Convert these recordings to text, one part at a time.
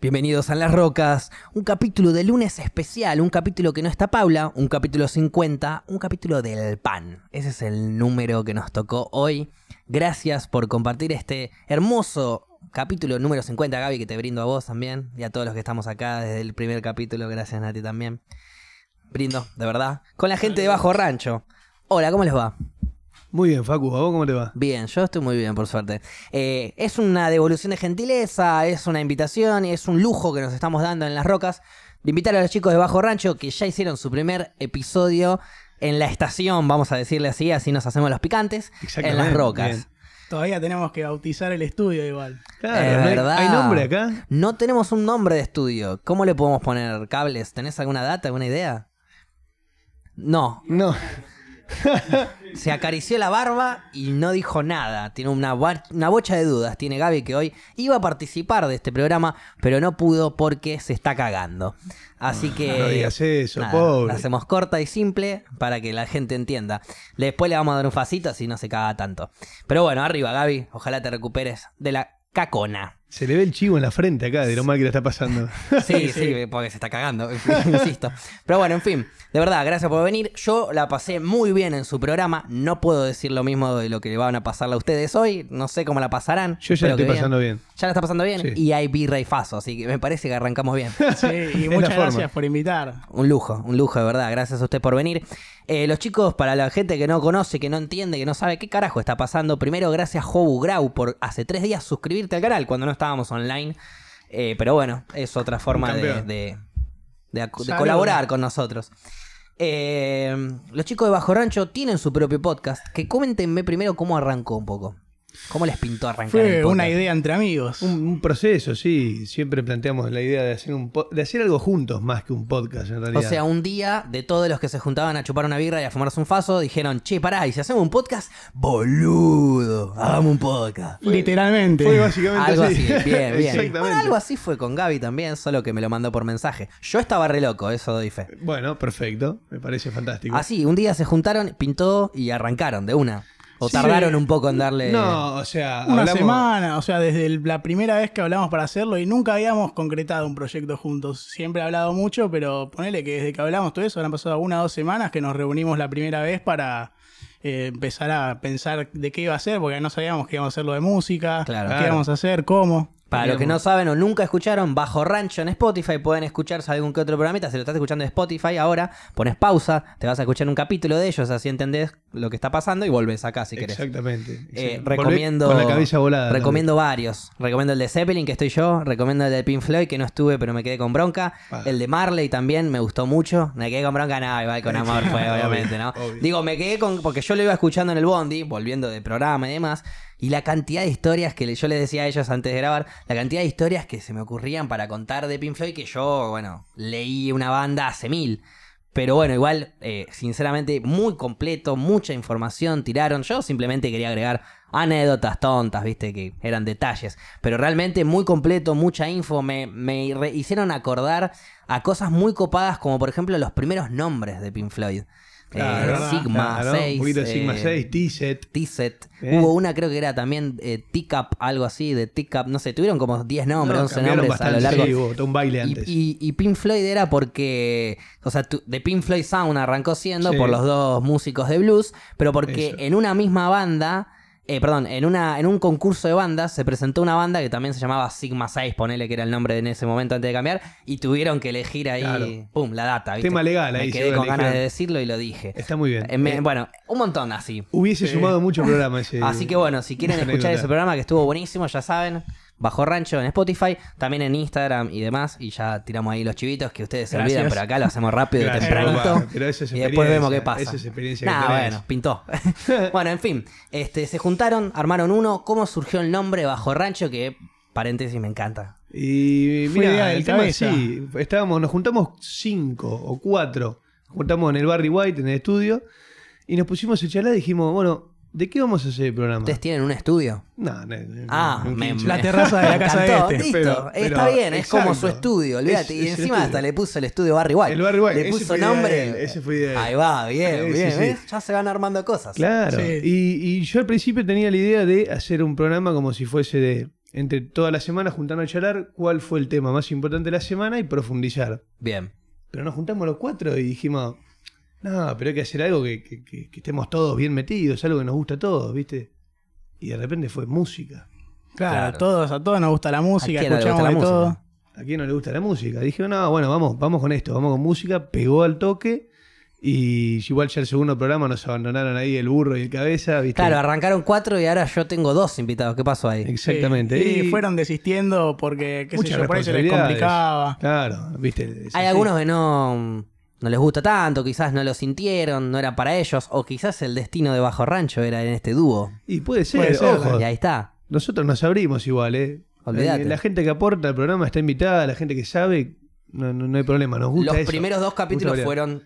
Bienvenidos a Las Rocas, un capítulo de lunes especial, un capítulo que no está Paula, un capítulo 50, un capítulo del pan. Ese es el número que nos tocó hoy. Gracias por compartir este hermoso capítulo número 50, Gaby, que te brindo a vos también y a todos los que estamos acá desde el primer capítulo. Gracias, Nati, también. Brindo, de verdad. Con la gente de Bajo Rancho. Hola, ¿cómo les va? Muy bien, Facu, ¿a vos cómo te va? Bien, yo estoy muy bien, por suerte. Eh, es una devolución de gentileza, es una invitación y es un lujo que nos estamos dando en las rocas de invitar a los chicos de Bajo Rancho que ya hicieron su primer episodio en la estación, vamos a decirle así, así nos hacemos los picantes, en las rocas. bien. Todavía tenemos que bautizar el estudio igual. Claro, Es ¿no hay- verdad. ¿Hay nombre acá? No tenemos un nombre de estudio. ¿Cómo le podemos poner cables? ¿Tenés alguna data, alguna idea? No, No. Se acarició la barba y no dijo nada. Tiene una, una bocha de dudas. Tiene Gaby que hoy iba a participar de este programa, pero no pudo porque se está cagando. Así que. No digas eso, nada, pobre. La hacemos corta y simple para que la gente entienda. Después le vamos a dar un facito así no se caga tanto. Pero bueno, arriba, Gaby. Ojalá te recuperes de la cacona. Se le ve el chivo en la frente acá de lo mal que le está pasando. Sí, sí, porque se está cagando, insisto. Pero bueno, en fin, de verdad, gracias por venir. Yo la pasé muy bien en su programa. No puedo decir lo mismo de lo que le van a pasarle a ustedes hoy. No sé cómo la pasarán. Yo ya la estoy pasando bien. Ya la está pasando bien Sí. y hay birra y faso, así que me parece que arrancamos bien. Sí, y muchas la forma. gracias por invitar. Un lujo, un lujo de verdad. Gracias a usted por venir. Eh, los chicos, para la gente que no conoce, que no entiende, que no sabe qué carajo está pasando, primero gracias Jobu Grau por hace tres días suscribirte al canal cuando no estábamos online. Eh, pero bueno, es otra forma de, de- colaborar con nosotros. Eh, los chicos de Bajo Rancho tienen su propio podcast. Que coméntenme primero cómo arrancó un poco. ¿Cómo les pintó arrancar el Fue podcast? una idea entre amigos. Un, un proceso, sí. Siempre planteamos la idea de hacer, un po- de hacer algo juntos más que un podcast, en O realidad. sea, un día de todos los que se juntaban a chupar una birra y a fumarse un faso, dijeron, che, pará, ¿y si hacemos un podcast? Boludo, hagamos un podcast. Literalmente. Fue básicamente Algo así. así, bien, bien. Exactamente. Bueno, algo así fue con Gaby también, solo que me lo mandó por mensaje. Yo estaba re loco, eso doy fe. Bueno, perfecto. Me parece fantástico. Así, un día se juntaron, pintó y arrancaron de una. O Sí. tardaron un poco en darle... No, o sea, Una hablamos- semana, o sea, desde el- la primera vez que hablamos para hacerlo y nunca habíamos concretado un proyecto juntos. Siempre he hablado mucho, pero ponele que desde que hablamos todo eso, han pasado una o dos semanas que nos reunimos la primera vez para eh, empezar a pensar de qué iba a ser, porque no sabíamos que íbamos a hacerlo de música, Claro. qué Claro. íbamos a hacer, cómo. Para los que no saben o nunca escucharon, Bajo Rancho en Spotify pueden escucharse algún que otro programita. Si lo estás escuchando en Spotify ahora, pones pausa, te vas a escuchar un capítulo de ellos, así entendés lo que está pasando y volvés acá si querés. Exactamente. Eh, recomiendo. Con la cabeza volada. Recomiendo varios. Recomiendo el de Zeppelin, que estoy yo. Recomiendo el de Pink Floyd, que no estuve, pero me quedé con bronca. Ah. El de Marley también me gustó mucho. Me quedé con bronca, nada, igual con amor fue, obviamente, ¿no? obvio. Digo, me quedé con. Porque yo lo iba escuchando en el Bondi, volviendo de programa y demás. Y la cantidad de historias que yo les decía a ellos antes de grabar, la cantidad de historias que se me ocurrían para contar de Pink Floyd, que yo, bueno, leí una banda hace mil. Pero bueno, igual, eh, sinceramente, muy completo, mucha información tiraron. Yo simplemente quería agregar anécdotas tontas, viste, que eran detalles. Pero realmente muy completo, mucha info. Me, me hicieron acordar a cosas muy copadas, como por ejemplo los primeros nombres de Pink Floyd. Claro, Eh, Sigma Claro, 6. Un poquito de Sigma eh, 6, T-Set. T-Set. Hubo una, creo que era también eh, T-Cup, algo así, de T-Cup. No sé, tuvieron como 10 nombres, No, 11 cambiaron nombres a lo largo. sí, hubo un baile Y, antes. y- y Pink Floyd era porque, o sea, tu- de Pink Floyd Sound arrancó siendo Sí. por los dos músicos de blues, pero porque Eso. en una misma banda, eh, perdón, en, una, en un concurso de bandas se presentó una banda que también se llamaba Sigma 6, ponele que era el nombre en ese momento antes de cambiar, y tuvieron que elegir ahí, Claro. pum, la data. ¿viste? Tema legal ahí, Me quedé con ganas de decirlo y lo dije. Está muy bien. Eh, me- Eh, bueno, un montón así. Hubiese sumado mucho programa ese. Así que bueno, si quieren escuchar ese programa que estuvo buenísimo, ya saben, Bajo Rancho en Spotify, también en Instagram y demás, y ya tiramos ahí los chivitos que ustedes se Gracias. olvidan, pero acá lo hacemos rápido y Gracias, tempranito. papá, pero esa es y después vemos qué pasa. esa es experiencia que Nah, tenés. bueno, pintó. bueno, en fin, este, se juntaron, armaron uno. ¿Cómo surgió el nombre Bajo Rancho? Que, paréntesis, me encanta. Y Fue mira, del el tema es cabeza. sí, estábamos, nos juntamos cinco o cuatro, nos juntamos en el Barry White, en el estudio, y nos pusimos a charlar y dijimos, bueno, ¿de qué vamos a hacer el programa? ¿Ustedes tienen un estudio? No, no, no, Ah, no, me, La terraza de la casa de este. Listo, Pero- está pero- bien, es como su estudio, olvídate. Es- y es encima hasta le puso el estudio Barry White. El Barry White, Le ese puso fue idea nombre. él, ese fue idea de él. Ahí va, bien, Sí, bien. sí, ¿ves? sí. Ya se van armando cosas. Claro. Sí. Y, y yo al principio tenía la idea de hacer un programa como si fuese de entre toda la semana juntando a charlar cuál fue el tema más importante de la semana y profundizar. Bien. Pero nos juntamos los cuatro y dijimos, no, pero hay que hacer algo que, que- que- que estemos todos bien metidos, algo que nos gusta a todos, ¿viste? Y de repente fue música. Claro, Claro. A, todos, a todos nos gusta la música, ¿A quién no le escuchamos gusta de la todo. música? ¿A quién no le gusta la música? Dije, no, bueno, vamos, vamos con esto, vamos con música, pegó al toque. Y igual ya el segundo programa nos abandonaron ahí el burro y el cabeza, ¿viste? Claro, arrancaron cuatro y ahora yo tengo dos invitados. ¿Qué pasó ahí? Exactamente. Sí, y fueron desistiendo porque, qué sé muchas yo, por ahí se les responsabilidades. complicaba. Claro, ¿viste? Es Hay así. algunos que no, no les gusta tanto, quizás no lo sintieron, no era para ellos, o quizás el destino de Bajo Rancho era en este dúo. Y puede ser, Puede ser, ojo. Y ahí está. Nosotros nos abrimos igual, ¿eh? Olvídate. La gente que aporta al programa está invitada, la gente que sabe, no, no, no hay problema, nos gusta Los eso. primeros dos capítulos fueron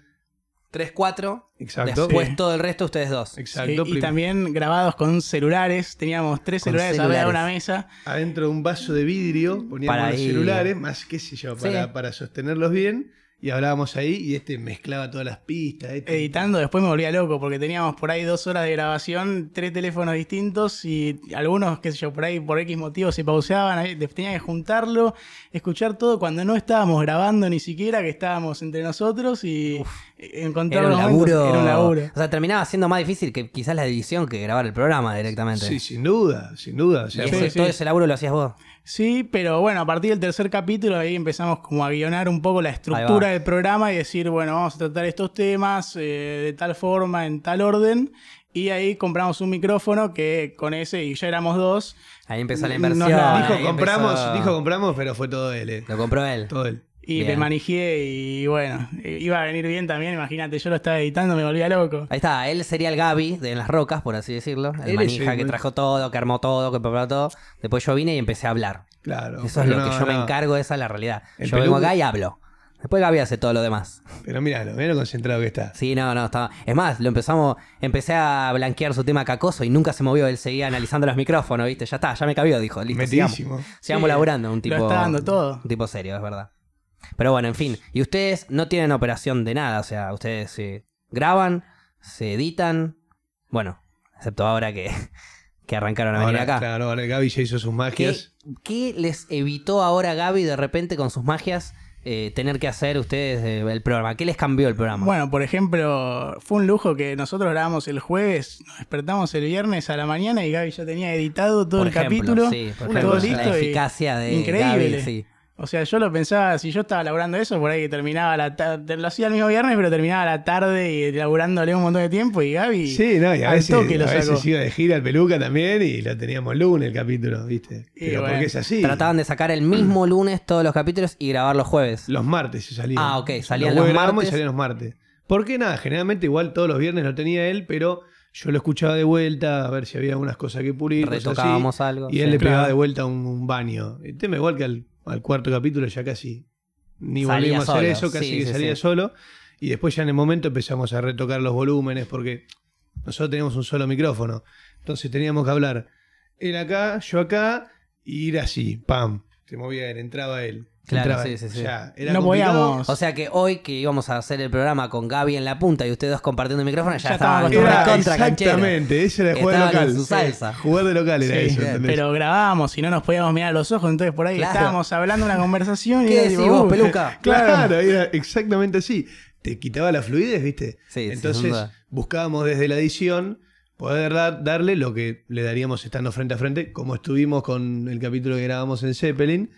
3-4. Exacto. Después Sí. todo el resto ustedes dos. Exacto. Sí, y también grabados con celulares. Teníamos tres Con celulares arriba de celulares. una mesa. Adentro de un vaso de vidrio poníamos Para los ahí- celulares, más qué sé yo, para, Sí. para sostenerlos bien. Y hablábamos ahí y este mezclaba todas las pistas. este- Editando, después me volvía loco porque teníamos por ahí dos horas de grabación, tres teléfonos distintos y algunos, qué sé yo, por ahí por X motivos se pauseaban, tenía que juntarlo, escuchar todo cuando no estábamos grabando ni siquiera, que estábamos entre nosotros y encontrar Era un laburo. Era un laburo. O sea, terminaba siendo más difícil que quizás la edición que grabar el programa directamente. Sí, sin duda, sin duda. O Y sea, ese- fue- sí. todo ese laburo lo hacías vos. Sí, pero bueno, a partir del tercer capítulo ahí empezamos como a guionar un poco la estructura del programa y decir, bueno, vamos a tratar estos temas eh, de tal forma, en tal orden. Y ahí compramos un micrófono que con ese, y ya éramos dos, Ahí empezó la Nos inversión. la- dijo ahí compramos, empezó- dijo compramos, pero fue todo él, eh. Lo compró él. Todo él. Y Bien. me manejé y bueno, iba a venir bien también, imagínate, yo lo estaba editando, me volvía loco. Ahí está, él sería el Gaby de las rocas, por así decirlo. El Él manija que trajo todo, que armó todo, que preparó todo. Después yo vine y empecé a hablar. Claro. Eso es lo que no, yo me encargo, esa es la realidad. El yo vengo acá y hablo. Después Gaby hace todo lo demás. Pero míralo, mira lo concentrado que está. Sí, no, no, estaba. Es más, lo empezamos, empecé a blanquear su tema cacoso y nunca se movió. Él seguía analizando los micrófonos, ¿viste? Ya está, ya me cabió, dijo. Listo, sigamos. Metidísimo. Sigamos Sí, laburando, un lo tipo. está dando todo. Un tipo serio, es verdad. Pero bueno, en fin. Y ustedes no tienen operación de nada, o sea, ustedes se graban, se editan. Bueno, excepto ahora que, que arrancaron a venir Ahora, acá. claro, ahora Gaby ya hizo sus ¿Qué, magias. qué les evitó ahora Gaby de repente con sus magias eh, tener que hacer ustedes eh, el programa? ¿Qué les cambió el programa? Bueno, por ejemplo, fue un lujo que nosotros grabamos el jueves, nos despertamos el viernes a la mañana y Gaby ya tenía editado todo por el ejemplo, capítulo, sí, por ejemplo, la listo eficacia de increíble. Gaby, sí. O sea, yo lo pensaba, si yo estaba laburando eso, por ahí que terminaba la tarde, lo hacía el mismo viernes, pero terminaba la tarde y laburándole un montón de tiempo y Gaby Sí, no, y a veces, toque lo a veces iba de gira al peluca también y lo teníamos lunes el capítulo, ¿viste? Y Pero bueno. porque es así. Trataban de sacar el mismo lunes todos los capítulos y grabar los jueves. Los martes se salían. Ah, ok, salían los grabamos martes. y salían los martes. Porque nada, generalmente igual todos los viernes lo tenía él, pero yo lo escuchaba de vuelta a ver si había algunas cosas que pulir. cosas así, Retocábamos algo. Y él sí. le pegaba Claro. de vuelta un, un baño. El tema igual que al, al cuarto capítulo ya casi ni Salía volvimos a hacer eso, casi sí, que sí, salía sí. solo. Y después ya en el momento empezamos a retocar los volúmenes porque nosotros teníamos un solo micrófono. Entonces teníamos que hablar él acá, yo acá, y ir así, pam. Se movía él, entraba él. Claro, entraba sí, sí, sí. O sea, era No podíamos. O sea que hoy que íbamos a hacer el programa con Gaby en la punta y ustedes dos compartiendo el micrófono, ya, Ya estaban estábamos Era contra canchero. exactamente, ese era jugar en local. su salsa. Jugar de local era Sí, eso. ¿entendés? pero grabábamos y no nos podíamos mirar a los ojos, entonces por ahí Claro. estábamos hablando una conversación y ¿Qué era decís vos, peluca? Claro, era exactamente así. Te quitaba la fluidez, ¿viste? Sí, Entonces buscábamos desde la edición poder dar- darle lo que le daríamos estando frente a frente, como estuvimos con el capítulo que grabamos en Zeppelin.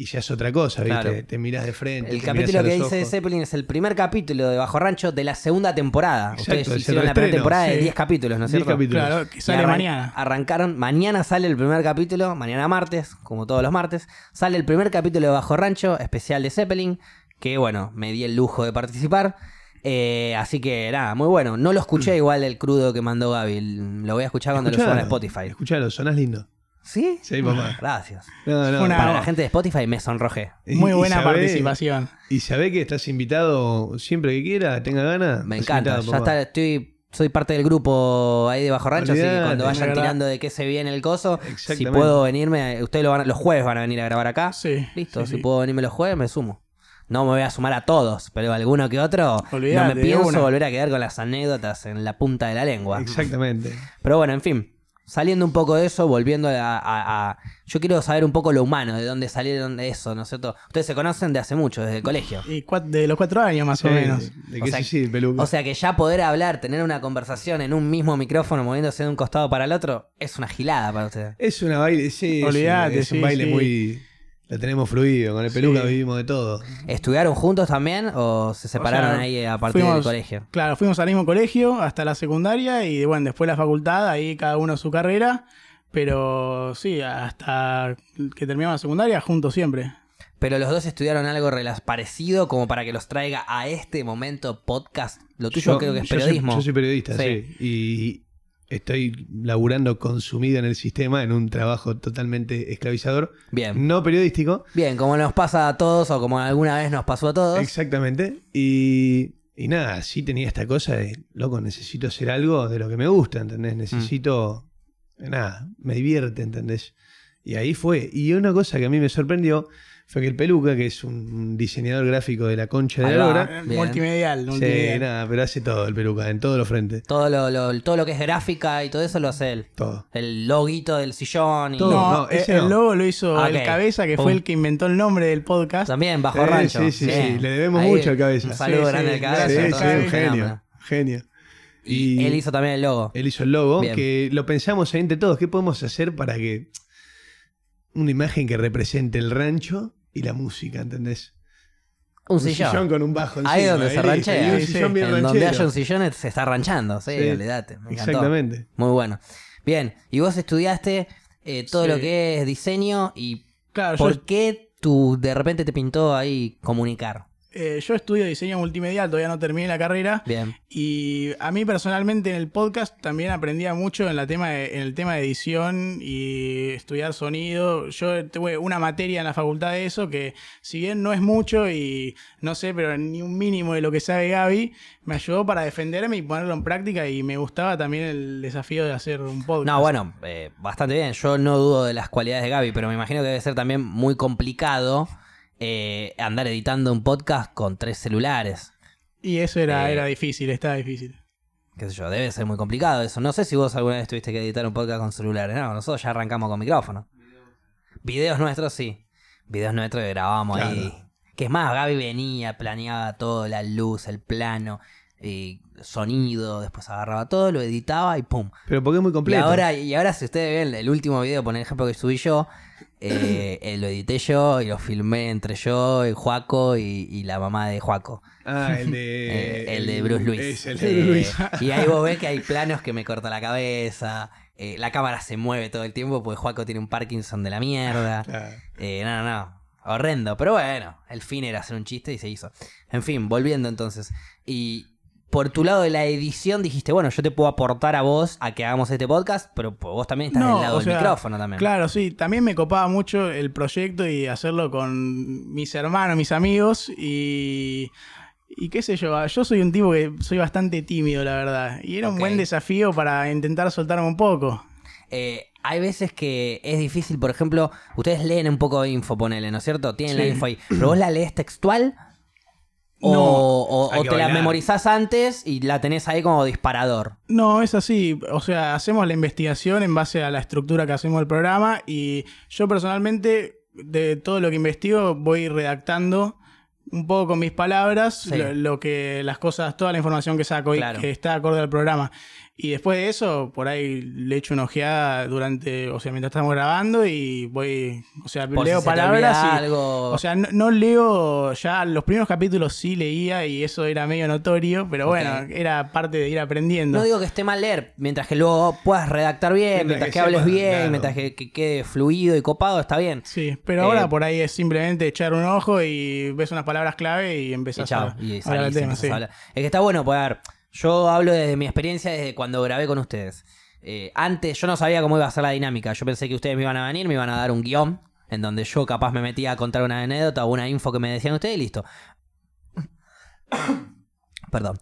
Y ya es otra cosa, ¿viste? Claro. Te mirás de frente. El te capítulo que dice. Zeppelin es el primer capítulo de Bajo Rancho de la segunda temporada. Exacto, Ustedes hicieron la primera temporada de sí. 10 capítulos, ¿no es 10 cierto? capítulos. Claro, que sale arran- mañana. Arrancaron, mañana sale el primer capítulo, mañana martes, como todos los martes, sale el primer capítulo de Bajo Rancho, especial de Zeppelin, que bueno, me di el lujo de participar. Eh, así que nada, muy bueno. No lo escuché igual el crudo que mandó Gaby. Lo voy a escuchar cuando lo suban a Spotify. Escuchalo, sonás lindo. ¿Sí? Sí, papá. Gracias. No, no. Una- Para la gente de Spotify me sonrojé. Y- Muy y buena participación. Y sabe que estás invitado siempre que quiera, tenga ganas. Me estás encanta. invitado, Ya papá. está, estoy, soy parte del grupo ahí de Bajo Rancho, así que Olvidate, cuando vayan verdad. tirando de qué se viene el coso, si Exactamente. puedo venirme, ustedes lo van a- los jueves van a venir a grabar acá. Sí. Listo, sí, si sí. puedo venirme los jueves, me sumo. No me voy a sumar a todos, pero alguno que otro Olvidate, no me de pienso una. volver a quedar con las anécdotas en la punta de la lengua. Exactamente. Pero bueno, en fin. Saliendo un poco de eso, volviendo a, a- a- Yo quiero saber un poco lo humano, de dónde salieron de eso, ¿no es cierto? Ustedes se conocen de hace mucho, desde el colegio. Y de los cuatro años más o Sí, menos. ¿De, de O sea- se sirve, peluca? O sea que ya poder hablar, tener una conversación en un mismo micrófono, moviéndose de un costado para el otro, es una gilada para ustedes. es una baile, sí. es un- Olvídate, es un sí, baile sí. muy. Lo tenemos fluido. Con el peluca Sí. vivimos de todo. ¿Estudiaron juntos también o se separaron sea, ahí a partir del colegio? Claro, fuimos al mismo colegio hasta la secundaria y bueno, después la facultad, ahí cada uno su carrera. Pero sí, hasta que terminamos la secundaria, juntos siempre. Pero los dos estudiaron algo parecido como para que los traiga a este momento podcast. Lo tuyo Yo- creo que es yo soy- periodismo. Yo soy, periodista, Sí. sí. Y estoy laburando consumido en el sistema en un trabajo totalmente esclavizador. Bien. No periodístico. Bien, como nos pasa a todos o como alguna vez nos pasó a todos. Exactamente. Y, y nada, sí tenía esta cosa de, loco, necesito hacer algo de lo que me gusta, ¿entendés? Mm. Necesito, nada, me divierte, ¿entendés? Y ahí fue. Y una cosa que a mí me sorprendió fue que el Peluca, que es un diseñador gráfico de la concha de la va. lora, Eh. Multimedial, sí, multimedial. nada, pero hace todo el Peluca, en todos los frentes. Todo lo, lo- todo lo que es gráfica y todo eso lo hace él. Todo. El loguito del sillón y Todo. No, no, ese el no. logo lo hizo Ah, el ok. cabeza, que Pum. fue el que inventó el nombre del podcast. también bajo Eh, rancho. sí, sí, Bien. sí, le debemos Ahí, mucho al cabeza. Un saludo Sí, grande sí, al cabeza. sí, sí, un genio. Genio. Y él hizo también el logo. Él hizo el logo, Bien. que lo pensamos entre todos. ¿Qué podemos hacer para que una imagen que represente el rancho y la música, ¿entendés? Un sillón. con un bajo encima. Ahí donde se listo, ranchea. un sillón bien En donde haya un sillón se está ranchando. Sí, Sí, olvídate. Me. Exactamente. Muy bueno. Bien, y vos estudiaste eh, todo Sí. lo que es diseño y Claro, yo, ¿por qué tú de repente te pintó ahí comunicar? Eh, yo estudio diseño multimedial, todavía no terminé la carrera. Bien. Y a mí personalmente en el podcast también aprendía mucho en, la tema de- en el tema de edición y estudiar sonido. Yo tuve una materia en la facultad de eso que si bien no es mucho y no sé, pero ni un mínimo de lo que sabe Gaby, me ayudó para defenderme y ponerlo en práctica y me gustaba también el desafío de hacer un podcast. No, bueno, eh, bastante bien. Yo no dudo de las cualidades de Gaby, pero me imagino que debe ser también muy complicado eh, andar editando un podcast con tres celulares. Y eso era, Eh, era difícil, estaba difícil. Qué sé yo, debe ser muy complicado eso. No sé si vos alguna vez tuviste que editar un podcast con celulares. No, nosotros ya arrancamos con micrófono. Videos nuestros, sí. Videos nuestros que grabábamos ahí. Que es más, Gaby venía, planeaba todo, la luz, el plano, y sonido, después agarraba todo, lo editaba y pum. Pero porque es muy Y completo. ahora, y ahora si ustedes ven el último video, por ejemplo, que subí yo, eh, eh, lo edité yo y lo filmé entre yo, y Juaco y, y la mamá de Juaco. Ah, el de. Eh, el de Bruce Luis. Es el de Bruce Luis. y ahí vos ves que hay planos que me corta la cabeza. eh, la cámara se mueve todo el tiempo porque Juaco tiene un Parkinson de la mierda. Claro. No, no, no. Horrendo. Pero bueno, el fin era hacer un chiste y se hizo. En fin, volviendo entonces. Y por tu lado de la edición dijiste, bueno, yo te puedo aportar a vos a que hagamos este podcast, pero vos también estás No, del lado del sea, micrófono también. Claro, sí, también me copaba mucho el proyecto y hacerlo con mis hermanos, mis amigos y, y qué sé yo, yo soy un tipo que soy bastante tímido, la verdad, y era un buen desafío para intentar soltarme un poco. Eh, hay veces que es difícil, por ejemplo, ustedes leen un poco de info, ponele, ¿no es cierto? Tienen la info ahí. ¿Pero vos la lees textual? ¿O, No, o- hay o que te la bailar. memorizás antes y la tenés ahí como disparador? No, es así. O sea, hacemos la investigación en base a la estructura que hacemos del programa y yo personalmente, de todo lo que investigo, voy redactando un poco con mis palabras Sí. lo, lo que las cosas, toda la información que saco y Claro. que está acorde al programa. Y después de eso, por ahí le echo una ojeada durante, o sea, mientras estamos grabando y voy, o sea, Por si leo se te palabras y, algo. o sea, no, no leo, ya los primeros capítulos sí leía y eso era medio notorio, pero bueno, era parte de ir aprendiendo. No digo que esté mal leer, mientras que luego puedas redactar bien, Mientras mientras, que que, hables bien, claro. mientras que, que quede fluido y copado, está bien. Sí, pero Eh, ahora por ahí es simplemente echar un ojo y ves unas palabras clave y Y empezás chao, a, y a hablar salís del y tema. sí. a hablar. Es que está bueno poder. Yo hablo desde mi experiencia desde cuando grabé con ustedes. Eh, antes yo no sabía cómo iba a ser la dinámica. Yo pensé que ustedes me iban a venir, me iban a dar un guion en donde yo capaz me metía a contar una anécdota o una info que me decían ustedes y listo. Perdón.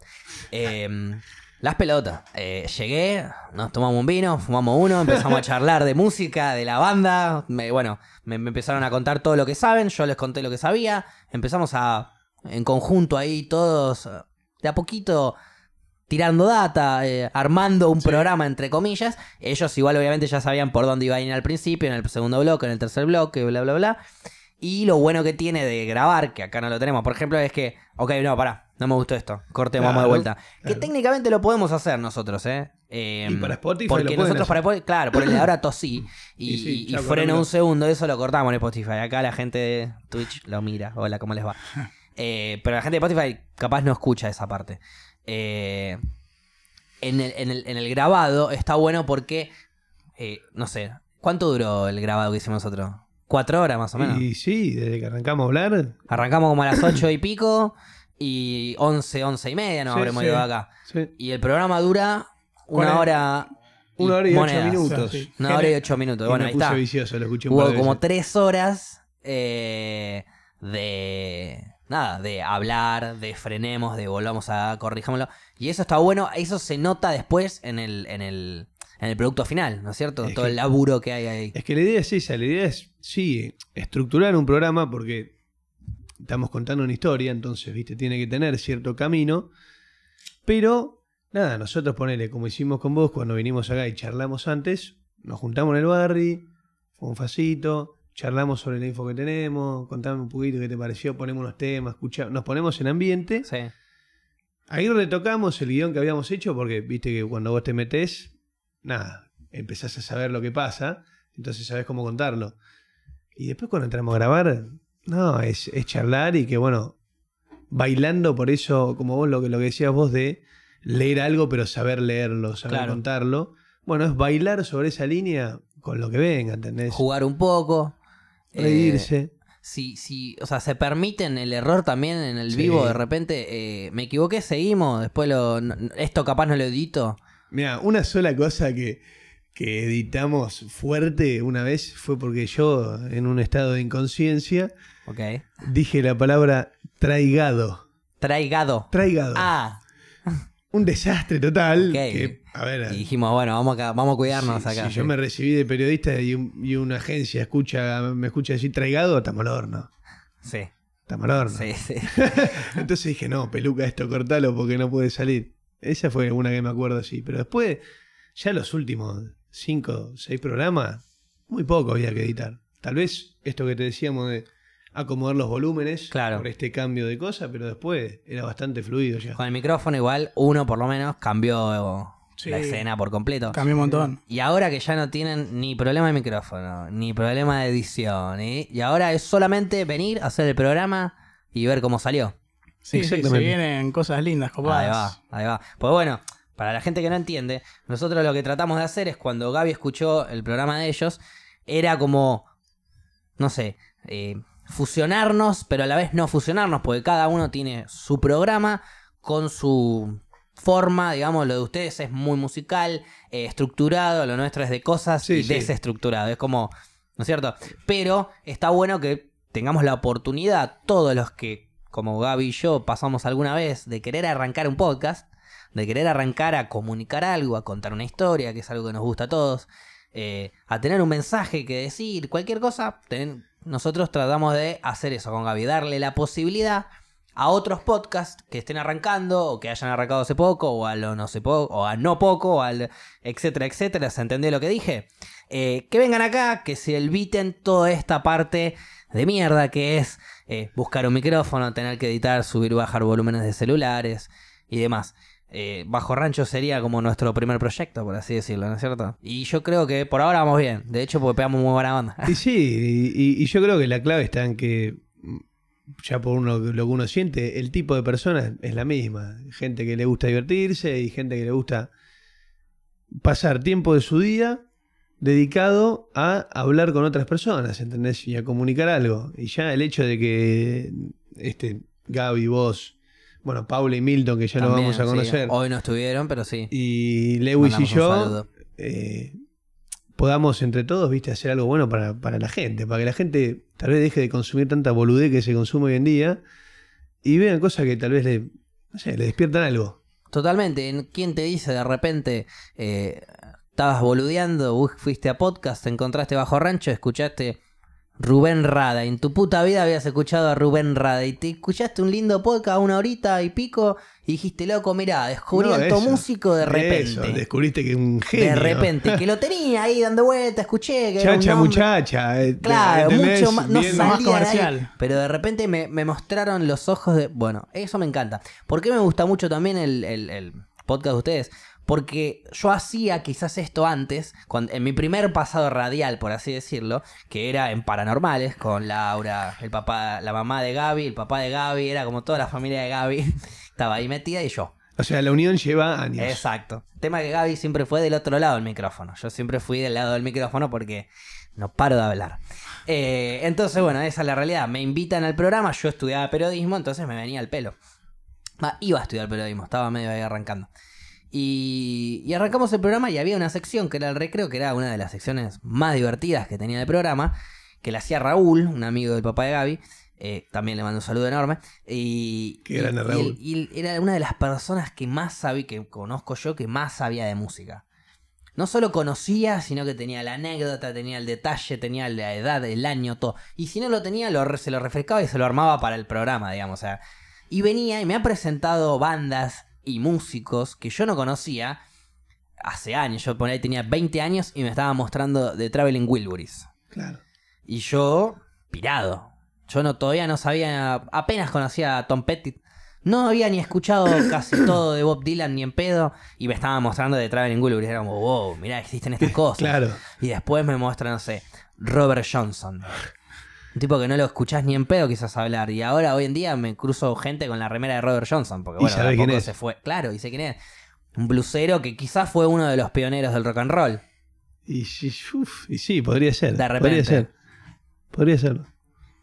Eh, las pelotas. Eh, llegué, nos tomamos un vino, fumamos uno, empezamos a charlar de música, de la banda. Me- bueno, me, me empezaron a contar todo lo que saben, yo les conté lo que sabía. Empezamos a, en conjunto ahí, todos, eh, de a poquito, tirando data, eh, armando un programa entre comillas. Ellos igual obviamente ya sabían por dónde iba a ir al principio, en el segundo bloque, en el tercer bloque, bla, bla, bla. Y lo bueno que tiene de grabar, que acá no lo tenemos, por ejemplo, es que, ok, no, pará, no me gustó esto, cortemos Claro, de vuelta. Que técnicamente lo podemos hacer nosotros, ¿eh? Eh, Y para Spotify Porque lo nosotros hacer. para Spotify, claro, por el de ahora tosí y, Y sí, y- freno un segundo, eso lo cortamos en Spotify. Acá la gente de Twitch lo mira, hola, ¿cómo les va? Eh, pero la gente de Spotify capaz no escucha esa parte. Eh, en, el, en el- en el grabado está bueno porque, eh, no sé, ¿cuánto duró el grabado que hicimos nosotros? ¿Cuatro horas más o menos? Y sí, desde que arrancamos a hablar. Arrancamos como a las ocho y pico y once, once y media nos Sí, habremos sí. ido acá. Sí. Y el programa dura una hora... Una hora y ocho minutos. Una hora y ocho minutos. Y Bueno, ahí está. vicioso, lo Hubo como tres horas eh, de nada, de hablar, de frenemos, de volvamos a corrijámoslo. Y eso está bueno, eso se nota después en el, en el, en el producto final, ¿no es cierto? Es Todo que- el laburo que hay ahí. Es que la idea es esa, la idea es, sí, estructurar un programa porque estamos contando una historia, entonces, viste, tiene que tener cierto camino, pero nada, nosotros ponele, como hicimos con vos cuando vinimos acá y charlamos antes, nos juntamos en el barri, fue un facito, charlamos sobre la info que tenemos, contame un poquito qué te pareció, ponemos unos temas, escuchamos, nos ponemos en ambiente, Sí. ahí retocamos el guion que habíamos hecho porque, viste que cuando vos te metés, nada, empezás a saber lo que pasa, entonces sabés cómo contarlo. Y después cuando entramos a grabar, no, es, es charlar y que bueno, bailando por eso, como vos lo que, lo que decías vos de leer algo pero saber leerlo, saber Claro. contarlo. Bueno, es bailar sobre esa línea con lo que venga, ¿entendés? Jugar un poco. Eh, Reírse. si, si, o sea, se permiten el error también en el Sí. vivo de repente. eh, me equivoqué, seguimos. Después lo. no- esto capaz no lo edito. Mira, una sola cosa que, que editamos fuerte una vez fue porque yo, en un estado de inconsciencia, dije la palabra traigado. Traigado. Traigado. Ah, Un desastre total. Ok. Que, a ver, y dijimos, bueno, vamos a, vamos a cuidarnos si, acá. si yo me recibí de periodista y, un- y una agencia escucha, me escucha decir traigado, estamos al horno. Sí, Estamos al horno. sí, sí. Entonces dije, no, peluca, esto cortalo porque no puede salir. Esa fue una que me acuerdo así. Pero después, ya los últimos cinco, seis programas, muy poco había que editar. Tal vez esto que te decíamos de acomodar los volúmenes Claro. por este cambio de cosas, pero después era bastante fluido ya. Con el micrófono igual, uno por lo menos cambió Sí. la escena por completo. Cambió un montón. Y ahora que ya no tienen ni problema de micrófono, ni problema de edición, ¿eh? y ahora es solamente venir, hacer el programa y ver cómo salió. Sí, sí, se vienen cosas lindas, Ahí copadas. va, ahí va. Pues bueno, para la gente que no entiende, nosotros lo que tratamos de hacer es cuando Gaby escuchó el programa de ellos, era como, no sé, eh, fusionarnos, pero a la vez no fusionarnos, porque cada uno tiene su programa con su forma, digamos, lo de ustedes es muy musical, eh, estructurado, lo nuestro es de cosas Sí, y sí. desestructurado, es como, ¿no es cierto? Pero está bueno que tengamos la oportunidad, todos los que, como Gaby y yo, pasamos alguna vez, de querer arrancar un podcast, de querer arrancar a comunicar algo, a contar una historia, que es algo que nos gusta a todos, eh, a tener un mensaje que decir, cualquier cosa, ten- nosotros tratamos de hacer eso con Gaby, darle la posibilidad a otros podcasts que estén arrancando o que hayan arrancado hace poco o a lo no sé poco o a no poco al etcétera etcétera. Se entendió lo que dije Eh, que vengan acá que se eviten toda esta parte de mierda que es eh, buscar un micrófono tener que editar subir bajar volúmenes de celulares y demás Eh, Bajo Rancho sería como nuestro primer proyecto, por así decirlo, ¿no es cierto? Y yo creo que por ahora vamos bien. De hecho, porque pegamos muy buena onda. Y sí, y yo creo que la clave está en que, mm, ya por uno, lo que uno siente, el tipo de personas es la misma. Gente que le gusta divertirse y gente que le gusta pasar tiempo de su día dedicado a hablar con otras personas, ¿entendés? Y a comunicar algo. Y ya el hecho de que este Gaby, vos, bueno, Paula y Milton, que ya lo También, vamos a sí. conocer, Hoy no estuvieron, pero sí. y Lewis y Mandamos yo eh, podamos entre todos, viste, hacer algo bueno para, para la gente, para que la gente tal vez deje de consumir tanta boludez que se consume hoy en día y vean cosas que tal vez le, no sé, le despiertan algo. Totalmente. ¿En- ¿Quién te dice de repente, eh, estabas boludeando, fuiste a podcast, te encontraste bajo rancho, escuchaste, Rubén Rada. En tu puta vida habías escuchado a Rubén Rada y te escuchaste un lindo podcast una horita y pico y dijiste, loco, mirá, descubrí No, a tu músico de repente. Eso, descubriste que un genio. de repente, que lo tenía ahí dando vueltas, escuché que era un Chacha muchacha. eh, Claro, mucho más, no más salía de ahí, comercial. pero de repente me, me mostraron los ojos de... Bueno, eso me encanta. ¿Por qué me gusta mucho también el, el- el podcast de ustedes? Porque yo hacía quizás esto antes, en mi primer pasado radial, por así decirlo, que era en Paranormales, con Laura, el papá, la mamá de Gaby, el papá de Gaby, era como toda la familia de Gaby, estaba ahí metida y yo. O sea, la unión lleva años. Exacto. Tema que Gaby siempre fue del otro lado del micrófono. Yo siempre fui del lado del micrófono porque no paro de hablar. Eh, entonces, bueno, esa es la realidad. Me invitan al programa, yo estudiaba periodismo, entonces me venía al pelo. Iba a estudiar periodismo, estaba medio ahí arrancando. Y, y arrancamos el programa y había una sección que era el recreo, que era una de las secciones más divertidas que tenía el programa, que la hacía Raúl, un amigo del papá de Gaby. eh, también le mando un saludo enorme. Y, Qué y- grande Raúl. y era una de las personas que más sabía, que conozco yo, que más sabía de música. No solo conocía, sino que tenía la anécdota, tenía el detalle, tenía la edad, el año, todo. Y si no lo tenía, lo, se lo refrescaba y se lo armaba para el programa, digamos. O sea, y venía y me ha presentado bandas y músicos que yo no conocía hace años. Yo por ahí tenía 20 años y me estaba mostrando The Traveling Wilburys. Claro. Y yo, pirado. Yo no, todavía no sabía, apenas conocía a Tom Petty. No había ni escuchado casi todo de Bob Dylan ni en pedo. Y me estaba mostrando de Traveling Wilburys. Era como, wow, mirá, existen estas cosas. Claro. Y después me muestra, no sé, Robert Johnson. Un tipo que no lo escuchás ni en pedo quizás hablar. Y ahora, hoy en día, me cruzo gente con la remera de Robert Johnson. Porque Y bueno, sabés quién poco es. se fue. Claro, y sé quién es. Un blusero que quizás fue uno de los pioneros del rock and roll. Y, sí, uf, y sí, podría ser. De repente. Podría ser. Podría ser.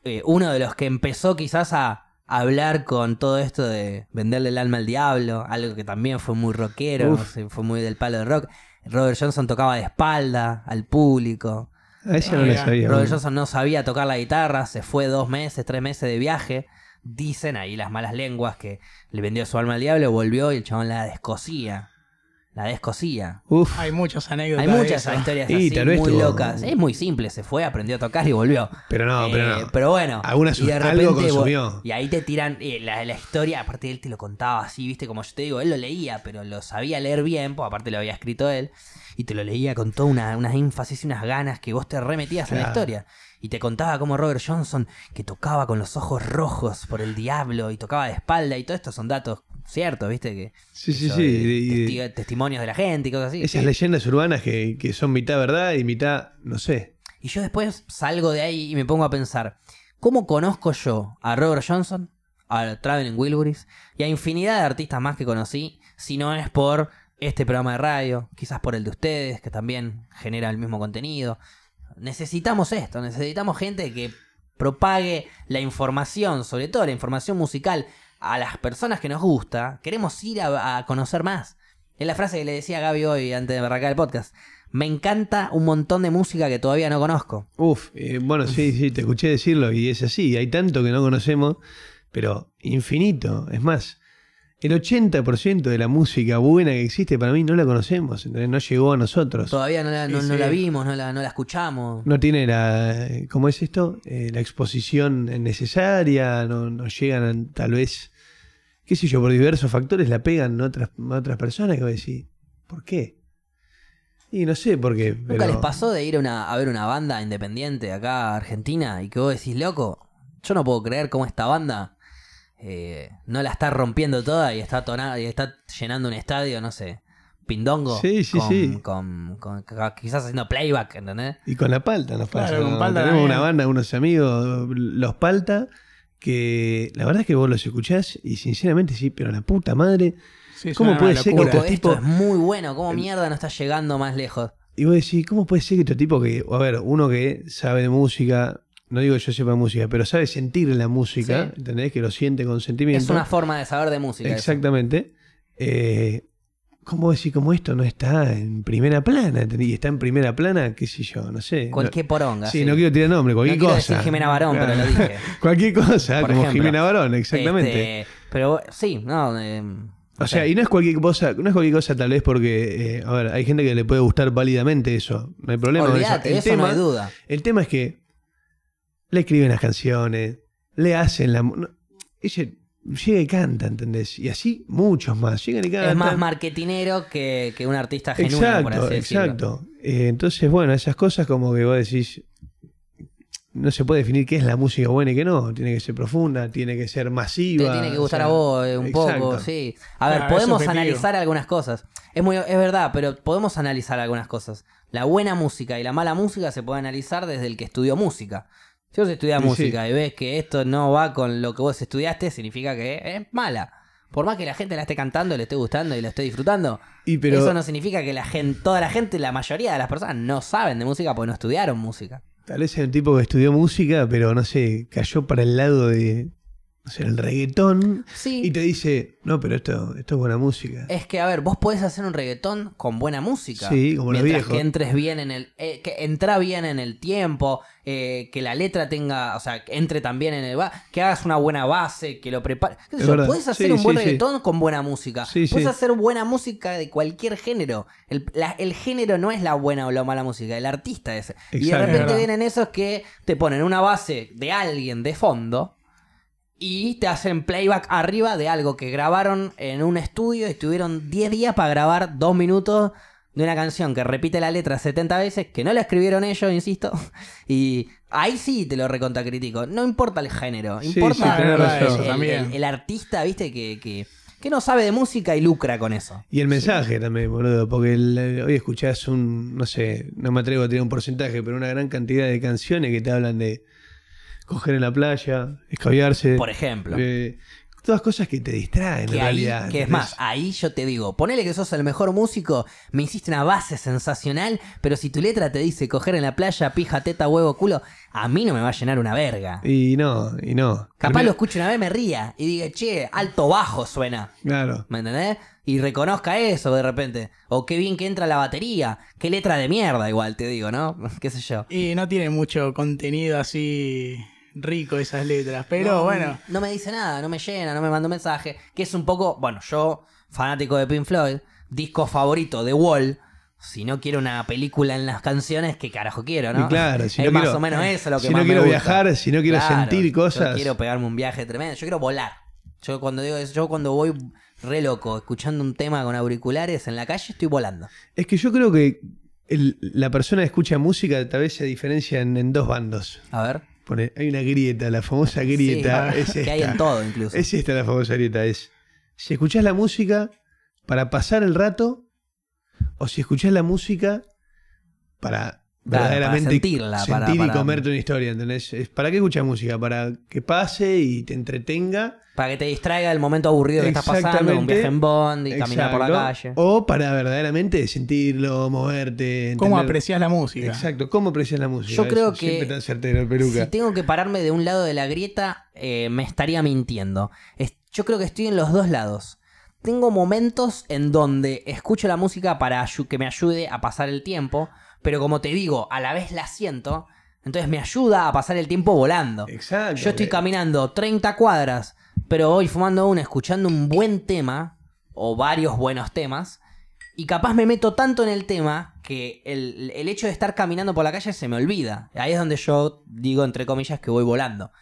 eh, uno de los que empezó quizás a hablar con todo esto de venderle el alma al diablo, algo que también fue muy rockero, fue muy del palo de rock. Robert Johnson tocaba de espalda al público. A no la sabía. Robert. Johnson no sabía tocar la guitarra, se fue dos meses, tres meses de viaje. Dicen ahí las malas lenguas que le vendió su alma al diablo, volvió y el chabón la descosía. La descosía. Uf. Hay muchas anécdotas. Hay de muchas eso. historias Y así tal vez muy tuvo- locas. Es muy simple, se fue, aprendió a tocar y volvió. Pero no, pero Eh, no. pero bueno. Alguna y de algo repente, consumió. vo- Y ahí te tiran eh, la, la historia, aparte él te lo contaba así, viste, como yo te digo, él lo leía, pero lo sabía leer bien, pues aparte lo había escrito él, y te lo leía con toda una, una énfasis y unas ganas que vos te remetías en la Claro. historia. Y te contaba como Robert Johnson, que tocaba con los ojos rojos por el diablo y tocaba de espalda, y todo esto son datos ciertos, viste, que Sí, sí, sí. de testimonios de la gente y cosas así. esas Sí. leyendas urbanas que, que son mitad verdad y mitad, no sé. Y yo después salgo de ahí y me pongo a pensar, ¿cómo conozco yo a Robert Johnson, a Traveling Wilburys y a infinidad de artistas más que conocí, si no es por este programa de radio, quizás por el de ustedes, que también genera el mismo contenido? Necesitamos esto, necesitamos gente que propague la información, sobre todo la información musical, a las personas que nos gusta. Queremos ir a, a conocer más. Es la frase que le decía a Gaby hoy antes de arrancar el podcast. Me encanta un montón de música que todavía no conozco. Uf, eh, bueno, sí, sí, te escuché decirlo y es así. Hay tanto que no conocemos, pero infinito. Es más, el 80% de la música buena que existe para mí no la conocemos, no llegó a nosotros. Todavía no la, no- la vimos, no la, no la escuchamos. No tiene la, ¿cómo es esto? Eh, la exposición necesaria, no, llegan tal vez, qué sé yo, por diversos factores la pegan otras, otras personas que voy a decir, ¿por qué? Y no sé por qué. ¿Nunca pero- les pasó de ir a, una- a ver una banda independiente acá a Argentina y que vos decís, loco, yo no puedo creer cómo esta banda eh, no la está rompiendo toda y está, y está llenando un estadio, no sé, pindongo? Sí, sí, con, sí. con- con- quizás haciendo playback, ¿entendés? Y con la palta nos Claro, pasa. con ¿no? Palta Tenemos también. una banda, unos amigos, los palta, que la verdad es que vos los escuchás y sinceramente sí, pero la puta madre. Sí, ¿Cómo puede ser que. Loco, este esto tipo- es muy bueno, ¿cómo mierda no está llegando más lejos? Y vos decís, ¿cómo puede ser que este tipo que, a ver, uno que sabe de música, no digo que yo sepa música, pero sabe sentir la música, Sí. ¿entendés? Que lo siente con sentimiento. Es una forma de saber de música. eso. Exactamente. Eh, ¿Cómo decir como esto no está en primera plana? Y está en primera plana, qué sé yo, no sé. Cualquier poronga. Sí, sí. no quiero tirar nombre, cualquier No quiero cosa. decir Jimena Barón, pero lo dije. Cualquier cosa, Por como ejemplo. Jimena Barón, exactamente. Este, pero sí, no. eh, O sea, y no es cualquier cosa, no es cualquier cosa tal vez porque, eh, a ver, hay gente que le puede gustar válidamente eso, no hay problema con olvídate, El eso tema, no hay duda. el tema es que le escriben las canciones, le hacen la... no, ella llega y canta, ¿entendés? Y así muchos más. Llegan y cantan. Es más marketinero que, que un artista genuino, por Exacto, así decirlo. exacto. Eh, entonces, bueno, esas cosas como que vos decís, no se puede definir qué es la música buena y qué no. Tiene que ser profunda, tiene que ser Te masiva. tiene que o gustar sea, a vos eh, un exacto. poco, sí. A ver, Claro, podemos analizar algunas cosas. Es muy, es verdad, pero podemos analizar algunas cosas. La buena música y la mala música se puede analizar desde el que estudió música. Si vos estudias Y música y ves que esto no va con lo que vos estudiaste, significa que es mala. Por más que la gente la esté cantando, le esté gustando y la esté disfrutando, Y pero, eso no significa que la gente, toda la gente, la mayoría de las personas no saben de música porque no estudiaron música. Tal vez hay un tipo que estudió música, pero no sé, cayó para el lado de, no sé, el reggaetón Sí. y te dice, no, pero esto, esto es buena música. Es que, a ver, vos podés hacer un reggaetón con buena música. Sí, como Mientras que entres bien en el. eh, que entra bien en el tiempo, eh, que la letra tenga. O sea, que entre también en el. Que hagas una buena base, que lo prepares. ¿Qué sé Es yo? verdad. Podés hacer Sí, un buen sí, reggaetón con buena música. Sí. hacer buena música de cualquier género. El, la- el género no es la buena o la mala música, el artista es. Y de Exacto. repente vienen esos que te ponen una base de alguien de fondo y te hacen playback arriba de algo que grabaron en un estudio y estuvieron 10 días para grabar 2 minutos de una canción que repite la letra 70 veces, que no la escribieron ellos, insisto. Y ahí sí te lo recontacritico. No importa el género, Sí, importa sí, el, razón. el- También. el- el artista, viste, que, que, que no sabe de música y lucra con eso. Y el mensaje también, boludo, porque hoy escuchás un, no sé, no me atrevo a tirar un porcentaje, pero una gran cantidad de canciones que te hablan de coger en la playa, escabiarse. Por ejemplo. eh, todas cosas que te distraen Que, en ahí- realidad. que es más, ahí yo te digo, ponele que sos el mejor músico, me hiciste una base sensacional, pero si tu letra te dice coger en la playa, pija, teta, huevo, culo, a mí no me va a llenar una verga. Y no, y no. Capaz Termina- lo escucho una vez, me ría y diga, che, alto bajo suena. Claro. ¿Me entendés? Y reconozca eso de repente. O qué bien que entra la batería. Qué letra de mierda, igual te digo, ¿no? ¿Qué sé yo? Y no tiene mucho contenido así rico esas letras, pero No, bueno. No me dice nada, no me llena, no me manda un mensaje. Que es un poco, bueno, yo, fanático de Pink Floyd, disco favorito de Wall. Si no quiero una película en las canciones, ¿qué carajo quiero, no? Y claro, si es no más quiero- o menos eso lo que si más no me quiero gusta. viajar, si no quiero Claro, sentir Yo cosas. quiero pegarme un viaje tremendo. Yo quiero volar. Yo cuando digo eso, yo cuando voy re loco, escuchando un tema con auriculares en la calle, estoy volando. Es que yo creo que el- la persona que escucha música tal vez se diferencia en, en dos bandos. A ver. Pone, hay una grieta, la famosa grieta. Sí, es que hay en todo incluso. Es esta la famosa grieta. Es si escuchás la música para pasar el rato o si escuchás la música para verdaderamente para sentirla, sentir para- y para- comerte una historia, ¿entendés? Es, ¿Para qué escuchas música? Para que pase y te entretenga. Para que te distraiga el momento aburrido que estás pasando, un viaje en Bond y caminar por la calle. O para verdaderamente sentirlo, moverte. ¿Cómo entender- aprecias la música? Exacto, ¿cómo aprecias la música? Yo creo Eso, que- Siempre tan certero, peluca. Si tengo que pararme de un lado de la grieta, eh, me estaría mintiendo. Es- yo creo que estoy en los dos lados. Tengo momentos en donde escucho la música para que me ayude a pasar el tiempo, pero como te digo, a la vez la siento, entonces me ayuda a pasar el tiempo volando. Exacto. Yo estoy eh, caminando 30 cuadras, pero voy fumando una, escuchando un buen tema, o varios buenos temas, y capaz me meto tanto en el tema que el, el hecho de estar caminando por la calle se me olvida. Ahí es donde yo digo, entre comillas, que voy volando.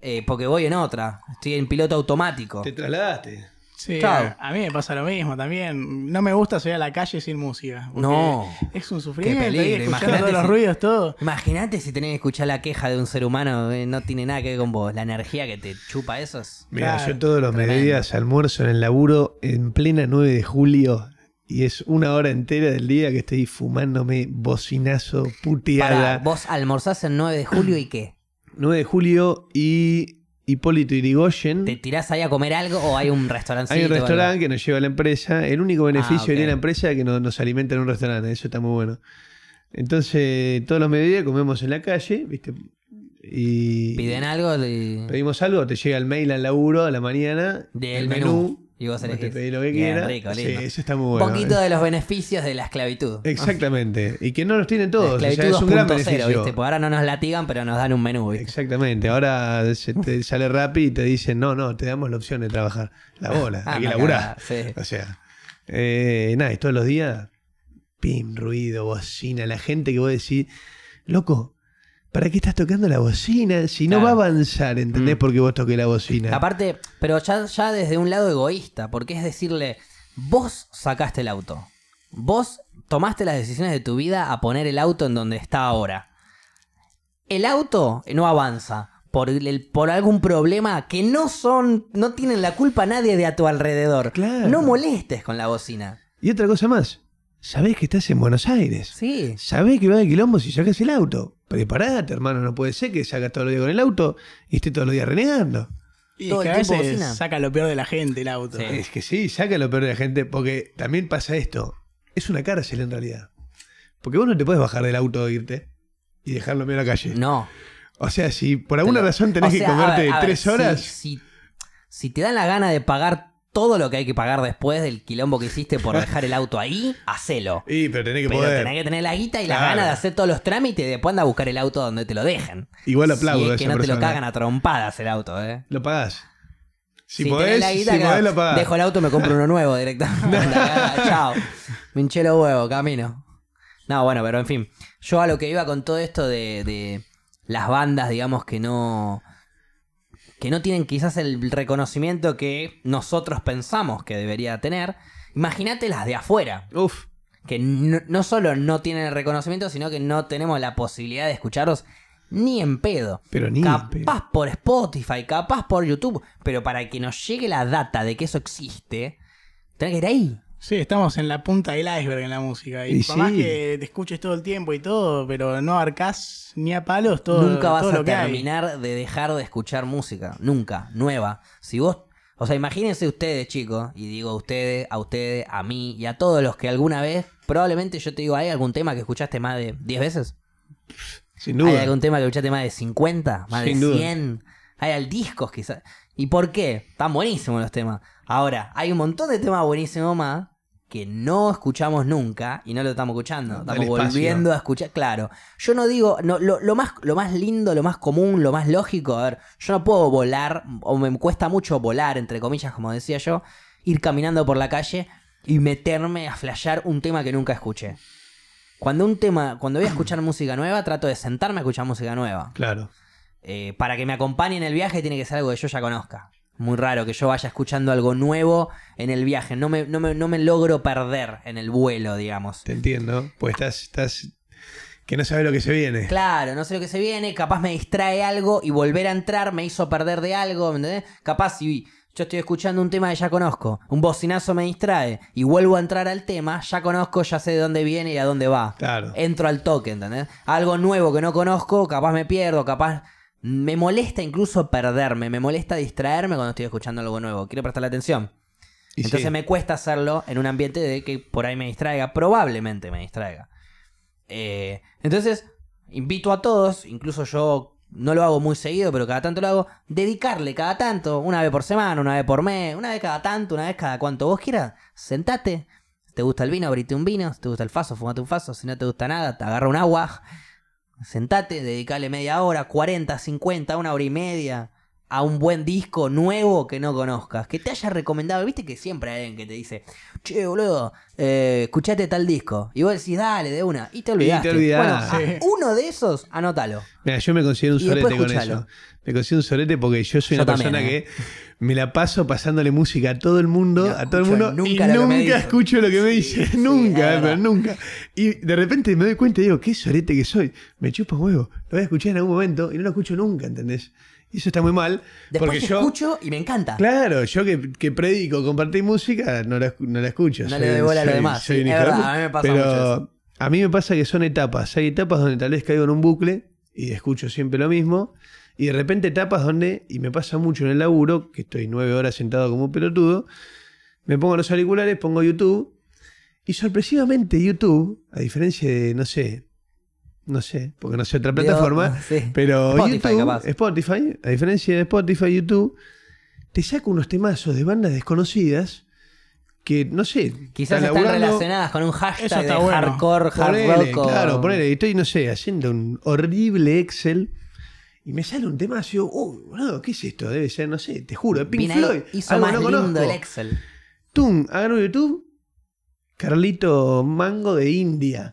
Eh, porque voy en otra, estoy en piloto automático. Te trasladaste. Sí, Chao. a, a mí me pasa lo mismo también. No me gusta salir a la calle sin música. No. Es un sufrimiento. peligro, ahí escuchando imagínate todos los si- ruidos, todo. Imagínate si tenés que escuchar la queja de un ser humano, eh, no tiene nada que ver con vos. La energía que te chupa eso es... Mira, Claro, yo todos los tremendo. mediodías almuerzo en el laburo en plena 9 de julio y es una hora entera del día que estoy fumándome bocinazo, puteada. vos almorzás el 9 de julio y qué? 9 de julio y Hipólito Irigoyen. ¿Te tirás ahí a comer algo o hay un restaurante? Hay un restaurante que nos lleva a la empresa. El único beneficio Ah, ok. que tiene la empresa es que nos, nos alimenta en un restaurante. Eso está muy bueno. Entonces, todos los mediodías comemos en la calle, ¿viste? Y Piden algo pedimos algo, te llega el mail al laburo a la mañana. del el menú. Y vos Vos te elegís. pedís lo que quieras. rico, Sí, eso está muy Un bueno. poquito de los beneficios de la esclavitud. Exactamente. Y que no los tienen todos. La o sea, esclavitud es un gran 2.0, beneficio. ¿viste? Porque ahora no nos latigan, pero nos dan un menú, ¿viste? Exactamente. Ahora se te sale rápido y te dicen, no, no, te damos la opción de trabajar. La bola, Ah, hay que laburar. sí. O sea, eh, nada, y todos los días, pim, ruido, bocina, la gente que vos decís, loco, ¿para qué estás tocando la bocina? Si no Claro. va a avanzar, ¿entendés? Mm. Porque vos toqué la bocina. Aparte, pero ya, ya desde un lado egoísta, porque es decirle, vos sacaste el auto. Vos tomaste las decisiones de tu vida a poner el auto en donde está ahora. El auto no avanza por, el- por algún problema que no son, no tienen la culpa nadie de a tu alrededor. Claro. No molestes con la bocina. Y otra cosa más, sabés que estás en Buenos Aires. Sí. Sabés que va de quilombo si sacas el auto. Preparate, hermano, no puede ser que sacas todos los días con el auto y estés todos los días renegando. Y Todo que el a tiempo veces bocina. saca lo peor de la gente el auto. Sí. Es que sí, saca lo peor de la gente, porque también pasa esto. Es una cárcel en realidad. Porque vos no te puedes bajar del auto e irte y dejarlo en medio de la calle. No. O sea, si por alguna razón tenés o sea, que a comerte ver, a ver, tres si- horas, Si, si te dan la gana de pagar todo lo que hay que pagar después del quilombo que hiciste por dejar el auto ahí, hacelo. y, pero tenés que Pero poder. tenés que tener la guita y la gana de hacer todos los trámites y después anda a buscar el auto donde te lo dejen. Igual aplaudo Si es que no te lo persona. cagan a trompadas el auto, eh. Lo pagás. Si, tenés podés, la guita, si claro, podés, lo pagás. dejo el auto y me compro uno nuevo directamente. Chao. Minchelo huevo, camino. No, bueno, pero en fin. Yo a lo que iba con todo esto de, de las bandas, digamos, que no. Que no tienen quizás el reconocimiento que nosotros pensamos que debería tener. Imagínate las de afuera, Uf, que no, no solo no tienen el reconocimiento, sino que no tenemos la posibilidad de escucharlos ni en pedo. pero ni. Capaz por Spotify, capaz por YouTube, pero para que nos llegue la data de que eso existe, tenés que ir ahí. Sí, estamos en la punta del iceberg en la música. Y, Y por más que te escuches todo el tiempo y todo, pero no arcas ni a palos todo, Nunca vas todo a lo que hay. terminar de dejar de escuchar música. Nunca. Nueva. Si vos. O sea, imagínense ustedes, chicos, y digo ustedes, a ustedes, a mí y a todos los que alguna vez, probablemente yo te digo, ¿hay algún tema que escuchaste más de 10 veces? Sin ¿Hay duda. algún tema que escuchaste más de 50? ¿Más Sin de duda. 100? Hay al discos quizás. ¿Y por qué? Están buenísimos los temas. Ahora, hay un montón de temas buenísimos más que no escuchamos nunca y no lo estamos escuchando. Estamos volviendo a escuchar. Claro. Yo no digo, no, lo, lo más, lo más lindo, lo más común, lo más lógico, a ver, yo no puedo volar, o me cuesta mucho volar, entre comillas, como decía yo, ir caminando por la calle y meterme a flashear un tema que nunca escuché. Cuando un tema, cuando voy a escuchar música nueva, trato de sentarme a escuchar música nueva. Claro. Eh, para que me acompañe en el viaje tiene que ser algo que yo ya conozca. Muy raro que yo vaya escuchando algo nuevo en el viaje. No me, no me, no me logro perder en el vuelo, digamos. Te entiendo. Pues estás, estás. Que no sabes lo que se viene. Claro, no sé lo que se viene, capaz me distrae algo y volver a entrar me hizo perder de algo, ¿me entendés? Capaz si yo estoy escuchando un tema que ya conozco, un bocinazo me distrae y vuelvo a entrar al tema, ya conozco, ya sé de dónde viene y a dónde va. Claro. Entro al toque, ¿entendés? Algo nuevo que no conozco, capaz me pierdo, capaz... Me molesta incluso perderme, me molesta distraerme cuando estoy escuchando algo nuevo. Quiero prestarle atención. Y Entonces sí. me cuesta hacerlo en un ambiente de que por ahí me distraiga, probablemente me distraiga. Eh, entonces, invito a todos, incluso yo no lo hago muy seguido, pero cada tanto lo hago, dedicarle cada tanto, una vez por semana, una vez por mes, una vez cada tanto, una vez cada cuanto vos quieras, sentate. Si te gusta el vino, abrite un vino. Si te gusta el faso, fumate un faso. Si no te gusta nada, te agarra un agua. Sentate, dedicale media hora, 40, 50, una hora y media a un buen disco nuevo que no conozcas, que te haya recomendado. Viste que siempre hay alguien que te dice, che, boludo, eh, escuchate tal disco. Y vos decís, dale, de una. Y te olvidaste. olvidás. Bueno, Sí. a uno de esos, anótalo. Mira, yo me considero un Y sorete con eso. Me considero un sorete porque yo soy Yo una también, persona ¿eh? que me la paso pasándole música a todo el mundo, No a todo el mundo, y nunca me nunca escucho lo que me dice. sí, nunca, pero nunca. Y de repente me doy cuenta y digo, qué sorete que soy. Me chupa huevo. Lo voy a escuchar en algún momento y no lo escucho nunca, ¿entendés? Y eso está muy mal. Después porque yo. escucho y me encanta. Claro, yo que, que predico, compartí música, no la, no la escucho. No Soy- le doy bola a lo demás, soy sí, es verdad, a mí me pasa Pero mucho eso. a mí me pasa que son etapas. Hay etapas donde tal vez caigo en un bucle y escucho siempre lo mismo. Y de repente etapas donde, y me pasa mucho en el laburo, que estoy nueve horas sentado como un pelotudo, me pongo los auriculares, pongo YouTube, y sorpresivamente YouTube, a diferencia de, no sé, no sé, porque no sé otra plataforma, pero Spotify, YouTube, capaz. Spotify, a diferencia de Spotify, YouTube, te saca unos temazos de bandas desconocidas que, no sé, Quizás están relacionadas con un hashtag de bueno. hardcore, hard Ponele, rock. o- claro, ponele, estoy, no sé, haciendo un horrible Excel y me sale un tema así, oh, boludo, ¿qué es esto? Debe ser, no sé, te juro, Pink ahí, Floyd. hizo algo más no lindo conozco. el Excel. Tum, agarro YouTube, Carlito Mango de India.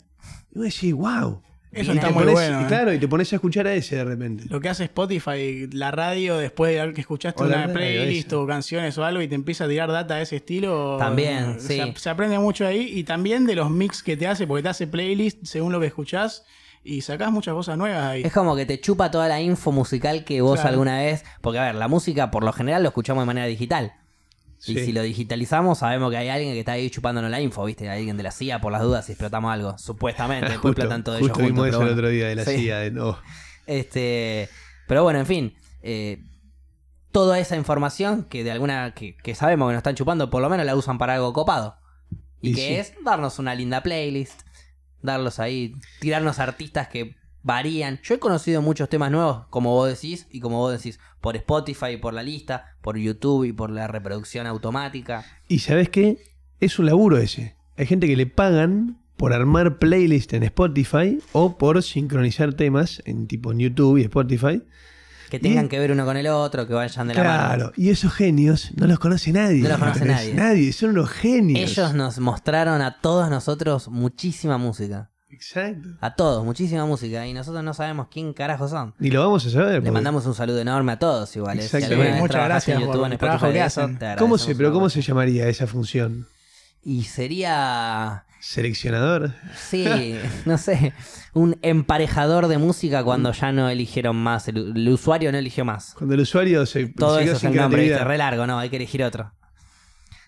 Y vos decís, wow, Eso está muy pones- bueno, y eh. claro, y te pones a escuchar a ese de repente. Lo que hace Spotify, la radio, después de que escuchaste O una playlist o canciones o algo y te empieza a tirar data de ese estilo. También, eh, sí. Se, se aprende mucho ahí y también de los mix que te hace, porque te hace playlist según lo que escuchás y sacás muchas cosas nuevas ahí. Es como que te chupa toda la info musical que vos Claro. alguna vez. Porque, a ver, la música por lo general lo escuchamos de manera digital. Y si lo digitalizamos, sabemos que hay alguien que está ahí chupándonos la info, ¿viste? Hay alguien de la CIA por las dudas si explotamos algo. Supuestamente. Después explotan todos ellos juntos. pero eso el otro día de la Sí. CIA. De, no. Este, pero bueno, en fin, eh, toda esa información que de alguna que, que sabemos que nos están chupando, por lo menos la usan para algo copado. Y, Y que sí. es darnos una linda playlist, darlos ahí, tirarnos artistas que varían. Yo he conocido muchos temas nuevos, como vos decís, y como vos decís, por Spotify, por la lista, por YouTube y por la reproducción automática. Y ¿sabes qué? Es un laburo ese. Hay gente que le pagan por armar playlist en Spotify o por sincronizar temas en tipo en YouTube y Spotify. Que tengan Y- que ver uno con el otro, que vayan de la mano. Claro, y esos genios no los conoce nadie. No los conoce nadie. Nadie, son unos genios. Ellos nos mostraron a todos nosotros muchísima música. Exacto. A todos, muchísima música. Y nosotros no sabemos quién carajo son. Ni lo vamos a saber. Le porque- mandamos un saludo enorme a todos igual. ¿eh? Si Exacto. muchas gracias por el trabajo que eso, ¿Cómo se, pero cómo se llamaría esa función? Y sería, ¿Seleccionador? sí, no sé, un emparejador de música cuando ya no eligieron más, el, el usuario no eligió más. Cuando el usuario se, Todo se eso es el nombre, re largo, no, hay que elegir otro.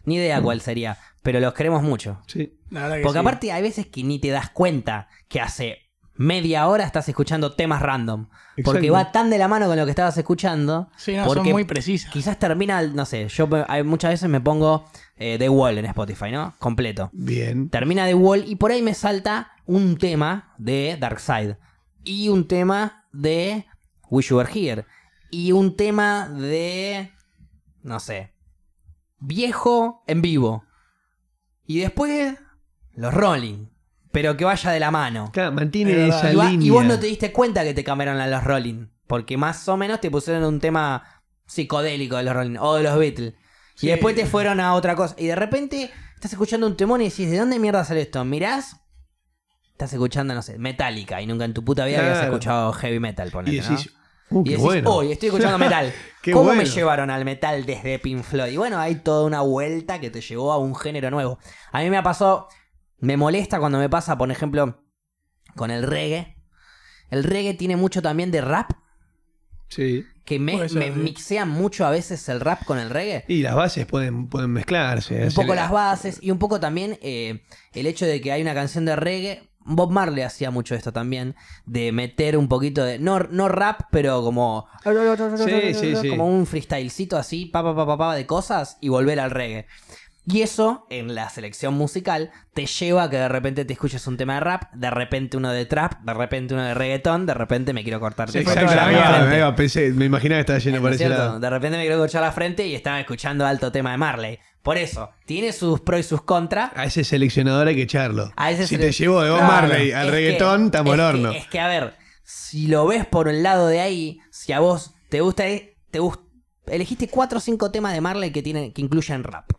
Ni idea cuál sería, pero los queremos mucho. Sí. La verdad que Porque sí. aparte hay veces que ni te das cuenta que hace media hora estás escuchando temas random. Porque va tan de la mano con lo que estabas escuchando. Sí, no, porque son muy precisas. Quizás termina, no sé, yo hay- muchas veces me pongo eh, The Wall en Spotify, ¿no? Completo. Bien. Termina The Wall y por ahí me salta un tema de Darkseid. Y un tema de Wish You Were Here. Y un tema de... No sé. Viejo en vivo. Y después... Los Rolling. Pero que vaya de la mano. Claro, mantiene Es esa Y, va- línea. y vos no te diste cuenta que te cambiaron a los Rolling. Porque más o menos te pusieron un tema psicodélico de los Rolling. O de los Beatles. Sí. Y después te fueron a otra cosa. Y de repente estás escuchando un temón y decís, ¿de dónde mierda sale esto? Mirás. Estás escuchando, no sé, Metallica. Y nunca en tu puta vida habías Claro. escuchado heavy metal, Y ponele, ¿no? Uh, Y decís, bueno. hoy estoy escuchando metal. ¿Cómo me llevaron al metal desde Pink Floyd? Y bueno, hay toda una vuelta que te llevó a un género nuevo. A mí me ha pasado, me molesta cuando me pasa, por ejemplo, con el reggae. El reggae tiene mucho también de rap, Sí. que me, ser, me sí. mixean mucho a veces el rap con el reggae. Y las bases pueden, pueden mezclarse. Un poco las bases y un poco también eh, el hecho de que hay una canción de reggae. Bob Marley hacía mucho esto también, de meter un poquito de. No, no rap, pero como. Sí, sí, sí. Como un freestylecito así, pa, pa, pa, pa, de cosas y volver al reggae. Y eso, en la selección musical, te lleva a que de repente te escuches un tema de rap, de repente uno de trap, de repente uno de reggaetón, de repente me quiero cortar Sí, exacto, la pensé, me imaginaba que estaba yendo ¿No por es ese lado. De repente me quiero escuchar la frente y estaba escuchando alto tema de Marley. Por eso, tiene sus pros y sus contras. A ese seleccionador hay que echarlo. A ese si te llevó de Bob Claro, Marley al es reggaetón, estamos al horno. Que, es que, a ver, si lo ves por el lado de ahí, si a vos te gusta, te gust- elegiste cuatro o cinco temas de Marley que tienen, que incluyen rap.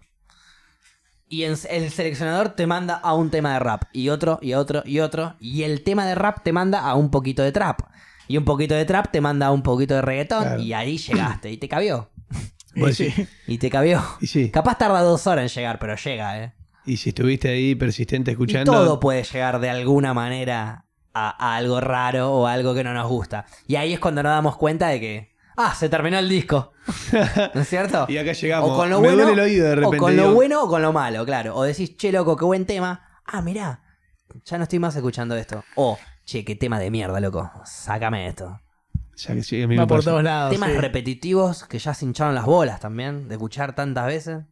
Y en- el seleccionador te manda a un tema de rap, y otro, y otro, y otro. Y el tema de rap te manda a un poquito de trap. Y un poquito de trap te manda a un poquito de reggaetón. Claro. Y ahí llegaste, y te cabió. Sí, Y te cabió. Y sí, Capaz tarda dos horas en llegar, pero llega, ¿eh? y si estuviste ahí persistente Y escuchando. todo puede llegar de alguna manera a, a algo raro o a algo que no nos gusta. Y ahí es cuando nos damos cuenta de que, ah, se terminó el disco. ¿No es cierto? Y acá llegamos. O con lo Me bueno, duele el oído de repente, o con lo bueno o con lo malo, claro. O decís, che, loco, qué buen tema. Ah, mirá, ya no estoy más escuchando esto. O, che, qué tema de mierda, loco. Sácame esto. Ya que sí, a mí Va me por todos lados. Temas sí. repetitivos que ya se hincharon las bolas también, de escuchar tantas veces.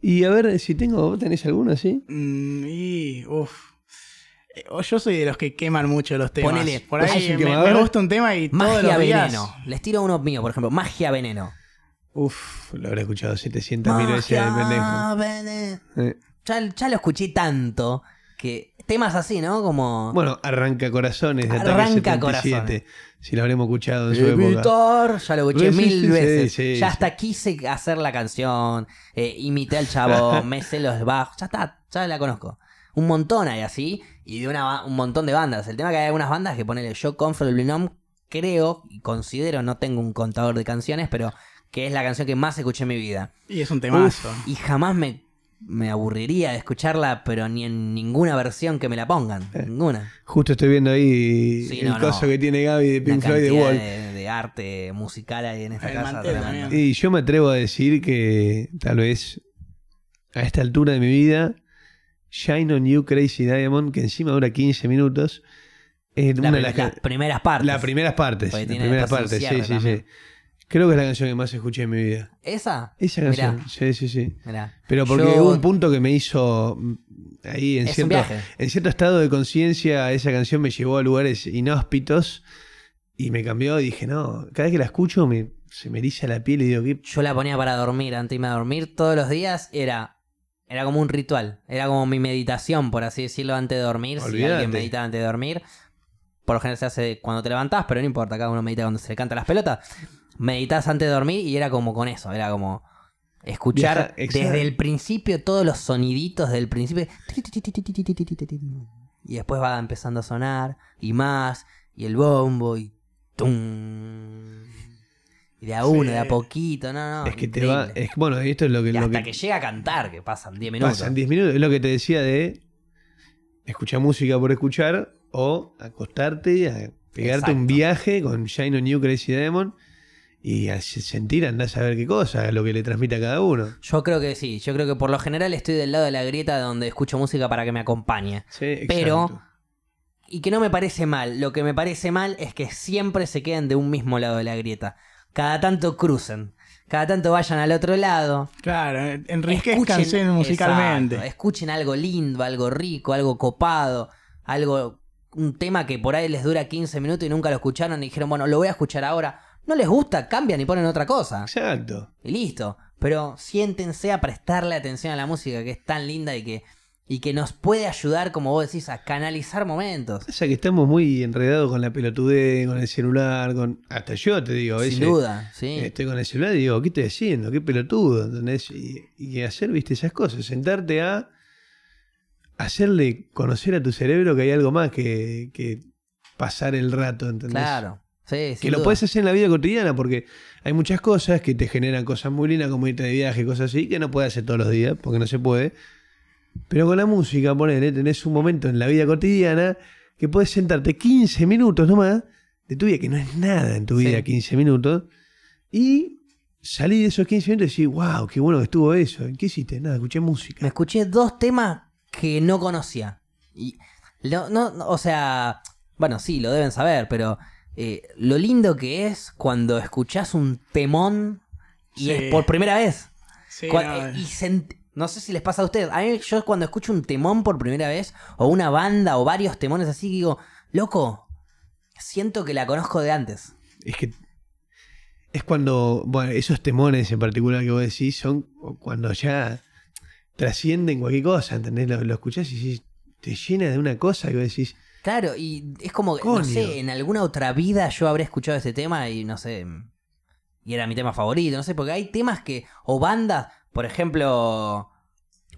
Y a ver, si tengo, ¿vos tenés alguno así? Mm, y, uf. Eh, Yo soy de los que queman mucho los temas. Ponele, Por ¿vos ahí un me, quemador? me gusta un tema y todos Magia los días... Veneno. Les tiro uno mío, por ejemplo. Magia Veneno. Uf, lo habré escuchado 700 mil veces el pendejo. Veneno. Eh, Ya, ya lo escuché tanto que temas así, ¿no? Como Bueno, arranca corazones de Ataque Arranca 77. Si lo habremos escuchado en su época. Evitar, ya lo escuché Sí, mil sí, veces. sí, sí, ya hasta quise hacer la canción, eh, imité al chavo, me sé los bajos, ya está, ya la conozco. Un montón hay así, y de una, un montón de bandas. El tema que hay algunas bandas que ponele yo Comfortably Numb, creo y considero, no tengo un contador de canciones, pero que es la canción que más escuché en mi vida. Y es un temazo. Y jamás me, me aburriría de escucharla, pero ni en ninguna versión que me la pongan. Eh. Ninguna. Justo estoy viendo ahí Sí, el no, coso no. que tiene Gaby de Pink Floyd de Wall. de, de arte musical ahí en esta El casa. mantel. Y yo me atrevo a decir que tal vez a esta altura de mi vida, Shine on You Crazy Diamond, que encima dura 15 minutos, es La una de las, las primeras partes. las primeras partes. Las tiene primeras partes, sí, sí, también. sí. Creo que es la canción que más escuché en mi vida. ¿Esa? Esa Mirá. canción, sí, sí, sí. Mirá. Pero porque Yo- hubo un punto que me hizo mm, ahí en Es un cierto, viaje. en cierto estado de conciencia, esa canción me llevó a lugares inhóspitos y me cambió y dije, no, cada vez que la escucho me, se me eriza la piel y digo, ¿qué? Yo la ponía para dormir, antes de irme a dormir todos los días. Era, era como un ritual. Era como mi meditación, por así decirlo, antes de dormir. Si Olvídate. alguien medita antes de dormir. Por lo general se hace cuando te levantás, pero no importa, cada uno medita cuando se le canta las pelotas. Meditas antes de dormir y era como con eso, era como escuchar Viaja- desde el principio todos los soniditos del principio. Y después va empezando a sonar y más, y el bombo y tum. Y de a uno, Sí. de a poquito, no, no. es que te va, es, bueno, esto es lo que, Y lo hasta que que... llega a cantar, que pasan 10 minutos. pasan 10 minutos, es lo que te decía de escuchar música por escuchar o acostarte, a pegarte un viaje con Shine on You Crazy Diamond y a sentir, andás a ver qué cosa, lo que le transmite a cada uno. Yo creo que sí, yo creo que por lo general estoy del lado de la grieta donde escucho música para que me acompañe. Sí, Pero-. Y que no me parece mal, lo que me parece mal es que siempre se queden de un mismo lado de la grieta. Cada tanto crucen, cada tanto vayan al otro lado. Claro, enriquezcanse musicalmente. exacto, escuchen algo lindo, algo rico, algo copado, algo un tema que por ahí les dura 15 minutos y nunca lo escucharon y dijeron, bueno, lo voy a escuchar ahora. No les gusta, cambian y ponen otra cosa. Exacto. Y listo. Pero siéntense a prestarle atención a la música que es tan linda y que, y que nos puede ayudar, como vos decís, a canalizar momentos. Pasa que estamos muy enredados con la pelotudez, con el celular, con. Hasta yo te digo, a veces. Sin duda, sí. Estoy con el celular y digo, ¿qué estoy haciendo? ¿Qué pelotudo? ¿Entendés? Y, y hacer, viste, esas cosas. Sentarte a hacerle conocer a tu cerebro que hay algo más que, que pasar el rato, ¿entendés? Claro. Sí, Que lo puedes hacer en la vida cotidiana porque hay muchas cosas que te generan cosas muy lindas como irte de viaje, cosas así, que no puedes hacer todos los días porque no se puede. Pero con la música, ponele, tenés un momento en la vida cotidiana que puedes sentarte 15 minutos nomás de tu vida, que no es nada en tu vida, Sí. 15 minutos, y salir de esos 15 minutos y decir, wow, qué bueno que estuvo eso. ¿Qué hiciste? Nada, escuché Me música. escuché dos temas que no conocía. Y no, no, o sea, bueno, sí, lo deben saber, pero eh, lo lindo que es cuando escuchás un temón y Sí. es por primera vez. Sí, no, eh, y sent- no sé si les pasa a ustedes. A mí, yo cuando escucho un temón por primera vez, o una banda, o varios temones así, digo, loco, siento que la conozco de antes. Es que es cuando, bueno, esos temones en particular que vos decís son cuando ya trascienden cualquier cosa, ¿entendés? Lo, lo escuchás y decís, te llena de una cosa que vos decís, Claro, y es como, que, no sé, en alguna otra vida yo habré escuchado este tema y no sé, y era mi tema favorito, no sé, porque hay temas que, o bandas, por ejemplo,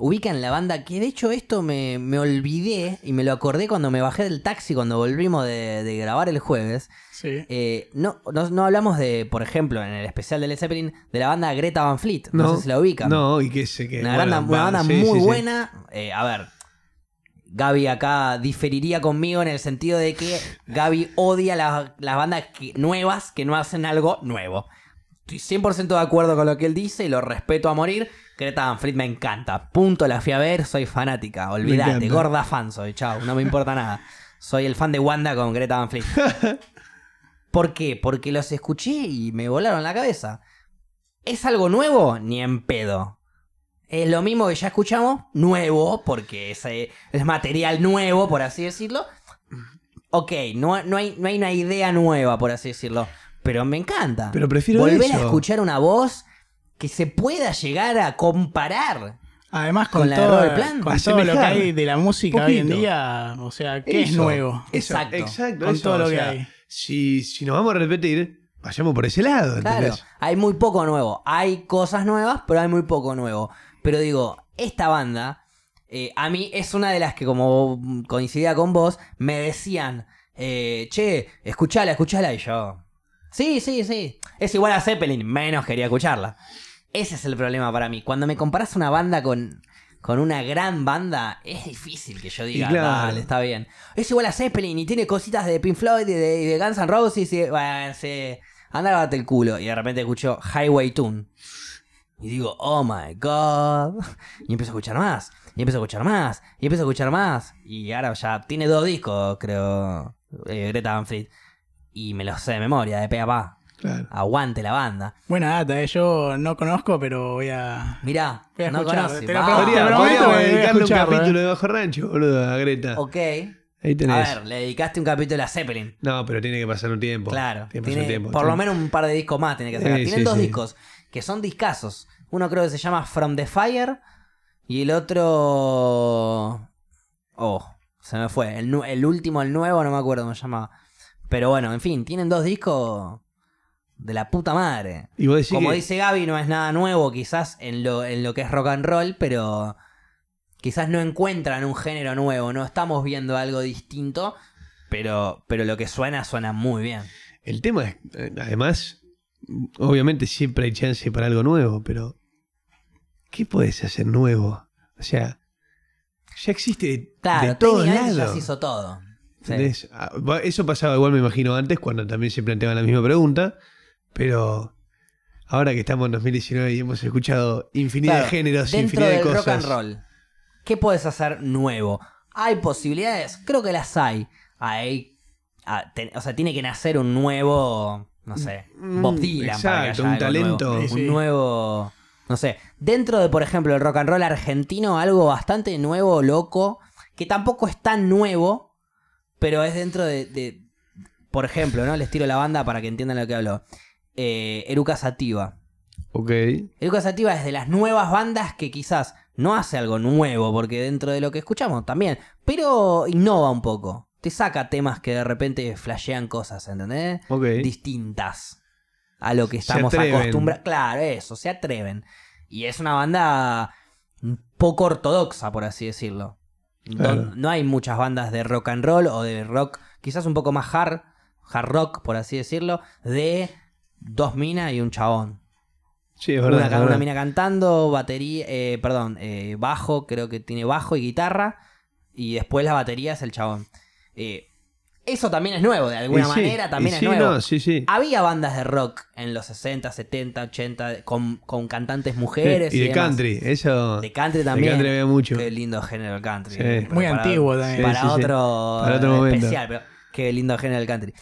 ubican la banda, que de hecho esto me, me olvidé y me lo acordé cuando me bajé del taxi cuando volvimos de, de grabar el jueves. sí. Eh, no, no, no hablamos de, por ejemplo, en el especial de Led Zeppelin, de la banda Greta Van Fleet, no, no, sé si la ubican. No, y que sé que. Una, bueno, banda, una banda sí, muy sí. buena. Eh, a ver, Gaby acá diferiría conmigo en el sentido de que Gaby odia las, las bandas que- nuevas que no hacen algo nuevo. Estoy 100% de acuerdo con lo que él dice y lo respeto a morir. Greta Van Fleet me encanta. Punto, la fui a ver, soy fanática. Olvídate, gorda fan soy, chao, no me importa nada. Soy el fan de Wanda con Greta Van Fleet. ¿Por qué? Porque los escuché y me volaron la cabeza. ¿Es algo nuevo? Ni en pedo. Es lo mismo que ya escuchamos, nuevo, porque es, eh, es material nuevo, por así decirlo. Ok, no, no, hay, no hay una idea nueva, por así decirlo. Pero me encanta. Pero prefiero Volver a escuchar una voz que se pueda llegar a comparar. Además, con, con la todo, Plant, con todo lo que hay de la música hoy en día, o sea, ¿qué es nuevo? eso, Exacto. Exacto. Con eso, todo lo que sea, hay. Si, si nos vamos a repetir, vayamos por ese lado, Claro, ¿entendés? hay muy poco nuevo. Hay cosas nuevas, pero hay muy poco nuevo. Pero digo, esta banda, eh, a mí es una de las que, como coincidía con vos, me decían, eh, che, escuchala, escuchala. Y yo, sí, sí, sí. Es igual a Zeppelin, menos quería escucharla. Ese es el problema para mí. Cuando me comparas una banda con, con una gran banda, es difícil que yo diga, claro. dale, está bien. Es igual a Zeppelin y tiene cositas de Pink Floyd y de, y de Guns N' Roses y bueno, sí, anda a el culo. Y de repente escucho Highway Tune. Y digo, oh my god. Y empiezo a escuchar más. Y empiezo a escuchar más. Y empiezo a escuchar más. Y ahora ya tiene dos discos, creo, eh, Greta Van Fleet. Y me los sé de memoria, de pe a pa. Claro. Aguante la banda. Buena data, eh. yo no conozco, pero voy a. Mirá, Voy a no conoce. te prometo, Podría- te prometo podríamos que voy a dedicarle un capítulo eh. de Bajo Rancho, boludo, a Greta. Ok. Ahí tenés. A ver, le dedicaste un capítulo a Zeppelin. No, pero tiene que pasar un tiempo. Claro, Tiene que pasar tiene un tiempo. por lo menos un par de discos más tiene que sacar. Sí, Tienen sí, dos sí. discos que son discazos. Uno creo que se llama From the Fire y el otro... Oh, se me fue. El, el último, el nuevo, no me acuerdo cómo se llama. Pero bueno, en fin, tienen dos discos de la puta madre. Y vos decís Como que- dice Gaby, no es nada nuevo quizás en lo, en lo que es rock and roll, pero quizás no encuentran un género nuevo, no estamos viendo algo distinto, pero, pero lo que suena suena muy bien. El tema es, eh, además, obviamente siempre hay chance para algo nuevo, pero ¿qué puedes hacer nuevo? O sea, ya existe de, Claro, de todos técnicamente ya lados. se hizo todo. Ah, Eso pasaba igual, me imagino, antes, cuando también se planteaba la misma pregunta, pero ahora que estamos en 2019 y hemos escuchado infinidad Claro, de géneros, infinidad de del cosas. rock and roll, ¿qué puedes hacer nuevo? ¿Hay posibilidades? Creo que las hay. Hay ah, o sea, tiene que nacer un nuevo, no sé, Mm, Bob Dylan. para que exacto, haya un algo talento. nuevo. Sí. Un nuevo, no sé. Dentro de, por ejemplo, el rock and roll argentino, algo bastante nuevo, loco, que tampoco es tan nuevo, pero es dentro de, de- por ejemplo, ¿no? Les tiro la banda para que entiendan lo que hablo. Eh, Eruca Sativa. Ok. Eruca Sativa es de las nuevas bandas que quizás no hace algo nuevo, porque dentro de lo que escuchamos también, pero innova un poco. Te saca temas que de repente flashean cosas, ¿entendés? Ok. Distintas a lo que estamos acostumbrados. Claro, eso, se atreven. Y es una banda un poco ortodoxa, por así decirlo. Claro. No hay muchas bandas de rock and roll o de rock, quizás un poco más hard, hard rock, por así decirlo, de dos minas y un chabón. Sí, es verdad. Una, es una verdad. mina cantando, batería, eh, perdón, eh, bajo, creo que tiene bajo y guitarra. Y después la batería es el chabón. Eh, eso también es nuevo, de alguna Y sí, manera también es sí, nuevo. no, sí, sí. Había bandas de rock en los 60, 70, 80 con, con cantantes mujeres. y de demás. country, eso. De country también. country había mucho. Qué lindo género el country. Muy para- antiguo también. Para, Sí, sí, sí. otro, Para otro momento. especial, pero qué lindo género el country.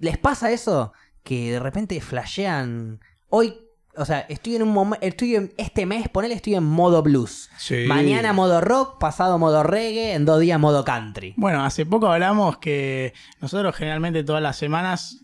¿Les pasa eso? Que de repente flashean. Hoy, o sea, estoy en un momento. Estoy en, este mes, ponele, estoy en modo blues. Sí. Mañana modo rock, pasado modo reggae, en dos días modo country. Bueno, hace poco hablamos que nosotros generalmente todas las semanas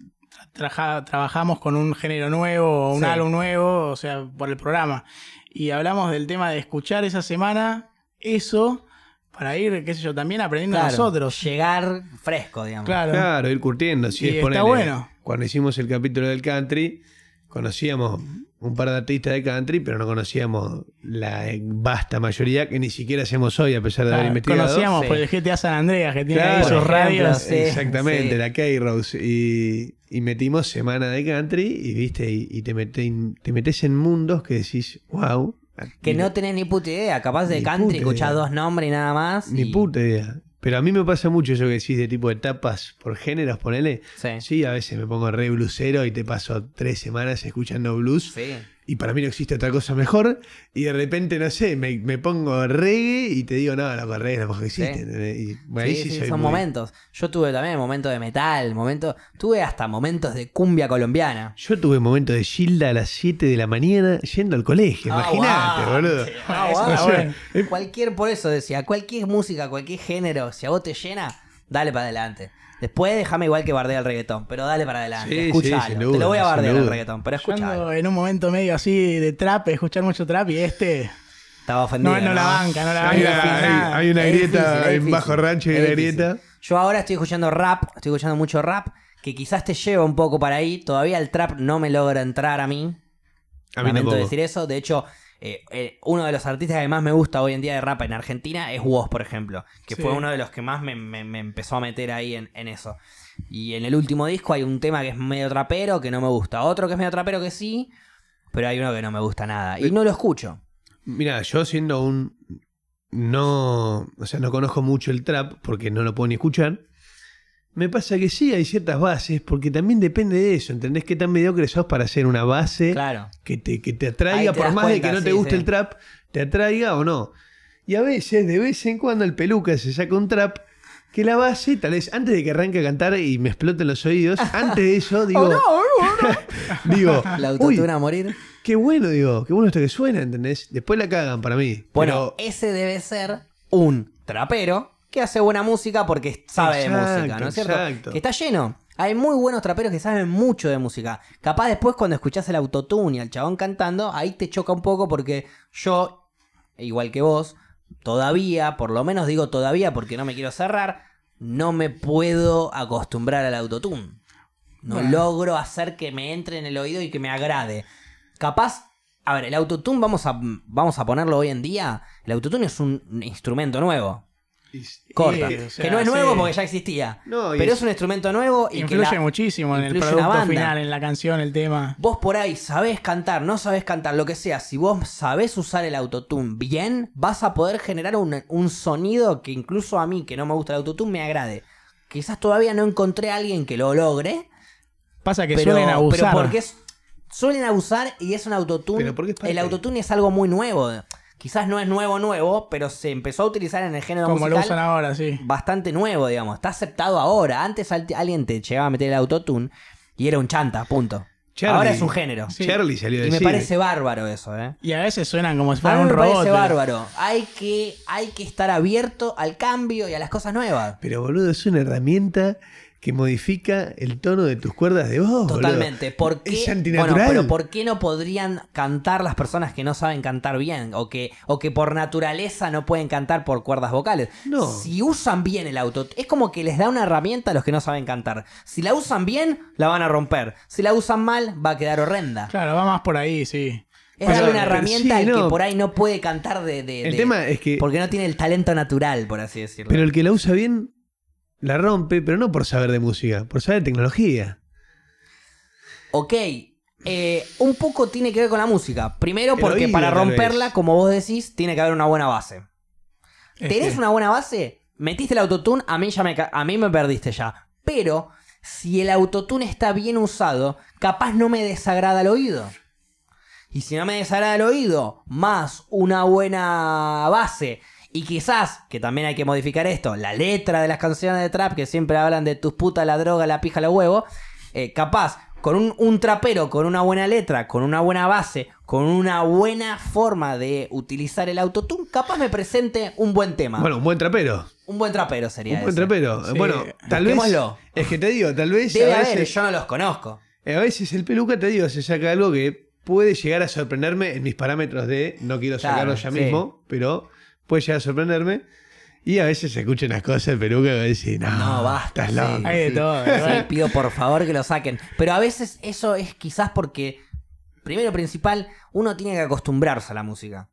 traja- trabajamos con un género nuevo o un Sí. álbum nuevo, o sea, por el programa. Y hablamos del tema de escuchar esa semana eso para ir, qué sé yo, también aprendiendo Claro, nosotros. Llegar fresco, digamos. Claro. Claro, ir curtiendo. Si Y es está ponele, bueno. Cuando hicimos el capítulo del country, conocíamos un par de artistas de country, pero no conocíamos la vasta mayoría que ni siquiera hacemos hoy, a pesar de haber Claro, investigado. Conocíamos Sí. por el GTA San Andreas, que tiene ahí sus radios. sí. Exactamente, sí. la K-Rose. Y, y metimos semana de country y viste, y, y te, mete- te metes en mundos que decís, wow. Que no tenés ni puta idea. Capaz de country escuchás idea. dos nombres y nada más. Ni y- puta idea. Pero a mí me pasa mucho eso que decís de tipo de etapas por géneros, ponele. Sí. Sí, a veces me pongo re blusero y te paso tres semanas escuchando blues. Sí. Y para mí no existe otra cosa mejor. Y de repente, no sé, me, me pongo reggae y te digo, no, loco, reggae es lo mejor que existe. Sí. ¿entendés? Y bueno, Sí, sí sí, son muy- momentos. Yo tuve también momentos de metal, momentos, tuve hasta momentos de cumbia colombiana. Yo tuve momento de Gilda a las 7 de la mañana yendo al colegio. Ah, Imagínate, boludo. Ah, bueno, está bueno. Cualquier, por eso decía, cualquier música, cualquier género, si a vos te llena, dale para adelante. Después déjame igual que bardea el reggaetón, pero dale para adelante, Sí, te lo voy a bardear el reggaetón, pero Yo ando escuchalo. en un momento medio así de trap, escuchar mucho trap y este Estaba ofendido. no, no la banca, no la Hay banca. una, hay- una Es grieta difícil, en difícil. Bajo Rancho y una grieta. Yo ahora estoy escuchando rap, estoy escuchando mucho rap, que quizás te lleva un poco para ahí. Todavía el trap no me logra entrar a mí. A mí Lamento tampoco. decir eso. De hecho, eh, eh, uno de los artistas que más me gusta hoy en día de rap en Argentina es Woz, por ejemplo, que Sí. fue uno de los que más me, me- me empezó a meter ahí en, en eso. Y en el último disco hay un tema que es medio trapero que no me gusta, otro que es medio trapero que sí, pero hay uno que no me gusta nada. Y no lo escucho. Mira, yo siendo un. No. O sea, no conozco mucho el trap porque no lo puedo ni escuchar. Me pasa que sí hay ciertas bases, porque también depende de eso. ¿Entendés qué tan mediocre sos para hacer una base Claro. que te, que te atraiga, te por más de que no te guste sí. el trap, te atraiga o no? Y a veces, de vez en cuando, el peluca se saca un trap que la base, tal vez antes de que arranque a cantar y me exploten los oídos, antes de eso, digo. digo, La autotuna a morir. qué bueno, digo, qué bueno esto que suena, ¿entendés? Después la cagan para mí. Bueno, pero- ese debe ser un trapero que hace buena música porque sabe Exacto, de música, ¿no es cierto? exacto. Que está lleno. Hay muy buenos traperos que saben mucho de música. Capaz después cuando escuchás el autotune y al chabón cantando, ahí te choca un poco porque yo, igual que vos, todavía, por lo menos digo todavía porque no me quiero cerrar, no me puedo acostumbrar al autotune. No Bueno. logro hacer que me entre en el oído y que me agrade. Capaz, a ver, el autotune vamos a, vamos a ponerlo hoy en día. El autotune es un instrumento nuevo. Corta. o sea, que no es nuevo sí. porque ya existía. No, pero es- es un instrumento nuevo y que Influye la- muchísimo en el producto banda. final, en la canción, el tema. Vos por ahí sabés cantar, no sabés cantar, lo que sea. Si vos sabés usar el autotune bien, vas a poder generar un, un sonido que incluso a mí, que no me gusta el autotune, me agrade. Quizás todavía no encontré a alguien que lo logre, Pasa que pero, suelen abusar. pero porque es- suelen abusar y es un autotune. El autotune es algo muy nuevo. Quizás no es nuevo, nuevo, pero se empezó a utilizar en el género como lo musical usan ahora, sí. bastante nuevo, digamos. Está aceptado ahora. Antes al- alguien te llegaba a meter el autotune y era un chanta, punto. Charlie. Ahora es un género. Sí. Charlie salió a Y me decir. parece bárbaro eso, ¿eh? Y a veces suenan como si A fueran mí un me robot. parece eh. bárbaro. Hay que, hay que estar abierto al cambio y a las cosas nuevas. Pero boludo, es una herramienta que modifica el tono de tus cuerdas de voz. Totalmente. ¿Por qué? Es antinatural. Bueno, pero ¿por qué no podrían cantar las personas que no saben cantar bien? O que, o que por naturaleza no pueden cantar por cuerdas vocales. No. Si usan bien el auto, es como que les da una herramienta a los que no saben cantar. Si la usan bien, la van a romper. Si la usan mal, va a quedar horrenda. Claro, va más por ahí, sí. Es Pero- darle una herramienta sí, al no. que por ahí no puede cantar de, de- El de- tema es que. Porque no tiene el talento natural, por así decirlo. Pero el que la usa bien la rompe, pero no por saber de música, por saber de tecnología. Ok, eh, un poco tiene que ver con la música. Primero porque oído, para romperla, como vos decís, tiene que haber una buena base. Es ¿Tenés una buena base? Metiste el autotune, a mí, ya me, a mí me perdiste ya. Pero si el autotune está bien usado, capaz no me desagrada el oído. Y si no me desagrada el oído, más una buena base. Y quizás, que también hay que modificar esto, la letra de las canciones de trap que siempre hablan de tus putas, la droga, la pija, los huevos. eh, capaz, con un, un trapero, con una buena letra, con una buena base, con una buena forma de utilizar el autotune, capaz me presente un buen tema. Bueno, un buen trapero. un buen trapero sería Un buen ese. trapero. Sí. Bueno, tal vez. Es que te digo, tal vez. Debe a, haber, veces, yo no los conozco. a veces el peluca, te digo, se saca algo que puede llegar a sorprenderme en mis parámetros de. No quiero Claro, sacarlo ya sí. mismo, pero puede llegar a sorprenderme. Y a veces se escuchan unas cosas del peluca que decís, no, No, basta. estás sí, loco. Hay de sí. todo, Sí, pido por favor que lo saquen. Pero a veces eso es quizás porque, primero principal, uno tiene que acostumbrarse a la música.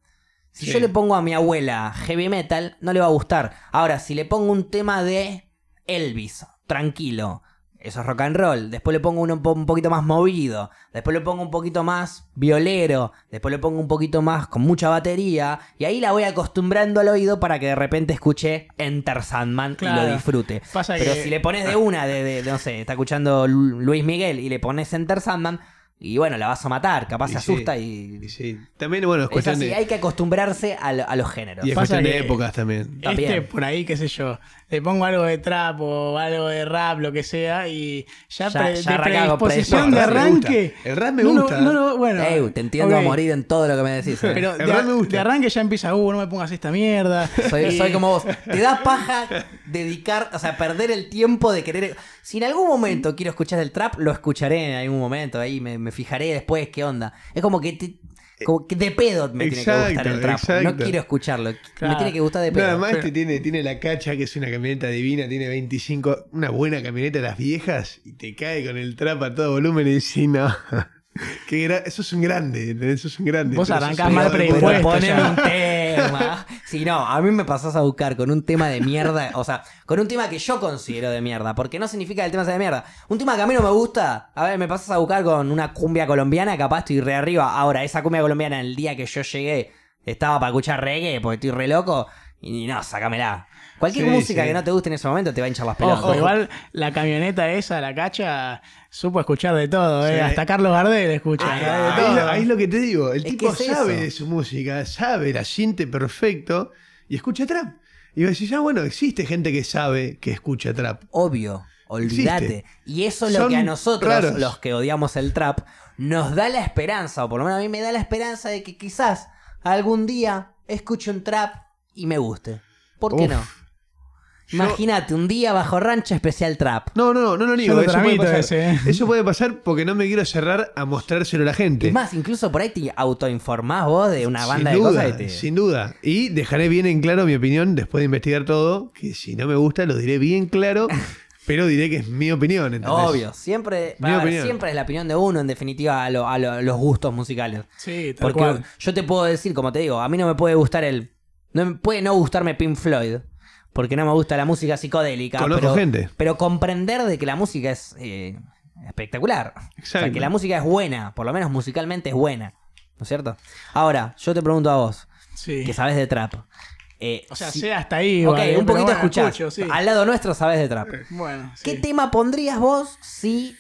Si Sí. yo le pongo a mi abuela heavy metal, no le va a gustar. Ahora, si le pongo un tema de Elvis, tranquilo, eso es rock and roll. Después le pongo uno un, po- un poquito más movido. Después le pongo un poquito más violero. Después le pongo un poquito más con mucha batería. Y ahí la voy acostumbrando al oído para que de repente escuche Enter Sandman y lo disfrute. Pasa Pero que- si le pones de una, de, de- de, no sé, está escuchando Lu- Luis Miguel y le pones Enter Sandman, y bueno, la vas a matar, capaz Y se sí. asusta y... Y sí. También, bueno, es Es cuestión así, de. hay que acostumbrarse a, lo- a los géneros. Y es Pasa cuestión de épocas también. También. Este por ahí, qué sé yo, le pongo algo de trap o algo de rap, lo que sea, y ya, Ya- pre- ya de arranca con predisposición predisposición. de No, el rap me arranque. gusta. El rap me No, no, gusta. No, no, bueno. Ey, te entiendo a morir en todo lo que me decís. eh. Pero El de, rap me gusta. de arranque ya empieza, uh, no me pongas esta mierda. Soy, Y- soy como vos. Te da paja dedicar, o sea, perder el tiempo de querer. Si en algún momento quiero escuchar el trap, lo escucharé en algún momento. Ahí me, me fijaré después qué onda. Es como que, te- como que de pedo me tiene que gustar el trap. No quiero escucharlo. Me Claro. tiene que gustar de No, pedo. además pero- este tiene, tiene la cacha, que es una camioneta divina, tiene 25, una buena camioneta de las viejas, y te cae con el trap a todo volumen y decís, no, Que gra- eso es un grande, eso es un grande. Vos arrancás mal predispuesto. poneme ya. un tema. Si no, a mí me pasás a buscar con un tema de mierda. O sea, con un tema que yo considero de mierda. Porque no significa que el tema sea de mierda. Un tema que a mí no me gusta. A ver, me pasás a buscar con una cumbia colombiana. Capaz estoy re arriba. Ahora, esa cumbia colombiana, el día que yo llegué, estaba para escuchar reggae porque estoy re loco. Y no, sácamela. Cualquier Sí, música sí. que no te guste en ese momento te va a hinchar las pelotas. Ojo, igual la camioneta esa, la cacha, supo escuchar de todo, ¿eh? Sí. Hasta Carlos Gardel escucha. De Ahí, todo. lo- ahí es lo que te digo. El Es tipo es sabe eso. de su música, sabe, la siente perfecto y escucha trap. Y vos decís, ah, bueno, existe gente que sabe que escucha trap. Obvio, olvídate. Y eso es lo Son que a nosotros, raros. los que odiamos el trap, nos da la esperanza, o por lo menos a mí me da la esperanza de que quizás algún día escuche un trap y me guste. ¿Por qué Uf. no? Imagínate, un día bajo rancho especial trap. No, no, no lo niego. lo eso, puede tramito pasar. ese, ¿eh? eso puede pasar porque no me quiero cerrar a mostrárselo a la gente. Y más, incluso por ahí te autoinformás vos de una banda sin de duda, cosas y te... Sin duda. Y dejaré bien en claro mi opinión después de investigar todo, que si no me gusta lo diré bien claro, pero diré que es mi opinión. ¿entendés? Obvio, siempre, Mi opinión. siempre es la opinión de uno, en definitiva, a, lo- a lo- a los gustos musicales. Sí, tal Porque cual. yo te puedo decir, como te digo, a mí no me puede gustar el. No me puede no gustarme Pink Floyd. Porque no me gusta la música psicodélica. Conozco pero, gente. Pero comprender de que la música es eh, espectacular. O sea, Exacto. que la música es buena. Por lo menos musicalmente es buena. ¿No es cierto? Ahora, yo te pregunto a vos, Sí. que sabes de trap. Eh, O sea, si- sé hasta ahí. ok, ¿eh? un poquito bueno, escuchás. escucho, sí. Al lado nuestro sabes de trap. Bueno, ¿Qué tema pondrías vos si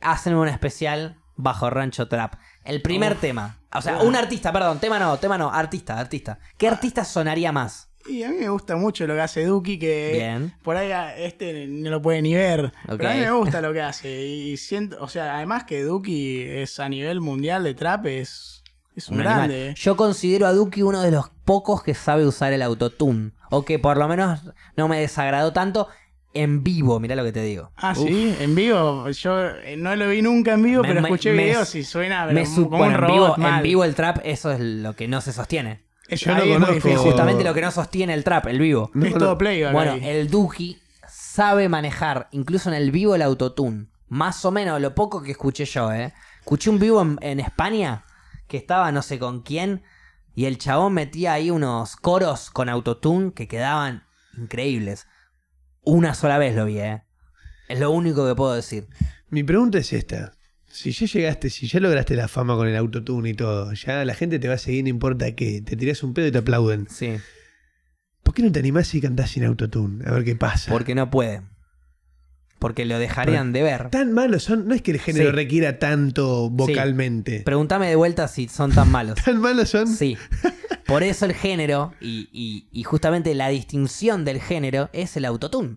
hacen un especial bajo Rancho Trap? El primer tema. O sea, un artista, perdón, tema no, tema no, artista, artista. ¿Qué artista sonaría más? Y a mí me gusta mucho lo que hace Duki, que Bien. por ahí a este no lo puede ni ver. Pero a mí me gusta lo que hace. Y siento, o sea, además que Duki es a nivel mundial de trap, es, es un, grande. ¿eh? Yo considero a Duki uno de los pocos que sabe usar el autotune. O que por lo menos no me desagradó tanto en vivo, mirá lo que te digo. Ah, sí, en vivo. Yo eh, no lo vi nunca en vivo, Me- pero escuché me- videos y suena Me como bueno, un en, robot en mal. vivo el trap, eso es lo que no se sostiene. Es, Yo no es conozco-. Justamente lo que no sostiene el trap, el vivo. No, es todo playback. Bueno, ahí. el Duki sabe manejar, incluso en el vivo, el autotune. Más o menos lo poco que escuché yo, ¿eh? Escuché un vivo en, en España que estaba no sé con quién y el chabón metía ahí unos coros con autotune que quedaban increíbles. Una sola vez lo vi, ¿eh? Es lo único que puedo decir. Mi pregunta es esta. Si ya llegaste, si ya lograste la fama con el autotune y todo, ya la gente te va a seguir, no importa qué, te tirás un pedo y te aplauden. Sí. ¿Por qué no te animás y cantás sin autotune? A ver qué pasa. Porque no puede. Porque lo dejarían de ver. Tan malos son, no es que el género Sí. requiera tanto vocalmente. Pregúntame de vuelta si son tan malos. Tan malos son. Sí. Por eso el género y, y- y justamente la distinción del género es el autotune.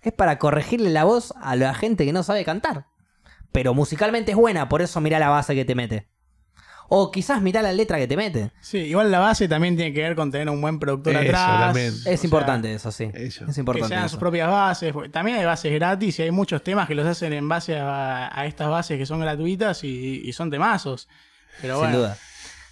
Es para corregirle la voz a la gente que no sabe cantar. Pero musicalmente es buena, por eso mirá la base que te mete. O quizás mirá la letra que te mete. Sí, igual la base también tiene que ver con tener un buen productor Eso atrás. también. O Es sea, importante eso, sí. Eso. Es Que importante. sean eso. sus propias bases. También hay bases gratis y hay muchos temas que los hacen en base a, a estas bases que son gratuitas y, y son temazos. Pero Sin bueno, duda.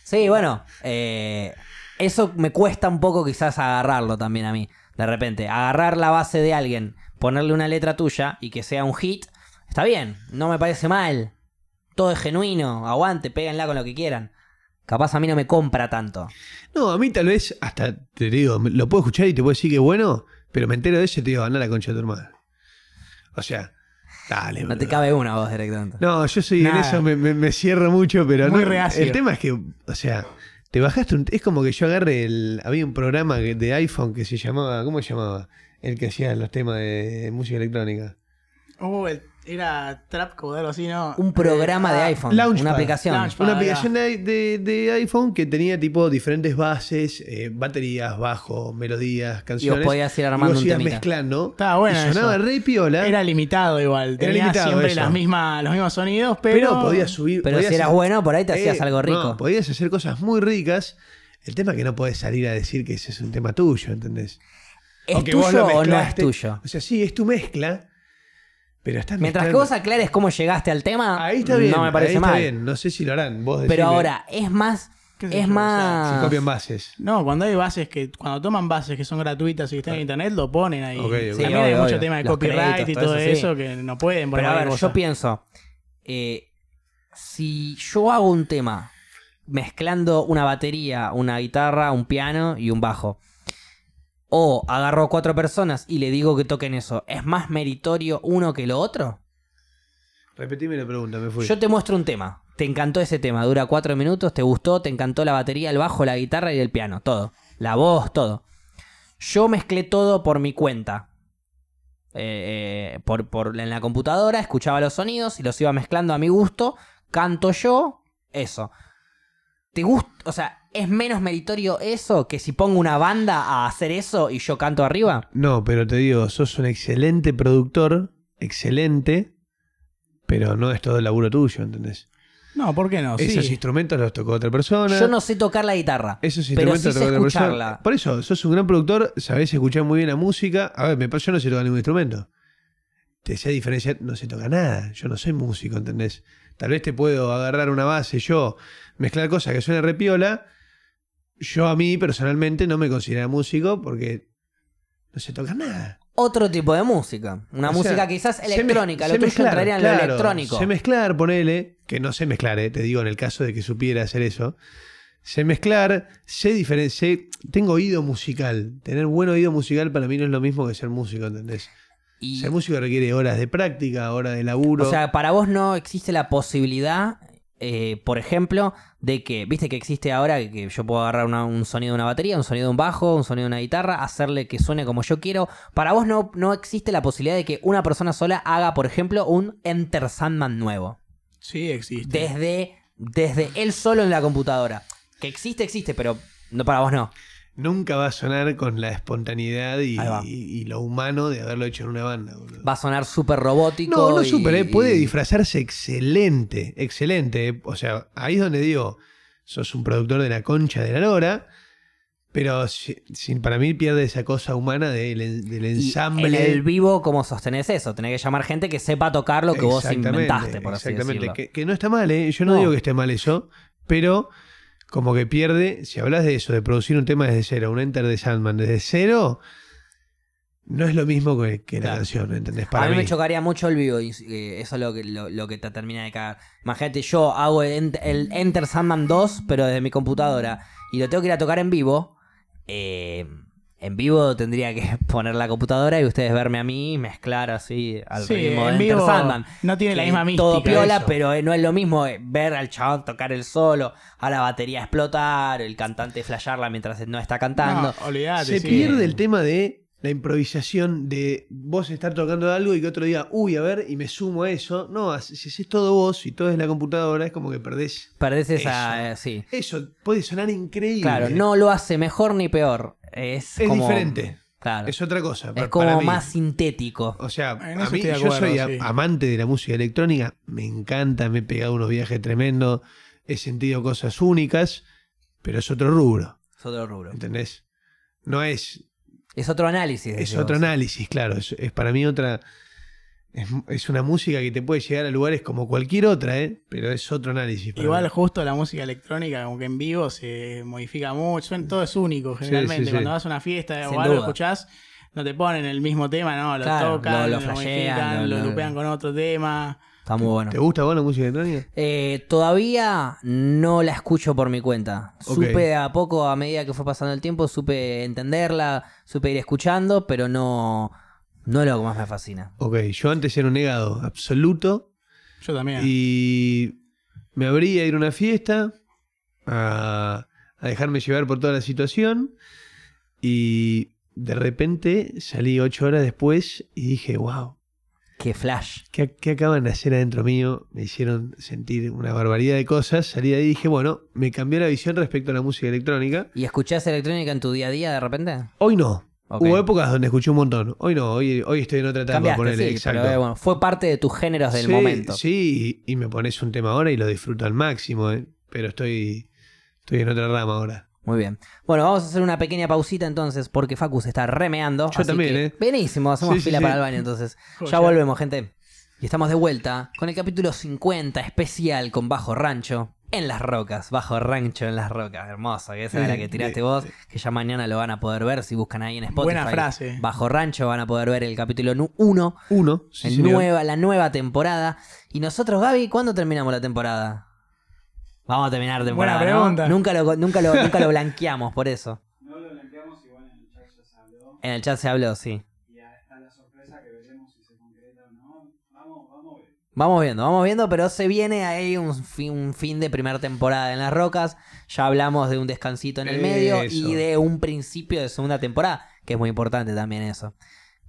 Sí, bueno, eh, eso me cuesta un poco quizás agarrarlo también a mí. De repente, agarrar la base de alguien, ponerle una letra tuya y que sea un hit, está bien, no me parece mal. Todo es genuino, aguante, péguenla con lo que quieran. Capaz a mí no me compra tanto. No, a mí tal vez, hasta te digo, lo puedo escuchar y te puedo decir que es bueno, pero me entero de eso y te digo, anda la concha de tu hermana. O sea, dale, No te cabe una voz directamente. No, yo soy en eso, me, me- me cierro mucho, pero Muy no. reacio. El tema es que, o sea, te bajaste un. Es como que yo agarre el. Había un programa de iPhone que se llamaba. ¿Cómo se llamaba? El que hacía los temas de música electrónica. Uh, el- era Trap Code, algo así, ¿no? Un programa de Ah, iPhone, Launchpad. una aplicación. Launchpad. Una aplicación de, de- de iPhone que tenía tipo diferentes bases, eh, baterías, bajo, melodías, canciones. podías ir y armando vos un ibas temita. mezclando. Estaba bueno y sonaba eso. re piola. Era limitado igual. Tenía limitado siempre las mismas, los mismos sonidos, pero. pero, podías subir. Pero podías si eras hacer- bueno, por ahí te hacías Eh, algo rico. no, podías hacer cosas muy ricas. El tema es que no podés salir a decir que ese es un tema tuyo, ¿entendés? ¿Es O que vos tuyo lo o no es tuyo? O sea, sí, es tu mezcla, pero Mientras que vos aclares cómo llegaste al tema, Ahí está bien, no me parece ahí está mal. bien. No sé si lo harán. Vos Pero decime ahora, es más. ¿Qué sé Es más. Si copian bases. No, cuando hay bases que. Cuando toman bases que son gratuitas y que están en internet, lo ponen ahí. Ok, ok. También hay mucho obvio. tema de Los copyright créditos, y todo todo eso, sí. eso que no pueden poner Pero a ver, yo pienso. eh, si yo hago un tema mezclando una batería, una guitarra, un piano y un bajo, o agarro a cuatro personas y le digo que toquen eso, ¿es más meritorio uno que lo otro? Repetime la pregunta, me fui. Yo te muestro un tema. Te encantó ese tema, dura cuatro minutos, te gustó, te encantó la batería, el bajo, la guitarra y el piano, todo. La voz, todo. Yo mezclé todo por mi cuenta. Eh, eh, por, por- en la computadora, escuchaba los sonidos y los iba mezclando a mi gusto. Canto yo, eso. ¿Te gusta? O sea, ¿es menos meritorio eso que si pongo una banda a hacer eso y yo canto arriba? No, pero te digo, sos un excelente productor, excelente, pero no es todo el laburo tuyo, ¿entendés? No, ¿por qué no? Esos Sí. instrumentos los tocó otra persona. Yo no sé tocar la guitarra. Esos pero instrumentos sí los sé tocó otra persona. escucharla. Por eso, sos un gran productor, sabés escuchar muy bien la música. A ver, me pasa, yo no sé tocar ningún instrumento. Te sé diferenciar, no sé tocar nada. Yo no soy músico, ¿entendés? Tal vez te puedo agarrar una base yo, mezclar cosas que suenen repiola. Yo a mí personalmente no me considero músico porque no sé tocar nada. Otro tipo de música. Una O música sea, quizás electrónica. Lo tuyo mezclar, entraría en lo electrónico. Sé mezclar, ponele, que no sé mezclar, eh, te digo en el caso de que supiera hacer eso. Sé mezclar, sé diferenciar, tengo oído musical. Tener buen oído musical para mí no es lo mismo que ser músico, ¿entendés? Y- Ser músico requiere horas de práctica, horas de laburo. o sea, para vos no existe la posibilidad, eh, por ejemplo, de que, viste que existe ahora que- yo puedo agarrar una- un sonido de una batería, un sonido de un bajo, un sonido de una guitarra, hacerle que suene como yo quiero. Para vos no, no existe la posibilidad de que una persona sola haga, por ejemplo, un Enter Sandman nuevo. Sí, existe. Desde, desde él solo en la computadora. Que existe, existe, pero no para vos no. Nunca va a sonar con la espontaneidad y, lo humano de haberlo hecho en una banda. boludo. Va a sonar súper robótico. No, no y- super, eh, puede disfrazarse excelente, excelente. eh. O sea, ahí es donde digo, sos un productor de la concha de la lora, pero si- sin, para mí pierde esa cosa humana del, ensamble. En el vivo, ¿cómo sostenés eso? Tenés que llamar gente que sepa tocar lo que vos Exactamente, inventaste, por así exactamente. decirlo. Que, que no está mal, ¿eh? yo no, No. digo que esté mal eso, pero como que pierde, si hablas de eso, de producir un tema desde cero, un enter de Sandman desde cero, no es lo mismo que, que la canción, ¿entendés? Para a mí, mí. me chocaría mucho el vivo y eh, eso es lo que, lo, lo que te termina de cagar. Imagínate, yo hago el, el Enter Sandman 2, pero desde mi computadora, y lo tengo que ir a tocar en vivo. eh, en vivo tendría que poner la computadora y ustedes verme a mí y mezclar así al Sí, ritmo de Enter Sandman. no tiene la misma mística. Todo piola, eso. pero eh, no es lo mismo eh, ver al chabón tocar el solo, a la batería explotar, el cantante flashearla mientras no está cantando. No, olvidate. Se sí. pierde el tema de la improvisación de vos estar tocando algo y que otro diga, uy, a ver, y me sumo a eso. No, si haces todo vos y todo es la computadora, es como que perdés. Perdés esa. Eso. eh, sí. Eso puede sonar increíble. Claro, no lo hace mejor ni peor. Es, Es como- diferente. Claro. Es otra cosa. Es como para mí. más sintético. O sea, a mí, yo acuerdo, soy sí. amante de la música electrónica, me encanta, me he pegado unos viajes tremendos, he sentido cosas únicas, pero es otro rubro, Es otro rubro. ¿entendés? No es Es otro análisis. Es otro vos. análisis, claro. Es, es para mí otra. Es, es una música que te puede llegar a lugares como cualquier otra, ¿eh? Pero es otro análisis. Igual mí. justo la música electrónica, como que en vivo se modifica mucho, todo es único generalmente. sí, sí. Cuando vas a una fiesta Sin o algo duda. escuchás, no te ponen el mismo tema, no, lo Claro, tocan, lo- lo, lo flashean, modifican, lo- lo, lo- lupean con otro tema. Está muy bueno. ¿Te gusta vos la música electrónica? Eh, todavía no la escucho por mi cuenta. Supe a poco, a medida que fue pasando el tiempo, supe entenderla, supe ir escuchando, pero no, no es lo que más me fascina. Ok, yo antes era un negado absoluto Yo también. y me abría a ir a una fiesta, a, a dejarme llevar por toda la situación y de repente salí ocho horas después y dije, wow, Qué flash. ¿Qué, qué acaban de hacer adentro mío? Me hicieron sentir una barbaridad de cosas. Salí de ahí y dije, bueno, me cambió la visión respecto a la música electrónica. ¿Y escuchás electrónica en tu día a día de repente? Hoy no. Hubo épocas donde escuché un montón. Hoy no, hoy, hoy estoy en otra etapa. Sí, exacto. pero eh, bueno, fue parte de tus géneros del Sí, momento. Sí, y, y me pones un tema ahora y lo disfruto al máximo, ¿eh? pero estoy, estoy en otra rama ahora. Muy bien. Bueno, vamos a hacer una pequeña pausita entonces porque Facu se está remeando. Yo así también, que ¿eh? Buenísimo, hacemos Sí, fila sí. para el baño entonces. Ya volvemos, gente. Y estamos de vuelta con el capítulo 50 especial con Bajo Rancho. en las rocas, bajo rancho en las rocas. Hermoso, que esa es la que tiraste vos, que ya mañana lo van a poder ver si buscan ahí en Spotify. Buena frase. Bajo rancho van a poder ver el capítulo 1, Uno. el señor. nueva, la nueva temporada. Y nosotros, Gaby, ¿cuándo terminamos la temporada? Vamos a terminar temporada. Buena ¿no? pregunta. Nunca lo, nunca lo, nunca lo blanqueamos por eso. No lo blanqueamos, igual en el chat ya se habló. En el chat se habló, sí. Y a- está la sorpresa que veremos si se concreta o no. Vamos, vamos ver. Vamos viendo, vamos viendo, pero se viene ahí un fin, un fin de primera temporada en las rocas. Ya hablamos de un descansito en el medio Eso. y de un principio de segunda temporada, que es muy importante también eso.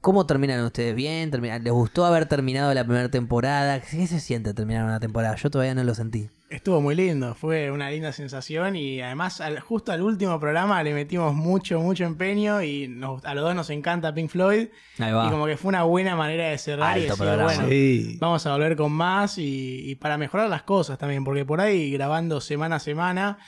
¿Cómo terminan ustedes? ¿Bien? ¿Terminan- ¿Les gustó haber terminado la primera temporada? ¿Qué se siente terminar una temporada? Yo todavía no lo sentí. Estuvo muy lindo, fue una linda sensación y además al- justo al último programa le metimos mucho, mucho empeño y nos- a los dos nos encanta Pink Floyd Ahí va. y como que fue una buena manera de cerrar y decir, programa. bueno, Sí. vamos a volver con más y, y para mejorar las cosas también, porque por ahí grabando semana a semana,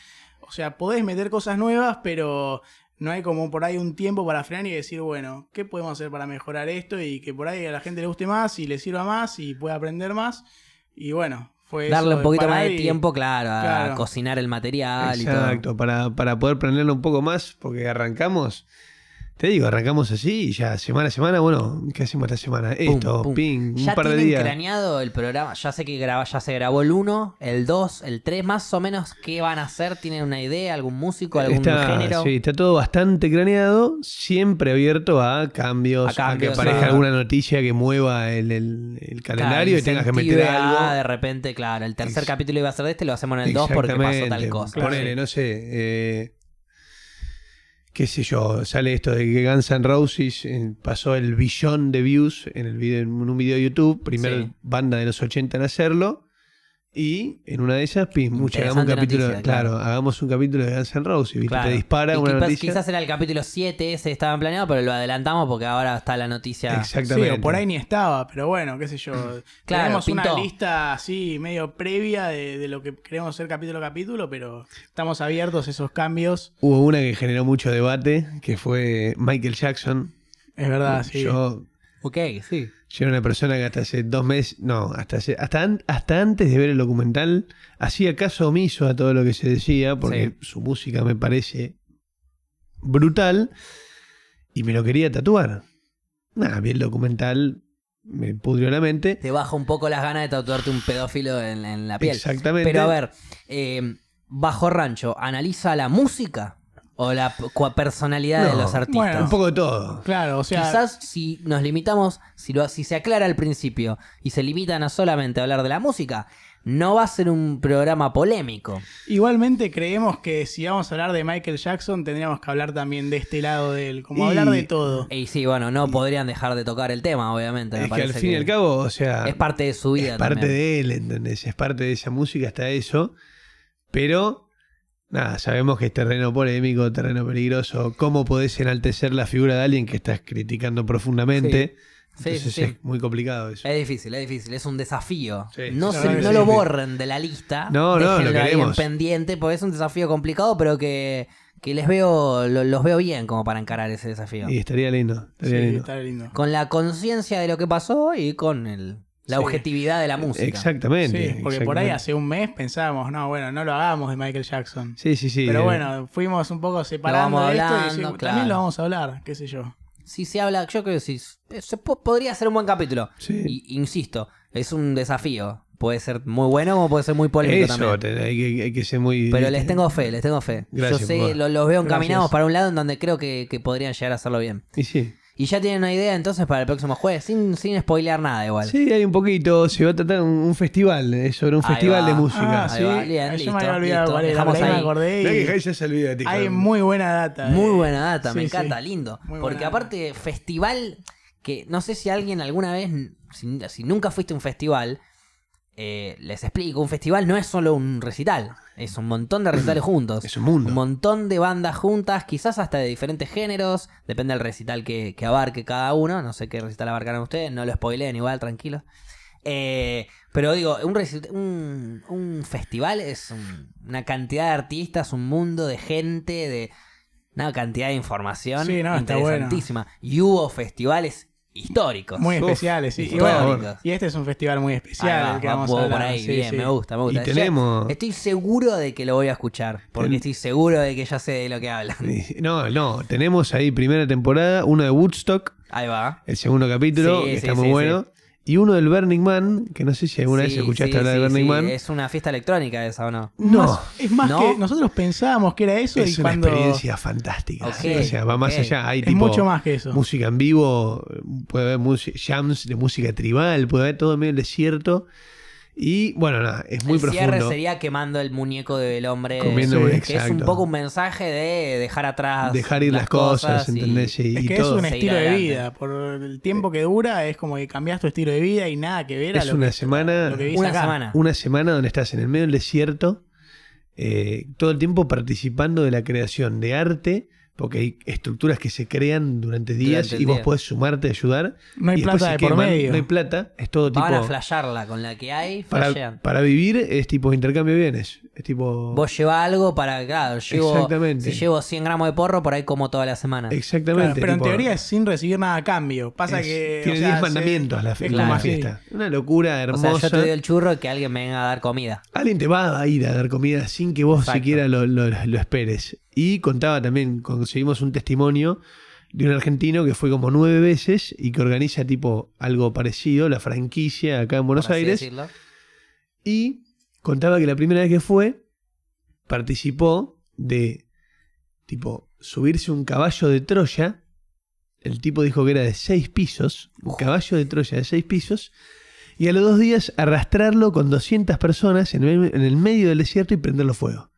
o sea, podés meter cosas nuevas, pero no hay como por ahí un tiempo para frenar y decir, bueno, ¿qué podemos hacer para mejorar esto? Y que por ahí a la gente le guste más y le sirva más y pueda aprender más. Y bueno, fue Darle eso un poquito más de y- tiempo, claro, a Claro. cocinar el material y todo. Exacto, para, para poder prenderlo un poco más, porque arrancamos, te digo, arrancamos así y ya semana a semana, bueno, ¿qué hacemos esta semana? Pum, Esto, pum. ping, un Ya par de tienen días. craneado el programa. Ya sé que graba, ya se grabó el 1, el 2, el 3, más o menos. ¿Qué van a hacer? ¿Tienen una idea? ¿Algún músico? ¿Algún Está, género? sí, está todo bastante craneado, siempre abierto a cambios, a, que aparezca alguna noticia que mueva el, el- el calendario y tengas que meter algo. de repente, claro, el tercer Ex- capítulo iba a ser de este, lo hacemos en el 2 porque pasó tal cosa. Ponele, no sé. eh, qué sé yo, sale esto de que Guns N' Roses eh, pasó el billón de views en, el video, en un video de YouTube, primera Sí. banda de los 80 en hacerlo. Y en una de esas, pim, mucha, hagamos un capítulo, noticia, claro, claro. hagamos un capítulo de Guns N' Roses, ¿viste? Claro. Te dispara Y una quizás, noticia. quizás era el capítulo 7, ese estaba planeado, pero lo adelantamos porque ahora está la noticia. Exactamente. Sí, o por ahí ni estaba, pero bueno, qué sé yo. Claro, Tenemos pintó. una lista así medio previa de, de lo que queremos hacer capítulo a capítulo, pero estamos abiertos a esos cambios. Hubo una que generó mucho debate, que fue Michael Jackson. Es verdad, sí. Yo Ok, sí. Yo era una persona que hasta hace dos meses, no, hasta, hace- hasta, an- hasta antes de ver el documental, hacía caso omiso a todo lo que se decía, porque su música me parece brutal, y me lo quería tatuar. Nada, vi el documental, me pudrió la mente. Te baja un poco las ganas de tatuarte un pedófilo en, en la piel. Exactamente. Pero a ver, eh, Bajo Rancho, ¿analiza la música o la personalidad de los artistas? bueno, Un poco de todo. Claro, o sea, Quizás si nos limitamos, si, lo, si se aclara al principio y se limitan a solamente hablar de la música, no va a ser un programa polémico. igualmente creemos que si vamos a hablar de Michael Jackson, tendríamos que hablar también de este lado de él, como Y- hablar de todo. Y sí, bueno, no podrían dejar de tocar el tema, obviamente. me Es que al fin y al cabo, o sea, es parte de su vida. es parte también. de él, ¿entendés? Es parte de esa música, hasta eso. Pero, nada, sabemos que es terreno polémico, terreno peligroso. ¿Cómo podés enaltecer la figura de alguien que estás criticando profundamente? Sí, Entonces sí, sí. es muy complicado eso. Es difícil, es difícil, es un desafío. Sí, no sí, se- no lo borren de la lista. No, no, lo queremos. pendiente, porque es un desafío complicado, pero que, que les veo, lo- los veo bien como para encarar ese desafío. Y estaría lindo. Sí, Estaría lindo. está lindo. Con la conciencia de lo que pasó y con el, la Sí. objetividad de la música. Exactamente. Sí, porque por ahí hace un mes pensábamos, no, bueno, no lo hagamos de Michael Jackson. Sí, sí, sí. Pero eh, bueno, fuimos un poco separando vamos esto y hablando, decimos, claro. también lo vamos a hablar, qué sé yo. Si se habla, yo creo que sí, se po- podría ser un buen capítulo. Sí. Y, insisto, es un desafío. Puede ser muy bueno como puede ser muy polémico Eso, también. hay, que, hay que ser muy. Pero les tengo fe, les tengo fe. Gracias, Yo sé, papá. lo- los veo encaminados Gracias. para un lado en donde creo que, que podrían llegar a hacerlo bien. Y sí. Y ya tienen una idea entonces para el próximo jueves, sin, sin spoilear nada igual. Sí, hay un poquito. Se va a tratar un, un festival, es sobre un Ahí festival va. de música. Ah, Ahí sí, bien, yo listo, me había olvidado cuál era, Dejamos pero ahí me acordé. Mirá y que Jai ya se olvida de ti, hay muy buena data. Muy eh. buena data, me encanta, sí. lindo. Muy Porque aparte, festival, que no sé si alguien alguna vez, si, si nunca fuiste a un festival, eh, les explico, un festival no es solo un recital, es un montón de recitales juntos. Es un mundo. Un montón de bandas juntas, quizás hasta de diferentes géneros, depende del recital que, que abarque cada uno, no sé qué recital abarcarán ustedes, no lo spoileen igual, tranquilos. Eh, pero digo, un, un, un festival es un- una cantidad de artistas, un mundo de gente, de una cantidad de información Sí, no, bueno. interesantísima. Y hubo festivales históricos. Muy Uf, especiales, sí. Y, bueno, y este es un festival muy Ahí especial. el que va vamos a hablar. ahí, Sí, bien, sí. me gusta, me gusta. Y Ya tenemos- estoy seguro de que lo voy a escuchar, porque Ten- estoy seguro de que ya sé de lo que hablan. No, no, tenemos ahí primera temporada, uno de Woodstock, Ahí va. el segundo capítulo, Sí, que sí, está muy sí, bueno, y uno del Burning Man, que no sé si alguna vez escuchaste sí, hablar sí, de Burning sí, Man. Es una fiesta electrónica esa, ¿o no? No, Más- es más ¿No? que nosotros pensábamos que era eso es y una cuando experiencia fantástica. O sea, va más allá. Hay es tipo mucho más que eso. música en vivo, puede haber jams de música tribal, puede haber todo en medio del desierto. Y bueno, nada, es muy el profundo. cierre sería quemando el muñeco del hombre. Comiendo, Sí. que es un poco un mensaje de dejar atrás. Dejar ir las cosas, y- ¿entendés? Y, Es y que todo. es un estilo de vida. Por el tiempo que dura, es como que cambias tu estilo de vida y nada que ver a Es lo una que, semana- lo que vivís Una acá. semana. Una semana donde estás en el medio del desierto, eh, todo el tiempo participando de la creación de arte, porque hay estructuras que se crean durante días Durante y vos día. podés sumarte, ayudar. No hay y después plata de por queman, medio. No hay plata, es todo tipo. Van a flashearla con la que hay, para, para vivir es tipo intercambio de bienes. Es tipo. Vos llevas algo para, claro, llevo, Exactamente. si llevo 100 gramos de porro, por ahí como toda la semana. Exactamente. Claro, pero en tipo, teoría es sin recibir nada a cambio. Pasa es- que. Tiene o sea, 10 se- mandamientos la, fiesta. Una locura o hermosa. sea, yo te doy el churro y que alguien me venga a dar comida. Alguien te va a ir a dar comida sin que vos Exacto. siquiera lo, lo- lo esperes. Y contaba también, conseguimos un testimonio de un argentino que fue como nueve veces y que organiza tipo algo parecido, la franquicia acá en Buenos Aires. decirlo. Y contaba que la primera vez que fue, participó de tipo subirse un caballo de Troya. El tipo dijo que era de seis pisos, un caballo de Troya de seis pisos. Y a los dos días arrastrarlo con 200 personas en el, en el medio del desierto y prenderlo fuego.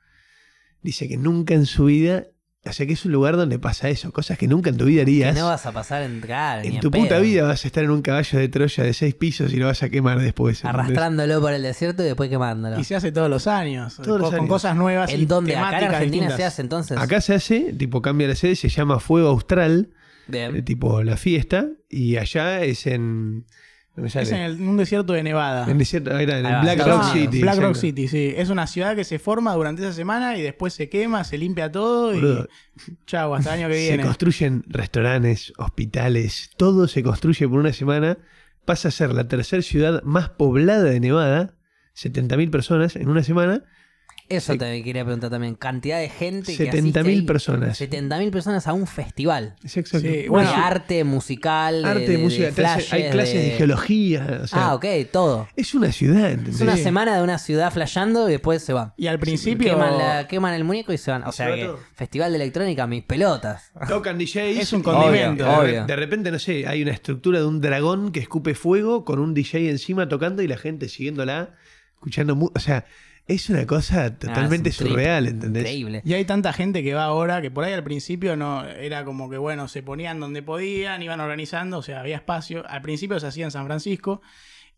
Dice que nunca en su vida, o sea que es un lugar donde pasa eso, cosas que nunca en tu vida Que harías. no vas a pasar en, claro, ni en tu puta vida vas a estar en un caballo de Troya de seis pisos y lo vas a quemar después. ¿entendés? Arrastrándolo por el desierto y después quemándolo. Y se hace todos los años. Todos los con años. cosas nuevas. y ¿En dónde? Acá en Argentina distintas. se hace entonces. Acá se hace, tipo cambia la sede, se llama Fuego Austral, Bien. eh, tipo la fiesta, y allá es en. Es en, el- en un desierto de Nevada. En desierto- era en Ahí el va, Black Rock. City. Black Rock exacto. City, sí. Es una ciudad que se forma durante esa semana y después se quema, se limpia todo y chau, hasta el año que se viene. construyen restaurantes, hospitales, todo se construye por una semana. Pasa a ser la tercera ciudad más poblada de Nevada, 70.000 personas en una semana. Eso se- te quería preguntar también. Cantidad de gente que 70.000 asiste ahí. personas. 70.000 personas a un festival. Es exacto. Sí, de bueno, arte musical, de, arte, de- de música, hace- hay clases de, de- geología. o sea, ah, ok, todo. Es una ciudad, ¿entendés? Es una Sí. semana de una ciudad flasheando y después se van. y al principio Queman, la- queman el muñeco y se van. O se sea va que festival de electrónica, mis pelotas. Tocan DJs. Es un condimento. de, Obvio. de repente, no sé, hay una estructura de un dragón que escupe fuego con un DJ encima tocando y la gente siguiéndola, escuchando. O sea, es una cosa totalmente Ah, es un trip. surreal, ¿entendés? Increíble. Y hay tanta gente que va ahora que por ahí al principio no era como que bueno, se ponían donde podían, iban organizando, o sea, había espacio. Al principio se hacía en San Francisco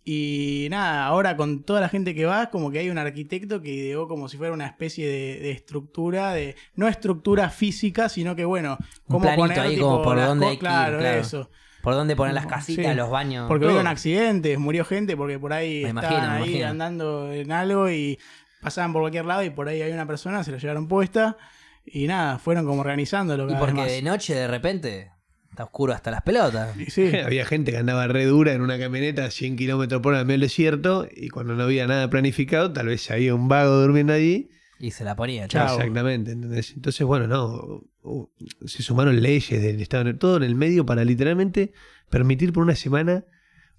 y nada, ahora con toda la gente que va, como que hay un arquitecto que ideó como si fuera una especie de, de estructura, de no estructura física, sino que bueno, cómo poner ahí tipo, como por las dónde hay que ir, claro, claro. eso. ¿Por dónde poner las casitas, sí. los baños? Porque todo. hubieron accidentes, murió gente porque por ahí Me estaban imagino, ahí imagino. andando en algo y pasaban por cualquier lado y por ahí hay una persona, se la llevaron puesta y nada, fueron como organizándolo Y cada porque vez de noche de repente está oscuro hasta las pelotas. Y sí, Había gente que andaba re dura en una camioneta a 100 kilómetros por hora en medio del desierto y cuando no había nada planificado, tal vez había un vago durmiendo allí. Y se la ponía, Chao. chao. Exactamente, ¿entendés? Entonces, bueno, no. uh, se sumaron leyes del Estado, todo en el medio para literalmente permitir por una semana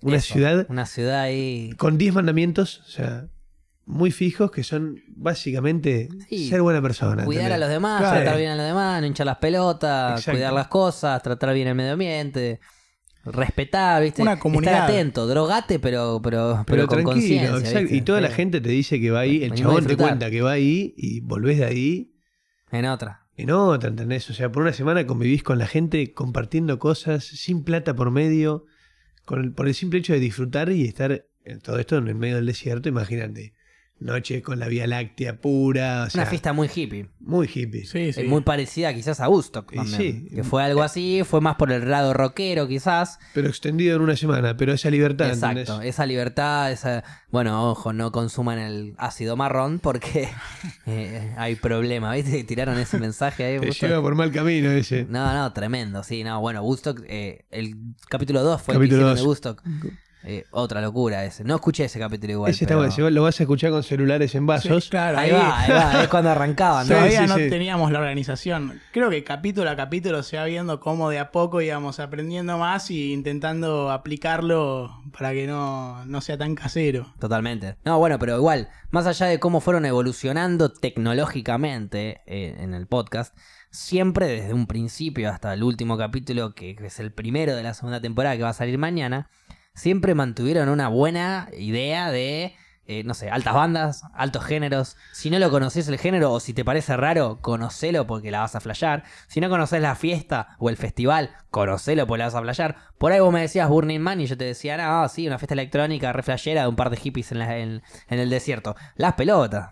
una Eso, ciudad Una ciudad ahí. con 10 mandamientos, o sea, muy fijos que son básicamente Sí, ser buena persona. Cuidar ¿entendés? a los demás, Claro. tratar bien a los demás, no hinchar las pelotas, Exacto. cuidar las cosas, tratar bien el medio ambiente, respetar, ¿viste? Una comunidad. Estar atento, drogate, pero, pero, pero, Pero con conciencia. Y toda la gente te dice que va ahí, el chabón te cuenta que va ahí y volvés de ahí En otra. en otra, ¿entendés? O sea, por una semana convivís con la gente compartiendo cosas sin plata por medio, con el- por el simple hecho de disfrutar y estar en todo esto en el medio del desierto, imagínate. Noche con la Vía Láctea pura. o sea, Una fiesta muy hippie. muy hippie. Sí, sí. Eh, Muy parecida quizás a Woodstock sí. Que fue algo así, fue más por el lado rockero quizás. Pero extendido en una semana, pero esa libertad, Exacto, ¿entendés? esa libertad, esa... Bueno, ojo, no consuman el ácido marrón porque eh, hay problema. ¿Viste? Tiraron ese mensaje ahí. Te Woodstock. lleva por mal camino ese. No, no, tremendo, sí, no, bueno, Woodstock, eh, el capítulo 2 fue Capítulo el que de. Woodstock. Eh, otra locura ese. No escuché ese capítulo igual. ese está pero- bueno, lo vas a escuchar con celulares en Sí, vasos. claro, Ahí ahí, va, ahí va, es cuando arrancaban, ¿no? Sí, Todavía sí, no sí. teníamos la organización. Creo que capítulo a capítulo se va viendo cómo de a poco íbamos aprendiendo más y intentando aplicarlo para que no, no sea tan casero. Totalmente. No, bueno, pero igual, más allá de cómo fueron evolucionando tecnológicamente eh, en el podcast, siempre desde un principio hasta el último capítulo, que es el primero de la segunda temporada que va a salir mañana, siempre mantuvieron una buena idea de, eh, no sé, altas bandas, altos géneros. Si no lo conoces el género o si te parece raro, conocelo porque la vas a flashear. Si no conoces la fiesta o el festival, conocelo porque la vas a flashear. Por ahí vos me decías Burning Man y yo te decía, no, sí, una fiesta electrónica re flashera de un par de hippies en, la- en- en el desierto. Las pelotas.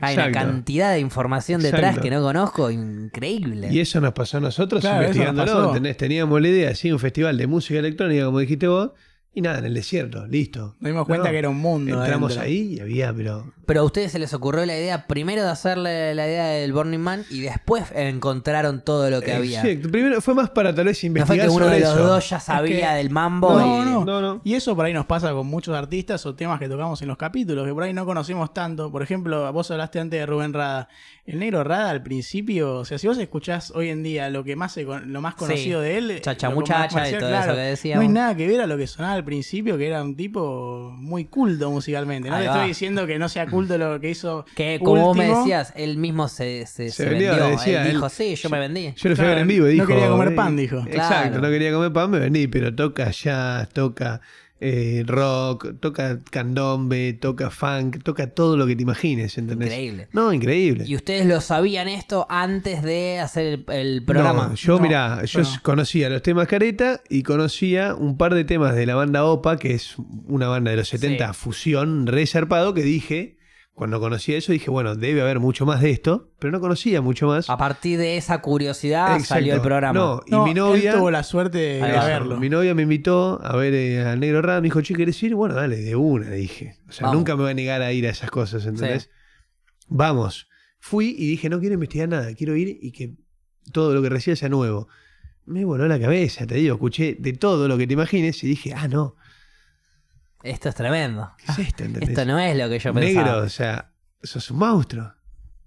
Hay una cantidad de información detrás Exacto. que no conozco, increíble. Y eso nos pasó a nosotros Claro, eso nos investigándolo. Teníamos la idea, sí, un festival de música electrónica, como dijiste vos, y nada, en el desierto, listo. Nos dimos cuenta No, que era un mundo. Entramos adentro. ahí y había, pero Pero a ustedes se les ocurrió la idea primero de hacerle la idea del Burning Man y después encontraron todo lo que había. Sí, primero fue más para tal vez No fue investigar que uno sobre de los eso. dos ya sabía que- del mambo No, y... no. No, no. Y eso por ahí nos pasa con muchos artistas o temas que tocamos en los capítulos, que por ahí no conocemos tanto. Por ejemplo, vos hablaste antes de Rubén Rada. El negro Rada al principio, o sea, si vos escuchás hoy en día lo que más se con- lo más conocido de él, Chacha muchacha y todo claro, eso que decíamos. No hay nada que ver a lo que sonaba al principio, que era un tipo muy culto musicalmente. No Ahí te va. estoy diciendo que no sea culto lo que hizo. Que como vos me decías, él mismo se, se, Se se vendió, vendió. decía, él dijo, él- sí, yo me vendí. Yo lo fui a ver en vivo y no dijo. quería comer pan, dijo. Exacto, Claro. no quería comer pan, me vendí, pero toca jazz, toca eh, rock, toca candombe, toca funk, toca todo lo que te imagines, ¿entendés? Increíble. No, increíble. ¿Y ustedes lo sabían esto antes de hacer el, el programa? No, yo, No, mirá, yo yo no. conocía los temas careta y conocía un par de temas de la banda OPA, que es una banda de los 70, Sí. fusión, re zarpado, que dije, cuando conocí eso, dije, bueno, debe haber mucho más de esto, pero no conocía mucho más. A partir de esa curiosidad Exacto. salió el programa. No, y No, mi él novia. tuvo la suerte de verlo. Mi novia me invitó a ver eh, al Negro Rada, me dijo, che, ¿querés ir? Bueno, dale, de una, dije. O sea, Vamos. nunca me voy a negar a ir a esas cosas, ¿entendés? Sí. Vamos. Fui y dije, no quiero investigar nada, quiero ir y que todo lo que reciba sea nuevo. Me voló la cabeza, te digo, escuché de todo lo que te imagines y dije, ah, no, Esto es tremendo. ¿qué es esto? no es lo que yo pensaba. Negro, o sea, sos un monstruo.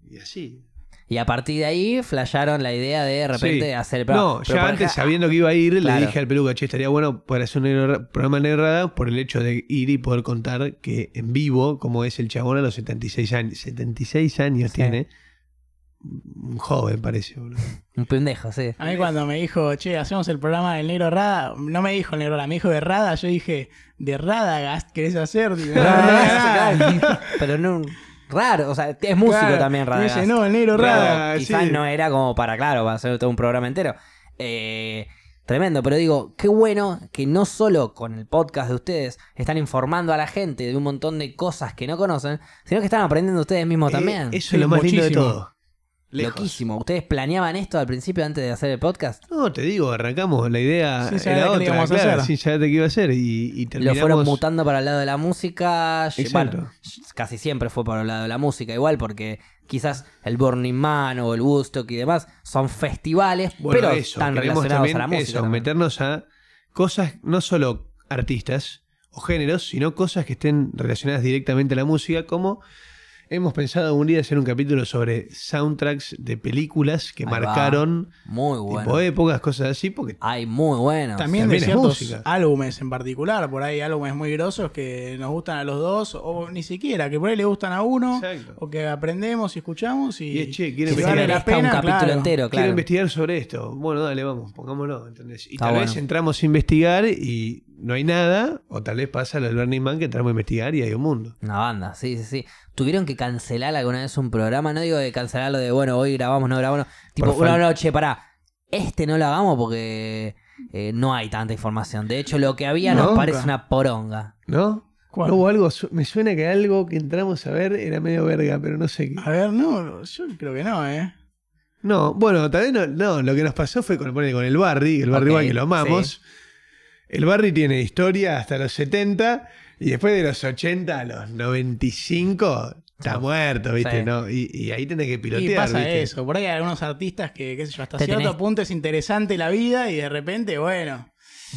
Y así. Y a partir de ahí flasharon la idea de de repente Sí. hacer el programa. No, Pero ya antes, ejemplo- sabiendo que iba a ir, Claro. le dije al peluca, che, estaría bueno para hacer un negro- programa negrada por el hecho de ir y poder contar que en vivo, como es el chabón a los 76 años. 76 años Sí. tiene. Un joven parece, boludo. Un pendejo, sí. A mí cuando me dijo, che, hacemos el programa del negro Rada, no me dijo el negro Rada, me dijo de Rada, yo dije, ¿de Radagast querés hacer? Digo, Claro, Pero no. Raro, o sea, es músico Claro. también, Me Radagast. dice, no, el negro Rada. quizás sí. no era como para, claro, para hacer todo un programa entero. Eh, tremendo, pero digo, qué bueno que no solo con el podcast de ustedes están informando a la gente de un montón de cosas que no conocen, sino que están aprendiendo ustedes mismos también. Eh, eso Sí, es lo más lindo de muchísimo. todo. Lejos. Loquísimo. ¿Ustedes planeaban esto al principio antes de hacer el podcast? No, te digo, arrancamos, la idea Sin saber era otra, íbamos a claro, hacer. sin saber de qué iba a hacer. Y, y Lo terminamos... fueron mutando para el lado de la música. Exacto. Bueno, casi siempre fue para el lado de la música, igual, porque quizás el Burning Man o el Woodstock y demás son festivales, Bueno, pero eso, están relacionados también a la música. eso, también. meternos a cosas, no solo artistas o géneros, sino cosas que estén relacionadas directamente a la música, como hemos pensado un día hacer un capítulo sobre soundtracks de películas que Ahí va. marcaron Muy tipo bueno. épocas, cosas así, porque Hay muy buenos. También, También de es ciertos música. álbumes en particular, por ahí álbumes muy grosos que nos gustan a los dos, o ni siquiera, que por ahí le gustan a uno, Exacto. o que aprendemos y escuchamos y, Y es, che, quiero si investigar. vale la merezca un pena, capítulo claro. entero, quiero claro. investigar sobre esto. Bueno, dale, vamos, pongámoslo, ¿entendés? Y Está tal bueno. vez entramos a investigar y no hay nada, o tal vez pasa lo del Burning Man que entramos a investigar y hay un mundo. Una banda, sí, sí, sí. ¿Tuvieron que cancelar alguna vez un programa? No digo de cancelarlo de, bueno, hoy grabamos, no grabamos. Tipo, Por no, fal- no, che, pará. Este no lo hagamos porque eh, no hay tanta información. De hecho, lo que había nos No. parece una poronga. ¿No? ¿Cuál? Hubo algo, me suena que algo que entramos a ver era medio verga, pero no sé qué. A ver, no, yo creo que no, ¿eh? No, bueno, tal vez no, no, lo que nos pasó fue con, con el Barry, el Barry Ok, White que lo amamos. El Barry tiene historia hasta los 70 y después de los 80 a los 95 está Sí. muerto, ¿viste? Sí. ¿No? Y, y ahí tenés que Y pilotear, pasa ¿viste? eso. Por ahí hay algunos artistas que, qué sé yo, hasta Te cierto tenés- punto es interesante la vida y de repente, bueno.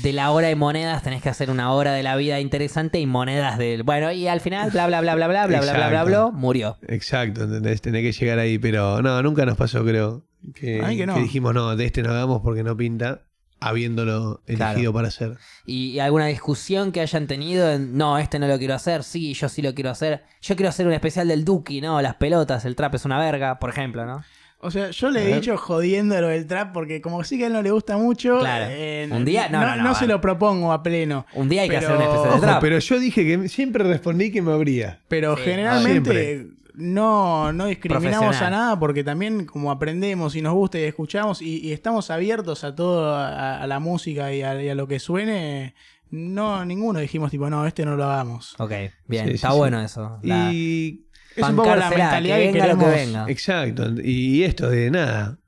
De la hora de monedas tenés que hacer una hora de la vida interesante y monedas del. Bueno, y al final, bla, bla, bla, bla, bla, bla, bla, bla, bla, bla, murió. Exacto, ¿entendés? Tenés que llegar ahí, pero no, nunca nos pasó, creo. Que, A mí que no. que dijimos, no, de este no hagamos porque no pinta, habiéndolo elegido Claro. para hacer. ¿Y y alguna discusión que hayan tenido? En, no, este no lo quiero hacer. Sí, yo sí lo quiero hacer. Yo quiero hacer un especial del Duki, ¿no? Las pelotas, el trap es una verga, por ejemplo, ¿no? O sea, yo le he dicho jodiendo lo del trap porque como sí que a él no le gusta mucho, Claro. eh, Un día- no, no, no, se lo propongo a pleno. Un día hay que hacer un especial de Ojo, trap. pero yo dije que siempre respondí que me abría. Pero Sí, generalmente siempre. No, no discriminamos a nada porque también como aprendemos y nos gusta y escuchamos y, y estamos abiertos a todo, a, a la música y a, y a lo que suene, no, ninguno dijimos tipo, no, este no lo hagamos. Ok, bien, Sí, está sí. bueno eso. La- Y Es un poco la mentalidad que que, venga lo que queremos. venga. Exacto. Y esto de nada.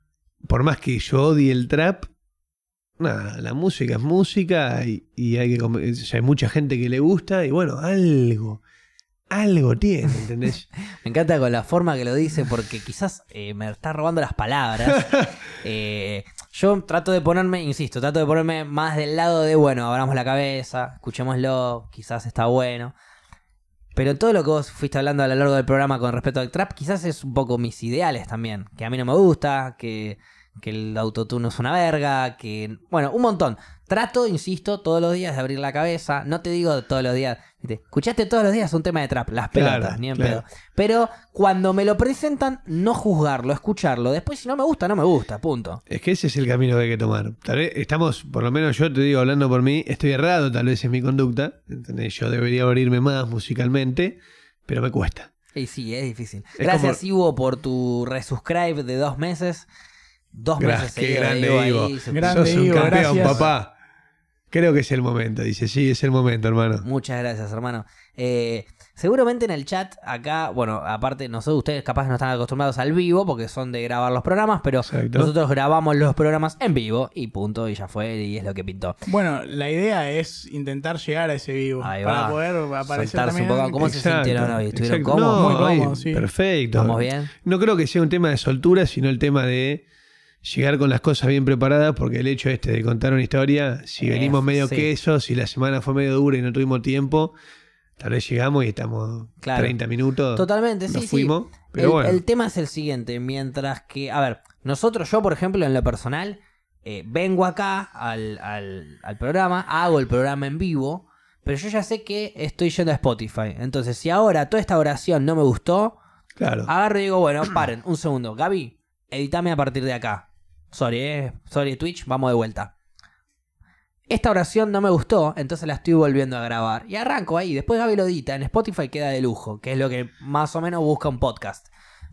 Por más que yo odie el trap, nada, la música es música y, y hay que o sea, hay mucha gente que le gusta y bueno, algo, algo tiene, ¿entendés? Me encanta con la forma que lo dice porque quizás eh, me está robando las palabras. Eh, yo trato de ponerme, insisto, trato de ponerme más del lado de, bueno, abramos la cabeza, escuchémoslo, quizás está bueno. Pero todo lo que vos fuiste hablando a lo largo del programa con respecto al trap, quizás es un poco mis ideales también. Que a mí no me gusta, que, que el autotune es una verga, que... Bueno, un montón. Trato, insisto, todos los días de abrir la cabeza. No te digo todos los días. Escuchaste todos los días un tema de trap, las pelotas, Claro, ni en claro. pedo. Pero cuando me lo presentan, no juzgarlo, escucharlo. Después, si no me gusta, no me gusta, punto. Es que ese es el camino que hay que tomar. Tal vez estamos, por lo menos yo te digo, hablando por mí, estoy errado tal vez en mi conducta. ¿entendés? Yo debería abrirme más musicalmente, pero me cuesta. Y sí, es difícil. Es Gracias, Ivo, por tu resubscribe de dos meses. Dos Gra- meses qué grande, Ivo, ahí, Ivo. se- Grande, Sos un Ivo, campeón, gracias. papá. Creo que es el momento, dice. Sí, es el momento, hermano. Muchas gracias, hermano. Eh, seguramente en el chat acá, bueno, aparte, nosotros ustedes capaz no están acostumbrados al vivo porque son de grabar los programas, pero Exacto. nosotros grabamos los programas en vivo y punto, y ya fue, y es lo que pintó. Bueno, la idea es intentar llegar a ese vivo Ahí para va. poder aparecer Soltarse también. un poco. ¿Cómo se sintieron hoy? ¿Estuvieron exacto. cómodos? No, Muy cómodos, sí. Perfecto. ¿Estamos bien? No creo que sea un tema de soltura, sino el tema de llegar con las cosas bien preparadas, porque el hecho este de contar una historia, si Eh, venimos medio sí. queso, si la semana fue medio dura y no tuvimos tiempo, tal vez llegamos y estamos Claro. 30 minutos. Totalmente, sí, nos sí. fuimos. Pero el, bueno. el tema es el siguiente, mientras que, a ver, nosotros, yo por ejemplo, en lo personal, eh, vengo acá al, al- al programa, hago el programa en vivo, pero yo ya sé que estoy yendo a Spotify. Entonces, si ahora toda esta oración no me gustó, Claro. agarro y digo, bueno, paren, un segundo. Gaby, editame a partir de acá. Sorry, eh. Sorry, Twitch, vamos de vuelta. Esta oración no me gustó, entonces la estoy volviendo a grabar. Y arranco ahí. Después Gaby lo. En Spotify queda de lujo, que es lo que más o menos busca un podcast.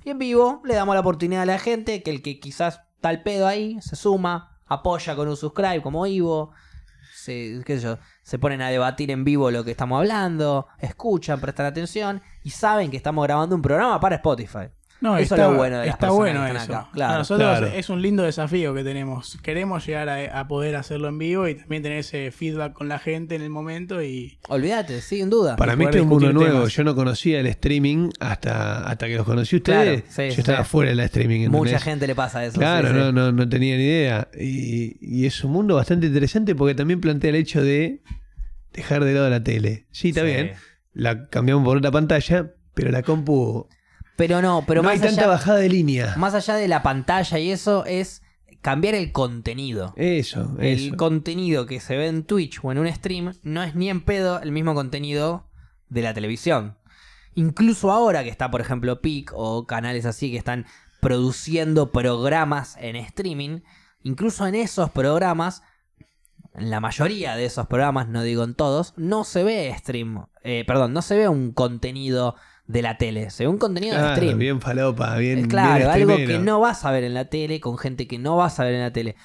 Y en vivo le damos la oportunidad a la gente que el que quizás está al pedo ahí se suma, apoya con un subscribe como Ivo. Se, qué se ponen a debatir en vivo lo que estamos hablando, escuchan, prestan atención y saben que estamos grabando un programa para Spotify. No, Eso está, es lo bueno de las está bueno que están eso. acá, claro. A nosotros Claro. es un lindo desafío que tenemos. Queremos llegar a, a poder hacerlo en vivo y también tener ese feedback con la gente en el momento y Olvídate, sin duda. Para mí este es un mundo nuevo. temas. Yo no conocía el streaming hasta, hasta que los conocí ustedes. Claro, sí, Yo sí, estaba sí. fuera del streaming. ¿entendés? Mucha gente le pasa eso. Claro, sí, sí. No, no, no tenía ni idea. Y, y es un mundo bastante interesante porque también plantea el hecho de dejar de lado la tele. Sí, está Sí. bien. La cambiamos por otra pantalla, pero la compu. Pero no, pero no más, hay tanta allá, bajada de línea. más allá de la pantalla y eso es cambiar el contenido. Eso, El eso. contenido que se ve en Twitch o en un stream no es ni en pedo el mismo contenido de la televisión. Incluso ahora que está, por ejemplo, PIC o canales así que están produciendo programas en streaming, incluso en esos programas, en la mayoría de esos programas, no digo en todos, no se ve stream, eh, perdón, no se ve un contenido de la tele, se ve un contenido de Claro, stream. bien falopa, bien. Eh, Claro, bien algo que no vas a ver en la tele, con gente que no vas a ver en la tele.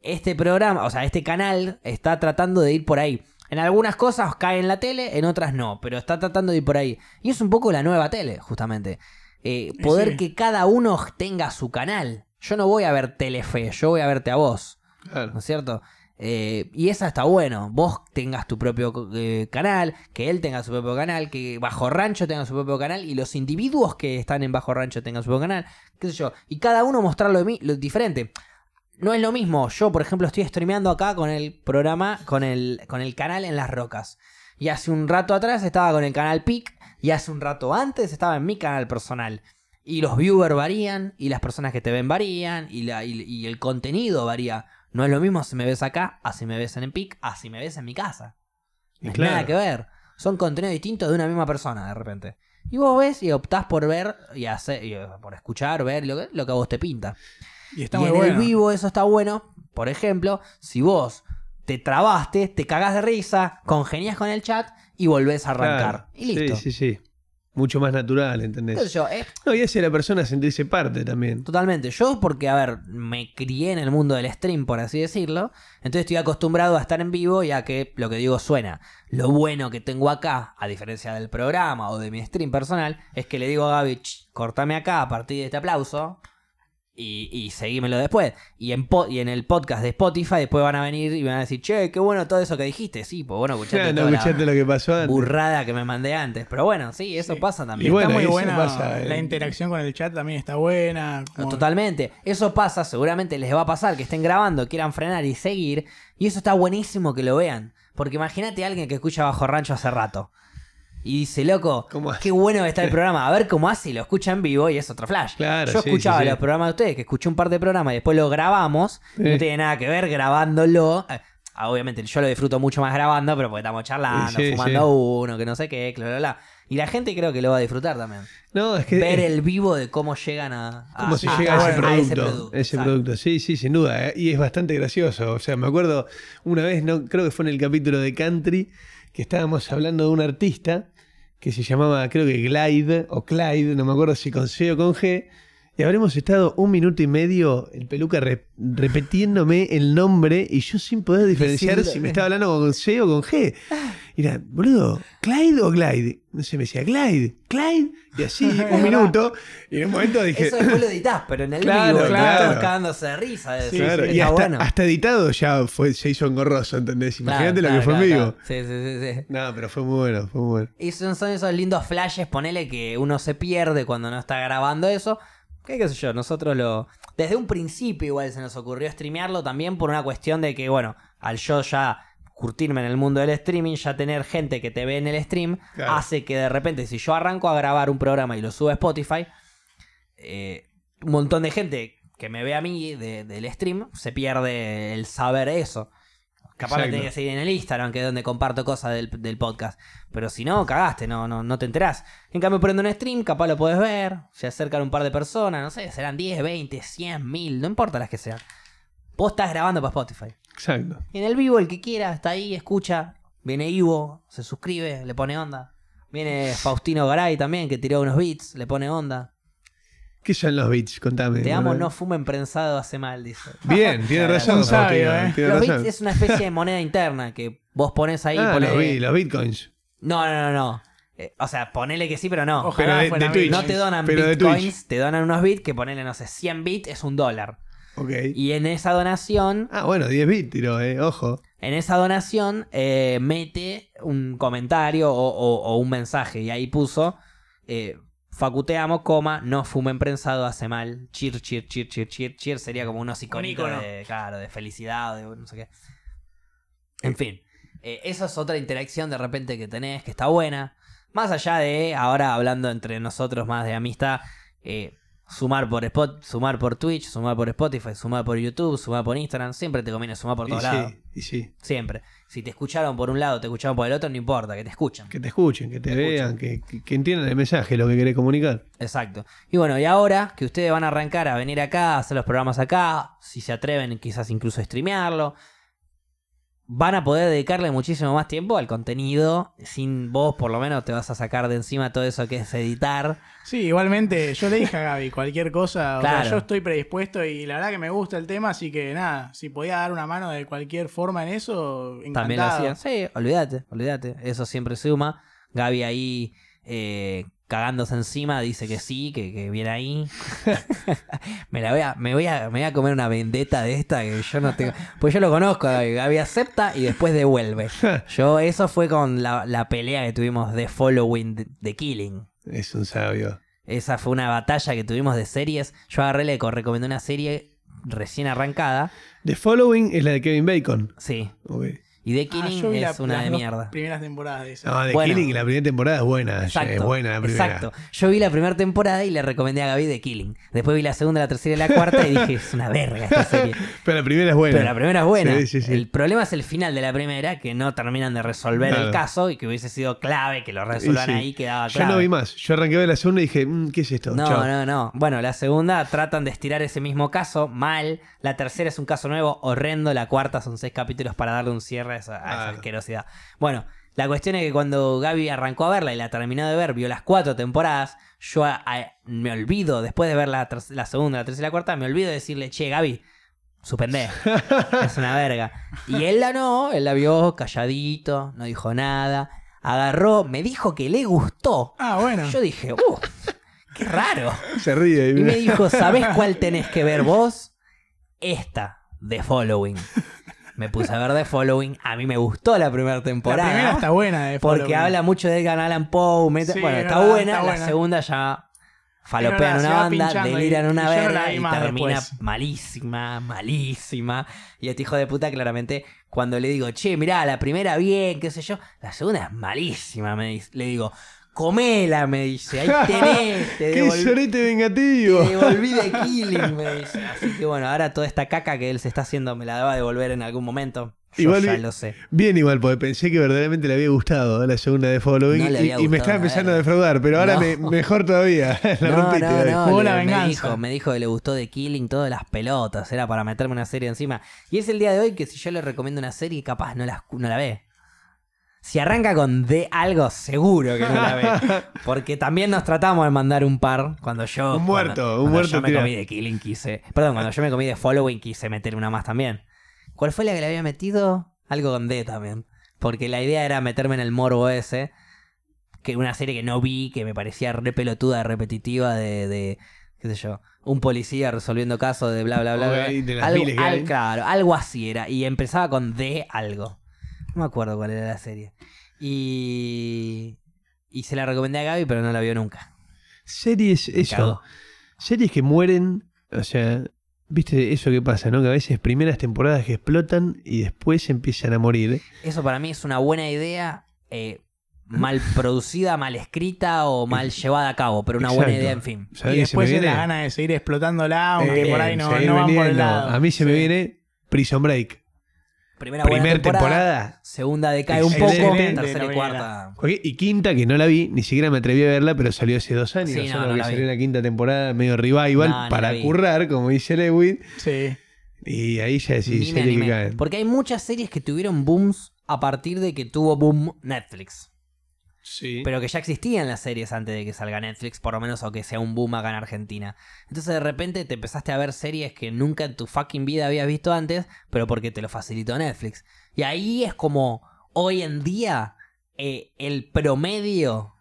Este programa, o sea, este canal está tratando de ir por ahí. En algunas cosas cae en la tele, en otras no, pero está tratando de ir por ahí. Y es un poco la nueva tele, justamente. Eh, poder sí. que cada uno tenga su canal. Yo no voy a ver Telefe, yo voy a verte a vos. Claro. ¿no es cierto? Eh, y esa está bueno. Vos tengas tu propio eh, canal, que él tenga su propio canal, que Bajo Rancho tenga su propio canal y los individuos que están en Bajo Rancho tengan su propio canal, qué sé yo. Y cada uno mostrar lo, lo diferente. No es lo mismo. Yo, por ejemplo, estoy streameando acá con el programa, con el, con el canal en las rocas. Y hace un rato atrás estaba con el canal PIC y hace un rato antes estaba en mi canal personal. Y los viewers varían, y las personas que te ven varían, y, la, y el contenido varía. No es lo mismo si me ves acá, a si me ves en el PIC, a si me ves en mi casa. Y No claro. nada que ver. Son contenidos distintos de una misma persona de repente. Y vos ves y optás por ver y hacer, y, eh, por escuchar, ver lo que, lo que a vos te pinta. Y está y muy en bueno. el vivo eso está bueno. Por ejemplo, si vos te trabaste, te cagás de risa, congenias con el chat y volvés a arrancar. Claro. Y listo. Sí, sí, sí. Mucho más natural, ¿entendés? yo, es No, y hace a la persona sentirse parte también. Totalmente. Yo porque, a ver, me crié en el mundo del stream, por así decirlo. Entonces estoy acostumbrado a estar en vivo y a que lo que digo suena. Lo bueno que tengo acá, a diferencia del programa o de mi stream personal, es que le digo a Gaby, "Ch, cortame acá a partir de este aplauso y, y seguímelo después. Y en, po- y en el podcast de Spotify después van a venir y van a decir, che, qué bueno todo eso que dijiste. Sí, pues bueno, escuchate Claro, no toda la escuchaste lo que pasó antes. burrada que me mandé antes. Pero bueno, sí, eso pasa Y también. bueno, está muy buena. pasa, eh. La interacción con el chat también está buena. como- Totalmente. Eso pasa, seguramente les va a pasar que estén grabando, quieran frenar y seguir. Y eso está buenísimo que lo vean. Porque imagínate a alguien que escucha Bajo Rancho hace rato. Y dice, loco, qué bueno que está el programa. A ver cómo hace y lo escucha en vivo y es otro flash. Claro, Yo sí, escuchaba sí, sí. los programas de ustedes, que escuché un par de programas y después lo grabamos. No tiene nada que ver grabándolo. Eh, ah, Obviamente yo lo disfruto mucho más grabando, pero porque estamos charlando, fumando uno, que no sé qué, bla, bla, bla. Y la gente creo que lo va a disfrutar también. No, es que. Ver el vivo de cómo llegan a, a- cómo se a- llega a ese producto. ese exacto. producto. Sí, sí, sin duda. ¿eh? Y es bastante gracioso. O sea, me acuerdo una vez, no creo que fue en el capítulo de Country, que estábamos hablando de un artista que se llamaba, creo que Glide o Clyde, no me acuerdo si con C o con G. Y habremos estado un minuto y medio, el peluca re- repitiéndome el nombre y yo sin poder diferenciar si me estaba hablando con C o con G. Y era, boludo, ¿Clyde o Glide? No sé, me decía, Glide, Clyde. Y así, un minuto. Y en un momento dije, Eso después lo editas, pero en el Claro, vivo claro. todos cagándose de risa. de. Claro, Está y hasta, bueno. hasta editado ya fue, se hizo engorroso, ¿entendés? Claro, Imagínate lo claro, que fue en claro, vivo. claro. Sí, sí, sí, sí. No, pero fue muy bueno, fue muy bueno. Y son, son esos lindos flashes, ponele que uno se pierde cuando no está grabando eso. ¿Qué, qué sé yo? Nosotros lo. Desde un principio, igual se nos ocurrió streamearlo también por una cuestión de que, bueno, al yo ya curtirme en el mundo del streaming, ya tener gente que te ve en el stream, Claro. hace que de repente, si yo arranco a grabar un programa y lo subo a Spotify, eh, un montón de gente que me ve a mí de- del stream se pierde el saber eso. Capaz me Exacto. tenés que seguir en el Instagram, que es donde comparto cosas del, del podcast. Pero si no, cagaste, no, no, no te enterás. En cambio, prendo un stream, capaz lo podés ver. Se acercan un par de personas, no sé, serán 10, 20, 100, 1000, no importa las que sean. Vos estás grabando para Spotify. Exacto. Y en el vivo, el que quiera, está ahí, escucha. Viene Ivo, se suscribe, le pone onda. Viene Faustino Garay también, que tiró unos beats, le pone onda. ¿Qué son los beats? Contame. Te amo, no fumen prensado, hace mal, dice. Bien, tiene razón. Sabio, Faustino, eh. tiene Los razón. bits es una especie de moneda interna que vos pones ahí. ah, los, bi- los bitcoins. No, no, no, no. Eh, o sea, ponele que sí, pero no. Ojalá Pero de- Twitch. No te donan Pero bitcoins, te donan unos bits que ponele, no sé, 100 bits es un dólar. Ok. Y en esa donación, Ah, bueno, 10 bits tiró, eh. Ojo. en esa donación, eh, mete un comentario o, o- o un mensaje. Y ahí puso, eh, facuteamos, coma, no fumen prensado, hace mal. Cheer, cheer, cheer, cheer, cheer, cheer. Sería como unos iconitos icono. de, claro, de felicidad, de no sé qué. En fin, eh, eso es otra interacción de repente que tenés, que está buena. Más allá de, ahora hablando entre nosotros más de amistad, eh, sumar por Spot, sumar por Twitch, sumar por Spotify, sumar por YouTube, sumar por Instagram, siempre te conviene sumar por Y todos lados. sí, y sí. Siempre. Si te escucharon por un lado, te escucharon por el otro, no importa, que te escuchan. Que te escuchen, que te, Te vean, que, que- que entiendan el mensaje, lo que querés comunicar. Exacto. Y bueno, y ahora que ustedes van a arrancar a venir acá, a hacer los programas acá, si se atreven quizás incluso a streamearlo, van a poder dedicarle muchísimo más tiempo al contenido. Sin vos, por lo menos, te vas a sacar de encima todo eso que es editar. Sí, igualmente, yo le dije a Gaby, cualquier cosa, o sea, Claro. yo estoy predispuesto y la verdad que me gusta el tema, así que nada, si podía dar una mano de cualquier forma en eso, encantado. También lo hacían. Sí, olvídate, olvídate. Eso siempre suma. Gaby ahí eh, cagándose encima dice que sí, que, que viene ahí. me la voy a, me voy a, me voy a comer una vendetta de esta que yo no tengo. Pues yo lo conozco Gaby. Gaby acepta y después devuelve. Yo, eso fue con la, la pelea que tuvimos de Following de, de Killing. Es un sabio. Esa fue una batalla que tuvimos de series. Yo agarré, le co- recomendé una serie recién arrancada. The Following es la de Kevin Bacon. Sí. Y The Ah, Killing yo la- es una las de mierda. primeras temporadas de esa. No, The Bueno. Killing, la primera temporada es buena. Exacto, Es buena la primera. exacto. Yo vi la primera temporada y le recomendé a Gaby The Killing. Después vi la segunda, la tercera y la cuarta y dije, es una verga esta serie. Pero la primera es buena. Pero la primera es buena. Sí, sí, sí. El problema es el final de la primera, que no terminan de resolver Claro. el caso y que hubiese sido clave que lo resuelvan ahí, quedaba Yo clave. no vi más. Yo arranqué ver la segunda y dije, mm, ¿qué es esto? No, Chao. no, no. Bueno, la segunda tratan de estirar ese mismo caso, mal. La tercera es un caso nuevo, horrendo. La cuarta son seis capítulos para darle un cierre esa, a esa Ah. asquerosidad. Bueno, la cuestión es que cuando Gaby arrancó a verla y la terminó de ver, vio las cuatro temporadas. Yo a- a- me olvido, después de ver la segunda, la tercera y la cuarta, me olvido de decirle, che, Gaby, suspendé. es una verga. Y él la no, él la vio calladito, no dijo nada. Agarró, me dijo que le gustó. Ah, bueno. Yo dije, uh, qué raro. Se ríe. Y me dijo, ¿sabés cuál tenés que ver vos? Esta, The Following. Me puse a ver The Following. A mí me gustó la primera la temporada. primera está buena de porque habla mucho de Edgar Allan Poe. Sí, bueno, es está verdad, buena. está la segunda ya falopean verdad, una banda, y- deliran una y no la verga y termina después. malísima, malísima. Y este hijo de puta, claramente, cuando le digo, che, mirá, la primera bien, qué sé yo, la segunda es malísima, me. Le digo, comela, me dice, ahí tenés, te ¡Qué sorete vengativo! te devolví de Killing, me dice. Así que bueno, ahora toda esta caca que él se está haciendo me la va a devolver en algún momento. Yo Igual ya lo sé. Bien igual, porque pensé que verdaderamente le había gustado la segunda de Following No y, me estaba empezando a defraudar, pero ahora No. me- mejor todavía. la no, rompiste. no, la me, dijo, me dijo que le gustó de Killing todas las pelotas, era para meterme una serie encima. Y es el día de hoy que si yo le recomiendo una serie, capaz no la, no la ve. Si arranca con de algo, seguro que no la ve. Porque también nos tratamos de mandar un par cuando yo. Un muerto, cuando- un cuando muerto Yo me tira. comí de Killing, quise. Perdón, cuando yo me comí de Following, quise meter una más también. ¿Cuál fue la que le había metido? Algo con D también. Porque la idea era meterme en el morbo ese. Que una serie que no vi, que me parecía re pelotuda, repetitiva, de, de qué sé yo, un policía resolviendo casos de bla bla bla. bla. Ok, de las algo, al- claro, algo así era. Y empezaba con D algo. No me acuerdo cuál era la serie. Y. Y se la recomendé a Gaby, pero no la vio nunca. Series, eso. cagó. Series que mueren, o sea, viste eso que pasa, ¿no? Que a veces primeras temporadas que explotan y después empiezan a morir. Eso para mí es una buena idea. eh, mal producida, mal escrita o mal llevada a cabo, pero una buena idea, en fin. ¿Sabés Y después es viene? la gana de seguir explotándola, aunque Eh, por ahí no, no van por el lado. A mí se me viene Prison Break. Primera buena Primera temporada, temporada. segunda decae un poco, tercera y cuarta. Y quinta, que no la vi, ni siquiera me atreví a verla, pero salió hace dos años. Sí, no, solo no que la vi. salió la quinta temporada, medio revival, No, para currar, como dice Lewin. Sí. Y ahí ya decís, caen. Porque hay muchas series que tuvieron booms a partir de que tuvo boom Netflix. Sí. Pero que ya existían las series antes de que salga Netflix, por lo menos, o que sea un boom acá en Argentina. Entonces de repente te empezaste a ver series que nunca en tu fucking vida habías visto antes, pero porque te lo facilitó Netflix. Y ahí es como, hoy en día, eh, el promedio,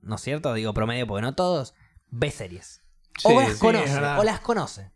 ¿no es cierto? Digo promedio porque no todos, ve series. Sí, o las sí, conoce, o las conoce.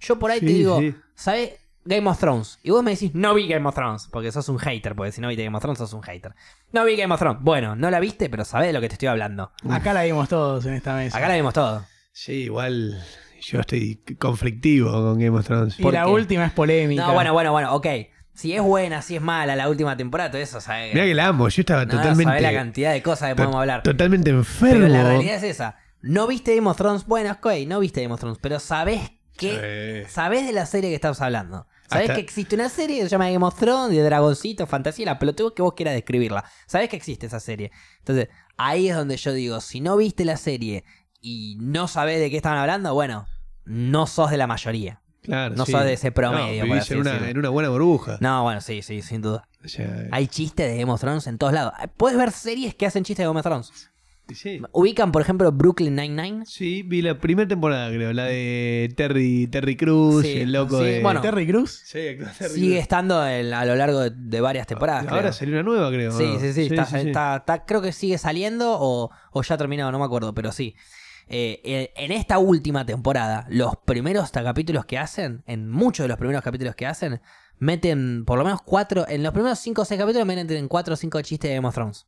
Yo por ahí te digo. ¿sabes? Game of Thrones. Y vos me decís, no vi Game of Thrones. Porque sos un hater. Porque si no viste Game of Thrones, sos un hater. No vi Game of Thrones. Bueno, no la viste, pero sabés de lo que te estoy hablando. Acá la vimos todos en esta mesa. Acá la vimos todo. Sí, igual yo estoy conflictivo con Game of Thrones. y ¿por la qué? última es polémica. No, bueno, bueno, bueno, ok. Si es buena, si es mala la última temporada, todo eso, ¿sabes? Mira que la amo, yo estaba no, totalmente, sabés la cantidad de cosas que podemos hablar. totalmente Pero enfermo. la realidad es esa. No viste Game of Thrones, bueno, ok, no viste Game of Thrones, pero sabés que Sí. sabés de la serie que estamos hablando. Sabés Hasta- que existe una serie que se llama Game of Thrones, de dragoncito, fantasía, la pelotudo que vos quieras describirla. Sabés que existe esa serie. Entonces, ahí es donde yo digo, si no viste la serie y no sabés de qué estaban hablando, bueno, no sos de la mayoría. Claro, No sí. sos de ese promedio, No, por así en, una, en una buena burbuja. No, bueno, sí, sí, sin duda. Hay chistes de Game of Thrones en todos lados. Puedes ver series que hacen chistes de Game of Thrones. Sí. Ubican, por ejemplo, Brooklyn Nine-Nine. Sí, vi la primera temporada, creo, la de Terry, Terry Cruz, Sí, el loco sí, de... bueno. Terry Cruz. Sí, Terry Sigue estando en- a lo largo de, de varias temporadas. Ahora creo. salió una nueva, creo. Sí, ¿no? sí, sí, está, sí, sí. está- está- creo que sigue saliendo o, o ya ha terminado, no me acuerdo, pero sí. Eh, eh, en esta última temporada, los primeros capítulos que hacen, en muchos de los primeros capítulos que hacen, meten por lo menos cuatro, en los primeros cinco o seis capítulos meten cuatro o cinco chistes de Game of Thrones.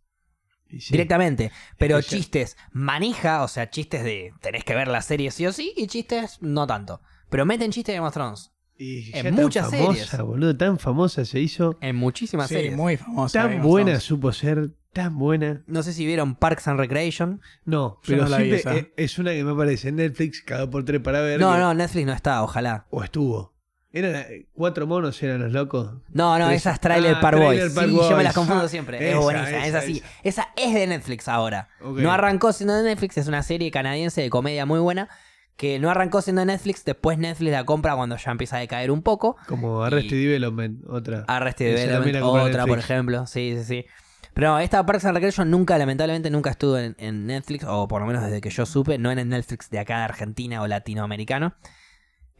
Sí. Directamente. Pero Es que ya- chistes maneja, o sea, chistes de tenés que ver la serie sí o sí, y chistes no tanto. Pero meten chistes de Game of Thrones. Y en ya tan muchas famosa, series. boludo, tan famosa se hizo. En muchísimas Sí, series. muy famosa. Tan buena supo ser, tan buena. No sé si vieron Parks and Recreation. No, pero no la vi siempre esa. es, es una que me aparece en Netflix cada por tres para ver. No, que- no, Netflix no está, ojalá. O estuvo. Eran eh, cuatro monos, eran los locos. No, no, Tres- esa es Trailer Ah, Park Boys. Park sí, yo me las confundo Ah, siempre. esa, es buenísima, esa, es así. esa. Esa es de Netflix ahora. No arrancó siendo de Netflix, es una serie canadiense de comedia muy buena. Que no arrancó siendo de Netflix, después Netflix la compra cuando ya empieza a decaer un poco. Como Arrested Y- Development, otra. Arrested Esa Development, otra, por ejemplo. Sí, sí, sí. Pero no, esta Parks and Recreation nunca, lamentablemente, nunca estuvo en, en Netflix, o por lo menos desde que yo supe, no en el Netflix de acá de Argentina o latinoamericano.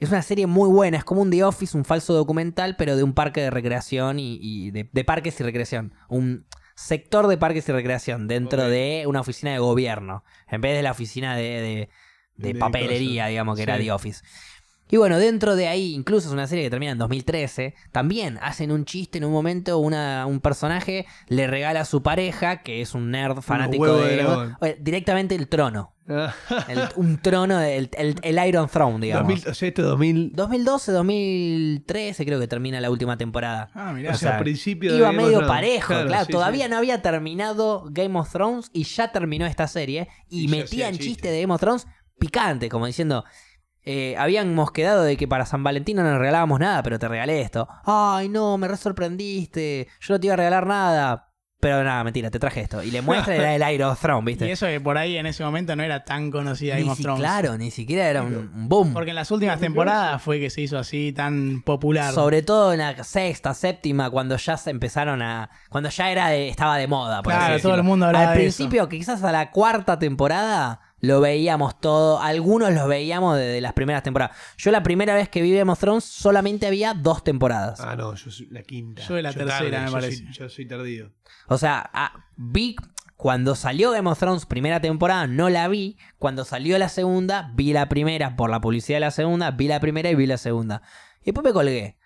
Es una serie muy buena, es como un The Office, un falso documental, pero de un parque de recreación y, y de, de parques y recreación. Un sector de parques y recreación dentro de una oficina de gobierno, en vez de la oficina de, de- papelería, digamos, que era. The Office. Y bueno, dentro de ahí, incluso es una serie que termina en 2013, también hacen un chiste en un momento, una, un personaje le regala a su pareja, que es un nerd fanático de... Oye, directamente el trono. El- un trono, el, el- el Iron Throne, digamos. 2000, o sea, esto 2000. 2012, 2013 creo que termina la última temporada. Ah, mirá. o sea, al principio de Iba medio Thrones. parejo, claro. sí, todavía sí. no había terminado Game of Thrones y ya terminó esta serie. Y, Y ya metía hacía en chiste. chiste de Game of Thrones picante, como diciendo. eh, habíamos quedado de que para San Valentín no nos regalábamos nada, pero te regalé esto. Ay, no, me re sorprendiste. Yo no te iba a regalar nada. Pero nada, mentira, te traje esto. Y le muestra era el Iron Throne, ¿viste? Y eso que por ahí en ese momento no era tan conocida Game of si- Thrones. claro, ni siquiera era un, un boom. Porque en las últimas temporadas fue que se hizo así tan popular. Sobre todo en la sexta, séptima, cuando ya se empezaron a. Cuando ya era de- estaba de moda. por Claro, así todo el mundo hablaba Al de principio, que quizás a la cuarta temporada, lo veíamos todo. Algunos los veíamos desde las primeras temporadas. Yo la primera vez que vi Game of Thrones solamente había dos temporadas. Ah, no, yo soy la quinta. Yo de la tercera, me yo parece. Soy, yo soy tardío. O sea, ah, vi. Cuando salió Game of Thrones primera temporada, no la vi. Cuando salió la segunda, vi la primera por la publicidad de la segunda, vi la primera y vi la segunda. Y después me colgué.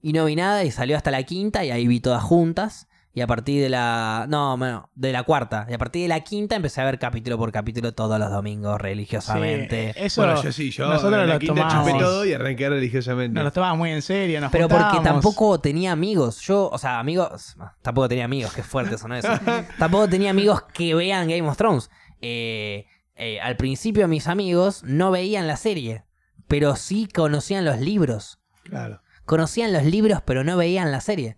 Y no vi nada y salió hasta la quinta y ahí vi todas juntas. Y a partir de la... No, bueno, de la cuarta. Y a partir de la quinta empecé a ver capítulo por capítulo todos los domingos religiosamente. Sí, eso bueno, yo sí, yo nosotros en la lo quinta chupé tomábamos, todo y arranqué religiosamente. nos lo tomábamos muy en serio. Nos Pero porque tampoco tenía amigos. Yo, o sea, amigos. Tampoco tenía amigos, qué fuerte sonó eso. tampoco tenía amigos que vean Game of Thrones. Eh, eh, al principio, mis amigos no veían la serie, pero sí conocían los libros. Claro. Conocían los libros, pero no veían la serie.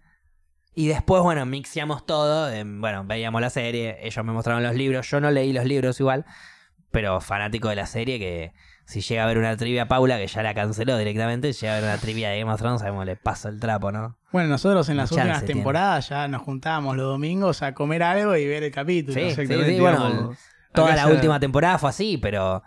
Y después, bueno, mixeamos todo. eh, bueno, veíamos la serie, ellos me mostraron los libros. Yo no leí los libros igual, pero fanático de la serie que si llega a ver una trivia Paula, que ya la canceló directamente, llega a ver una trivia de Game of Thrones, sabemos le paso el trapo, ¿no? Bueno, nosotros en las Chance últimas tiene. temporadas ya nos juntábamos los domingos a comer algo y ver el capítulo. Sí, Exactamente. sí, bueno, Toda la última temporada fue así, pero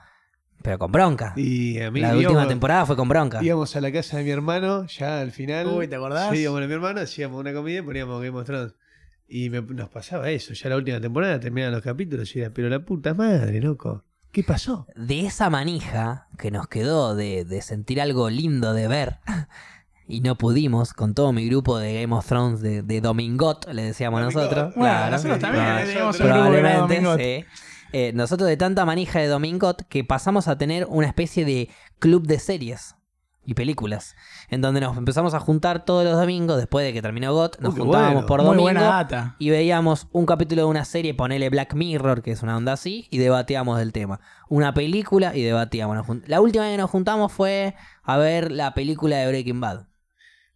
pero con bronca. Y a mí La última temporada fue con bronca. íbamos a la casa de mi hermano, ya al final. Uy, ¿te acordás? Sí, íbamos a mi hermano, hacíamos una comida y poníamos Game of Thrones. Y me- nos pasaba eso, ya la última temporada terminaban los capítulos y era, pero la puta madre, loco. ¿Qué pasó? De esa manija que nos quedó de, de sentir algo lindo de ver. Y no pudimos, con todo mi grupo de Game of Thrones de, de Domingot, le decíamos Domingot. nosotros. Bueno, Claro, nosotros también un grupo probablemente, Domingot. sí. Eh, nosotros de tanta manija de Domingot que pasamos a tener una especie de club de series y películas. En donde nos empezamos a juntar todos los domingos, después de que terminó GOT, nos juntábamos bueno. por domingo y veíamos un capítulo de una serie, ponele Black Mirror, que es una onda así, y debatíamos del tema. Una película y debatíamos. La última vez que nos juntamos fue a ver la película de Breaking Bad,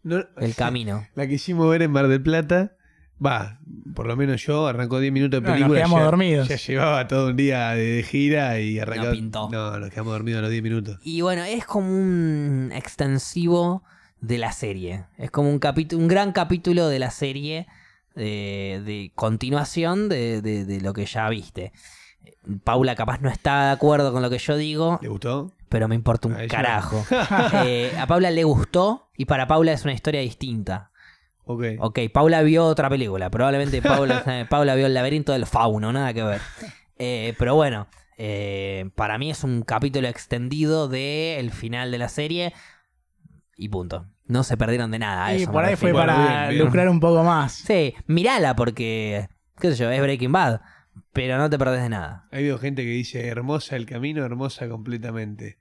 No- El Camino. La que hicimos ver en Mar del Plata. Va, por lo menos yo arrancó 10 minutos de No, nos película. quedamos ya, dormidos. Ya llevaba todo un día de, gira y arrancó. pintó. No, nos quedamos dormidos a los 10 minutos. Y bueno, es como un extensivo de la serie. Es como un capítulo, un gran capítulo de la serie de, de continuación de, de- de lo que ya viste. Paula capaz no está de acuerdo con lo que yo digo, ¿Le gustó? pero me importa un carajo. Eh, a Paula le gustó y para Paula es una historia distinta. Ok. Ok, Paula vio otra película. Probablemente Paula, eh, Paula vio el laberinto del fauno, nada que ver. Eh, pero bueno, eh, para mí es un capítulo extendido del final de la serie y punto. No se perdieron de nada. Y eso por ahí fue para bien, bien. lucrar un poco más. Sí, mirala porque, qué sé yo, es Breaking Bad. Pero no te perdés de nada. Hay habido gente que dice hermosa el camino, hermosa completamente.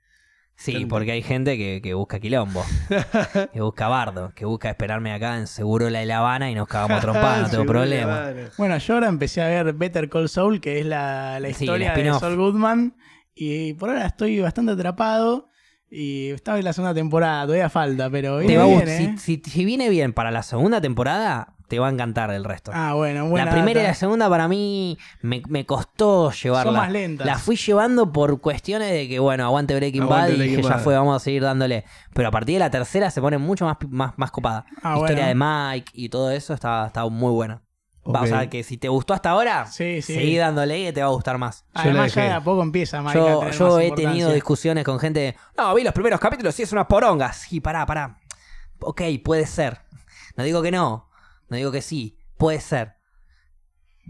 Sí, porque hay gente que, que busca quilombo, que busca bardo, que busca esperarme acá en Seguro La de La Habana y nos cagamos trompadas, no tengo problema. Bueno, yo ahora empecé a ver Better Call Saul, que es la, la Sí, historia de. Saul Goodman. Y por ahora estoy bastante atrapado. Y estaba en la segunda temporada, todavía falta, pero Te viene va bien, ¿eh? si, si- si viene bien para la segunda temporada, te va a encantar el resto. Ah, bueno, buena la primera y la segunda para mí me, me costó llevarla. Son más lentas. La fui llevando por cuestiones de que, bueno, aguante Breaking Aguante Bad y dije, ya fue, vamos a seguir dándole. Pero a partir de la tercera se pone mucho más, más, más copada. Ah, Historia bueno. de Mike y todo eso está, está muy buena. O sea, que si te gustó hasta ahora, Sí, sí. seguí dándole que te va a gustar más. La Además, ya de a poco empieza Mike a Yo, tener yo más he tenido discusiones con gente. No, vi los primeros capítulos y es una poronga. Sí, pará, pará. Ok, puede ser. No digo que no. No digo que sí. Puede ser.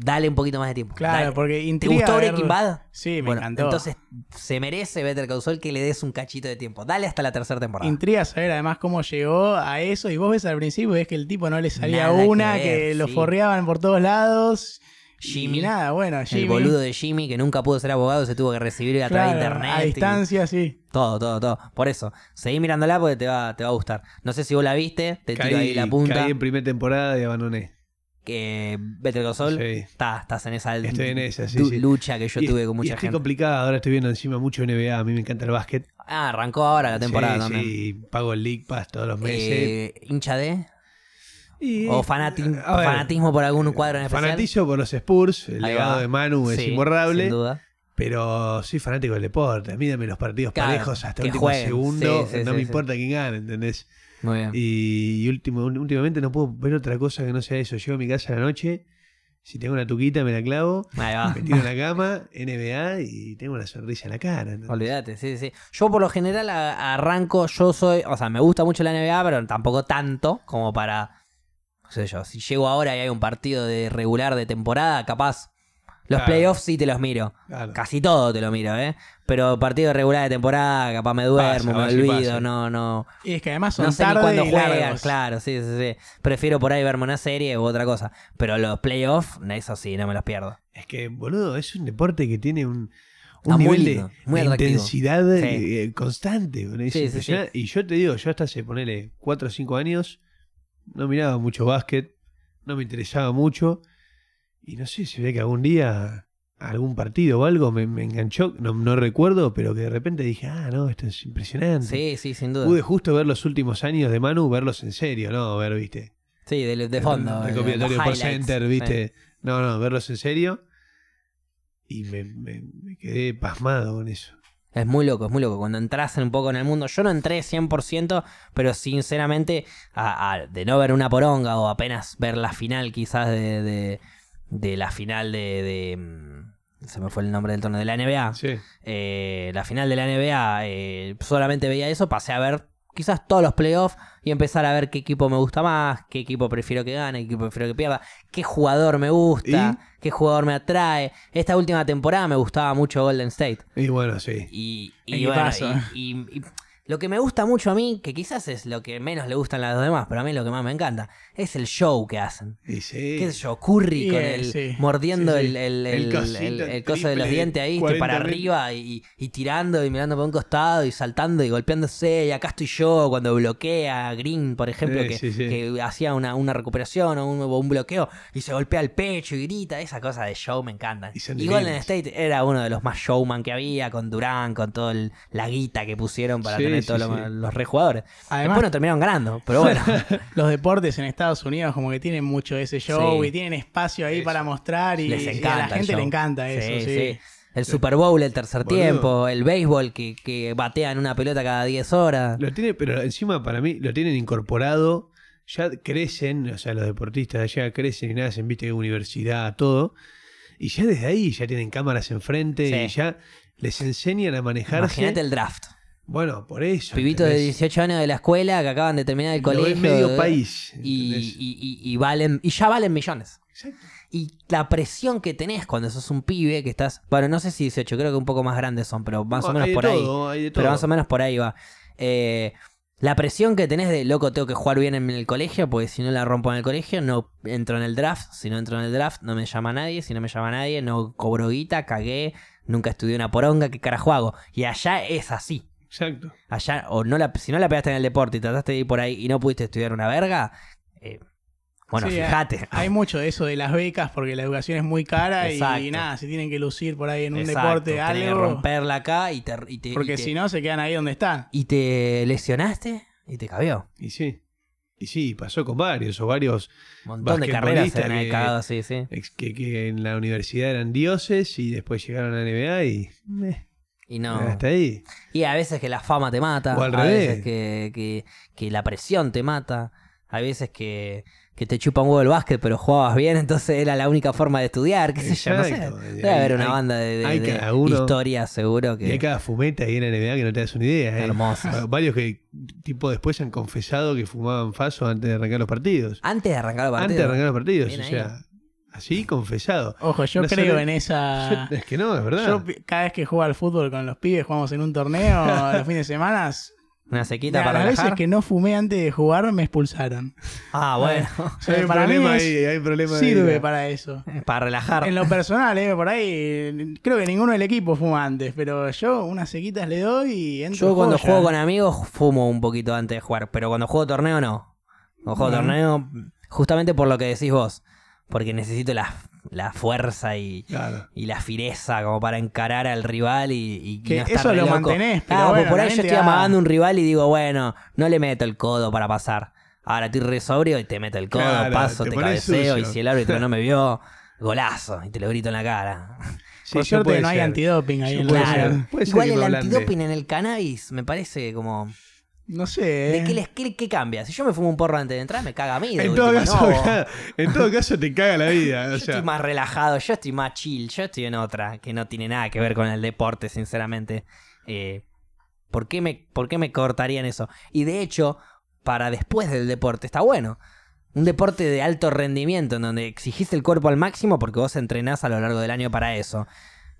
Dale un poquito más de tiempo. Claro, Dale. porque ¿Te intriga gustó ver- Breaking Bad? Sí, me bueno, encantó. entonces se merece Better Call Saul que le des un cachito de tiempo. Dale hasta la tercera temporada. Intriga saber además cómo llegó a eso. Y vos ves al principio, ves que el tipo no le salía Nada que una, ver, que, lo forreaban por todos lados. Jimmy. Y nada, bueno, Jimmy. El boludo de Jimmy que nunca pudo ser abogado se tuvo que recibir a través de internet. A y- distancia, sí. Todo, todo, todo. Por eso, seguí mirándola porque te va, te va a gustar. No sé si vos la viste, te tiro Caí, ahí la punta. caí en primera temporada y abandoné. que Better Call Saul, Sí. está- estás en esa Estoy en esa, sí, du- sí. lucha que yo Y- tuve con y mucha estoy gente. complicado, ahora estoy viendo encima mucho NBA, a mí me encanta el básquet. Ah, arrancó ahora la temporada sí, también. sí, pago el League Pass todos los meses. Eh, ¿Hincha de? Y- ¿O fanati- a ver, fanatismo por algún cuadro en especial? Fanatizo por los Spurs, el Ahí legado va. de Manu es Sí, imborrable, Sin duda. pero soy fanático del deporte. A mí dame los partidos Claro, parejos hasta el último jueguen. segundo, Sí, sí, no me importa quién gane, ¿entendés? Muy bien. Y, y último, últimamente no puedo ver otra cosa que no sea eso. Llego a mi casa a la noche, si tengo una tuquita me la clavo, Ahí va. me tiro en la cama, NBA y tengo una sonrisa en la cara. Olvídate, sí, sí. Yo por lo general arranco, yo soy, o sea, me gusta mucho la NBA, pero tampoco tanto como para, no sé yo, si llego ahora y hay un partido de regular de temporada, capaz los Claro. playoffs sí te los miro. Claro. Casi todo te lo miro, ¿eh? Pero partido regular de temporada, capaz me duermo, Pasa, me sí olvido, no, no. Y es que además son No sé ni tarde cuándo y juegan, largos. claro, sí, sí, sí. Prefiero por ahí verme una serie u otra cosa. Pero los playoffs, eso sí, no me los pierdo. Es que, boludo, es un deporte que tiene un, un Ah, muy nivel de, lindo, muy de atractivo. intensidad Sí. eh, constante. Sí, sí. Y yo te digo, yo hasta hace, ponele, 4 o 5 años, no miraba mucho básquet, no me interesaba mucho. Y no sé, se ve que algún día algún partido o algo me, me enganchó, no, no recuerdo, pero que de repente dije, ah, no, esto es impresionante. Sí, sí, sin duda. Pude justo ver los últimos años de Manu, verlos en serio, ¿no? Ver, viste. Sí, de, de fondo. eh, Recopilatorio por Center, sí. viste. No, no, verlos en serio. Y me, me- me quedé pasmado con eso. Es muy loco, es muy loco. Cuando entras un poco en el mundo, yo no entré 100%, pero sinceramente, a- a- de no ver una poronga o apenas ver la final quizás de, de, de la final de, de, mm, Se me fue el nombre del torneo de la NBA. Sí. eh, la final de la NBA, eh, solamente veía eso, pasé a ver quizás todos los playoffs y empezar a ver qué equipo me gusta más, qué equipo prefiero que gane, qué equipo prefiero que pierda, qué jugador me gusta, qué jugador me atrae. Esta última temporada me gustaba mucho Golden State. Y bueno, sí. Y, y ¿Y qué bueno, pasó? y- y- y lo que me gusta mucho a mí, que quizás es lo que menos le gustan a los demás, pero a mí lo que más me encanta, es el show que hacen. Y sí. ¿Qué sé yo? Curry con el sí. mordiendo Sí, sí. El, el, El el- coso de los dientes ahí, 40 para arriba y, y tirando y mirando por un costado y saltando y golpeándose. Y acá estoy yo cuando bloquea a Green, por ejemplo, Sí, que, sí, sí. que hacía una, una recuperación o un, un bloqueo y se golpea el pecho y grita. Esa cosa de show me encanta. Y Y Golden. State era uno de los más showman que había, con Durán, con toda la guita que pusieron para Sí, tener de sí, todos los, sí. los rejugadores. Además, Después no terminaron ganando, pero bueno. los deportes en Estados Unidos como que tienen mucho ese show Sí. y tienen espacio ahí para mostrar y, Les y a encanta la el gente le encanta eso, sí. El Super Bowl, el tercer Boludo. tiempo, el béisbol que, que batean una pelota cada 10 horas. Lo tiene, pero encima para mí lo tienen incorporado. Ya crecen, o sea, los deportistas de allá crecen y nacen, viste, universidad, todo. Y ya desde ahí ya tienen cámaras enfrente Sí. y ya les enseñan a manejarse. Imagínate el draft. Bueno, por eso. Pibito de ¿entendés? 18 años de la escuela que acaban de terminar el Lo colegio. medio país. Y, y- y- y valen, y ya valen millones. Exacto. Y la presión que tenés cuando sos un pibe que estás. Bueno, no sé si 18, creo que un poco más grandes son, pero más No, o menos hay de por ahí. todo, de Pero más o menos por ahí va. Eh, la presión que tenés de loco, tengo que jugar bien en el colegio, porque si no la rompo en el colegio, no entro en el draft. Si no entro en el draft, no me llama nadie. Si no me llama nadie, no cobro guita, cagué, nunca estudié una poronga, ¿qué carajo hago? Y allá es así. Exacto. Allá, o no la, si no la pegaste en el deporte y trataste de ir por ahí y no pudiste estudiar una verga, eh, bueno, Sí, fíjate. Hay mucho de eso de las becas porque la educación es muy cara y, nada, se tienen que lucir por ahí en un Exacto, deporte tenés que algo. romperla acá y te, y te- y Porque te- si no se quedan ahí donde están. y te lesionaste y te cabió. Y sí. Y sí, pasó con varios, o varios Un montón de carreras se que- cagados, sí, sí. que, que en la universidad eran dioses y después llegaron a la NBA y. eh, Y no. Hasta ahí. Y a veces que la fama te mata, O al a revés. veces que, que, que la presión te mata, hay veces que, que te chupa un huevo el básquet pero jugabas bien, entonces era la única forma de estudiar, qué sé yo, no sé. Debe haber una hay- banda de, de- de historias seguro Y hay que... cada fumeta ahí en la NBA que no te das una idea. ¿eh? Varios que, tipo, después han confesado que fumaban faso antes de arrancar los partidos. Antes de arrancar el partido. Antes de arrancar los partidos. O ahí. Así confesado. Ojo, yo No creo sale- en esa. Yo- es que no, es verdad. Yo cada vez que juego al fútbol con los pibes, jugamos en un torneo los fines de semana. Una sequita para las veces relajar. que no fumé antes de jugar me expulsaron. Ah, bueno. hay un para mí problema es- ahí, hay un problema ahí. Sirve para eso. para relajar. En lo personal, eh, por ahí, creo que ninguno del equipo fuma antes, pero yo unas sequitas le doy y entro Yo cuando juego con amigos fumo un poquito antes de jugar, pero cuando juego torneo no. Cuando juego Bueno. torneo, justamente por lo que decís vos, porque necesito la, la fuerza y, Claro. y la fireza como para encarar al rival y, y Que no estar eso re lo loco. mantenés, pero Claro, bueno, por ahí yo estoy amagando un rival y digo, bueno, no le meto el codo para pasar. Ahora estoy re sobrio y te meto el codo, Claro, paso, te cabeceo y si el árbitro no me vio, golazo y te lo grito en la cara. Sí, suerte no hay antidoping ahí en ser Igual el antidoping en el cannabis me parece como... No sé. ¿De eh. qué, les, qué, qué cambia? Si yo me fumo un porro antes de entrar, me caga a mí. de En todo, caso, no. en todo caso te caga la vida. Yo O sea, estoy más relajado, yo estoy más chill, yo estoy en otra que no tiene nada que ver con el deporte, sinceramente. Eh, ¿por, qué me, ¿Por qué me cortarían eso? Y de hecho, para después del deporte está bueno. Un deporte de alto rendimiento en donde exigís el cuerpo al máximo porque vos entrenás a lo largo del año para eso.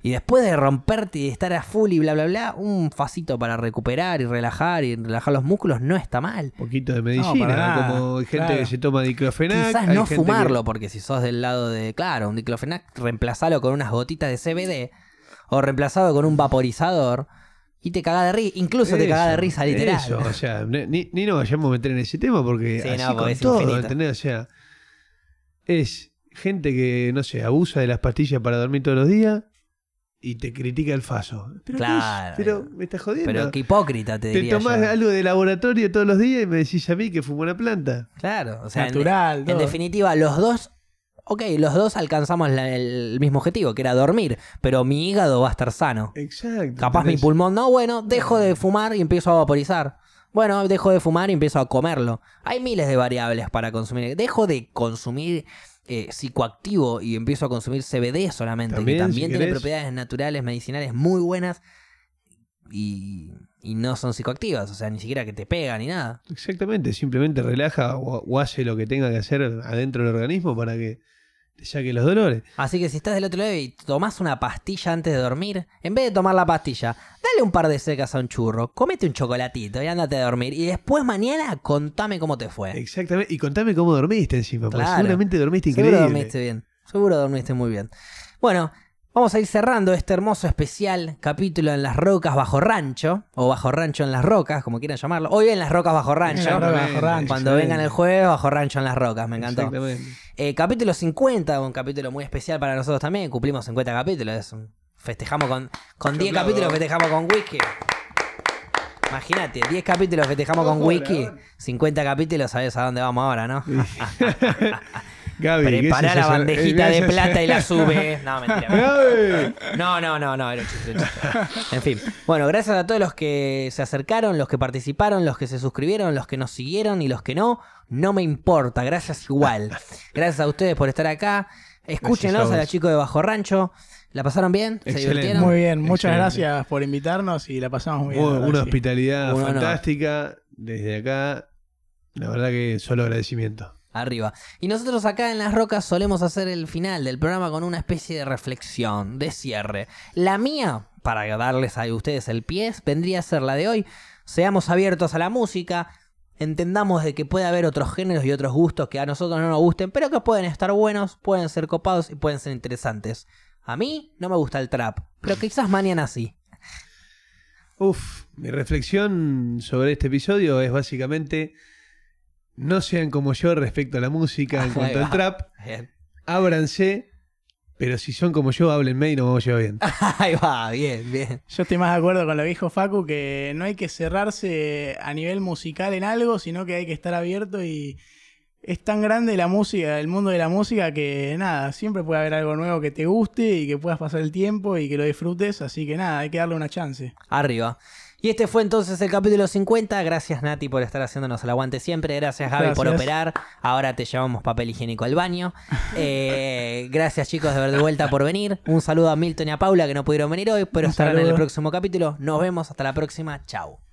Y después de romperte y de estar a full y bla bla bla, un facito para recuperar y relajar y relajar los músculos no está mal. un poquito de medicina. nada, como hay gente claro. que se toma diclofenac. Quizás hay no gente fumarlo, porque si sos del lado de, claro, un diclofenac, reemplazalo con unas gotitas de CBD o reemplazado con un vaporizador y te caga de risa, incluso te caga de risa literal. Eso, o sea, ni, ni nos vayamos a meter en ese tema porque Sí, así no, con porque es todo, infinito. ¿entendés? O sea, es gente que, no sé, abusa de las pastillas para dormir todos los días y te critica el faso. ¿Pero qué es? Claro. Pero me estás jodiendo. Pero qué hipócrita te, te diría tomás yo. algo de laboratorio todos los días y me decís a mí que fumo una planta. Claro, o sea, en- Natural, en, definitiva, los dos, ok, los dos alcanzamos la- el mismo objetivo, que era dormir, pero mi hígado va a estar sano. Exacto. Capaz mi pulmón, no, bueno, dejo de fumar y empiezo a vaporizar. Bueno, dejo de fumar y empiezo a comerlo. Hay miles de variables para consumir. Dejo de consumir eh, psicoactivo y empiezo a consumir CBD solamente, También, que si también tiene querés. propiedades naturales, medicinales muy buenas y, y no son psicoactivas, o sea, ni siquiera que te pegan ni nada. Exactamente, simplemente relaja o, o hace lo que tenga que hacer adentro del organismo para que te saque los dolores. Así que si estás del otro lado y tomás una pastilla antes de dormir, en vez de tomar la pastilla, dale un par de secas a un churro, comete un chocolatito y ándate a dormir. Y después mañana contame cómo te fue. Exactamente. Y contame cómo dormiste encima, porque Claro. seguramente dormiste Seguro increíble. dormiste bien. Seguro dormiste muy bien. Bueno, vamos a ir cerrando este hermoso especial capítulo en las rocas bajo rancho, o bajo rancho en las rocas, como quieran llamarlo. Hoy en las rocas bajo rancho. Bajo rancho. Cuando vengan el jueves, bajo rancho en las rocas, me encantó. Exactamente. Eh, capítulo 50, un capítulo muy especial para nosotros también. Cumplimos 50 capítulos. festejamos con, con 10 aplaudo. capítulos, festejamos con whisky. Imagínate, 10 capítulos festejamos con verdad. 50 capítulos, sabes a dónde vamos ahora, ¿no? Gaby, ¿qué es Prepara la eso? bandejita Eh, de plata y la sube. No, mentira. Gaby. No, no, no, no, era un chiste, un chiste. En fin. Bueno, gracias a todos los que se acercaron, los que participaron, los que se suscribieron, los que nos siguieron y los que no. No me importa, gracias igual. Gracias a ustedes por estar acá. Escúchenlos Gracias a a, los chicos de Bajo Rancho. ¿La pasaron bien? ¿Se Excelente. divirtieron? Muy bien, muchas Excelente. gracias por invitarnos y la pasamos muy bien. Una hospitalidad fantástica desde acá. La verdad que solo agradecimiento. Arriba. Y nosotros acá en Las Rocas solemos hacer el final del programa con una especie de reflexión, de cierre. La mía, para darles a ustedes el pie, vendría a ser la de hoy. Seamos abiertos a la música, entendamos de que puede haber otros géneros y otros gustos que a nosotros no nos gusten, pero que pueden estar buenos, pueden ser copados y pueden ser interesantes. A mí no me gusta el trap, pero quizás mañana sí. Uf, mi reflexión sobre este episodio es básicamente no sean como yo respecto a la música en cuanto al trap, Bien. ábranse, pero si son como yo, háblenme y nos vamos a llevar bien. Ahí va, bien, bien. Yo estoy más de acuerdo con lo que dijo Facu, que no hay que cerrarse a nivel musical en algo, sino que hay que estar abierto y es tan grande la música, el mundo de la música, que nada, siempre puede haber algo nuevo que te guste y que puedas pasar el tiempo y que lo disfrutes, así que nada, hay que darle una chance. Arriba. Y este fue entonces el capítulo 50. Gracias Nati por estar haciéndonos el aguante siempre. Gracias Gaby por operar. Ahora te llevamos papel higiénico al baño. Eh, gracias chicos de, de vuelta por venir. Un saludo a Milton y a Paula que no pudieron venir hoy, pero Un estarán en el próximo capítulo. Nos vemos hasta la próxima. Chao.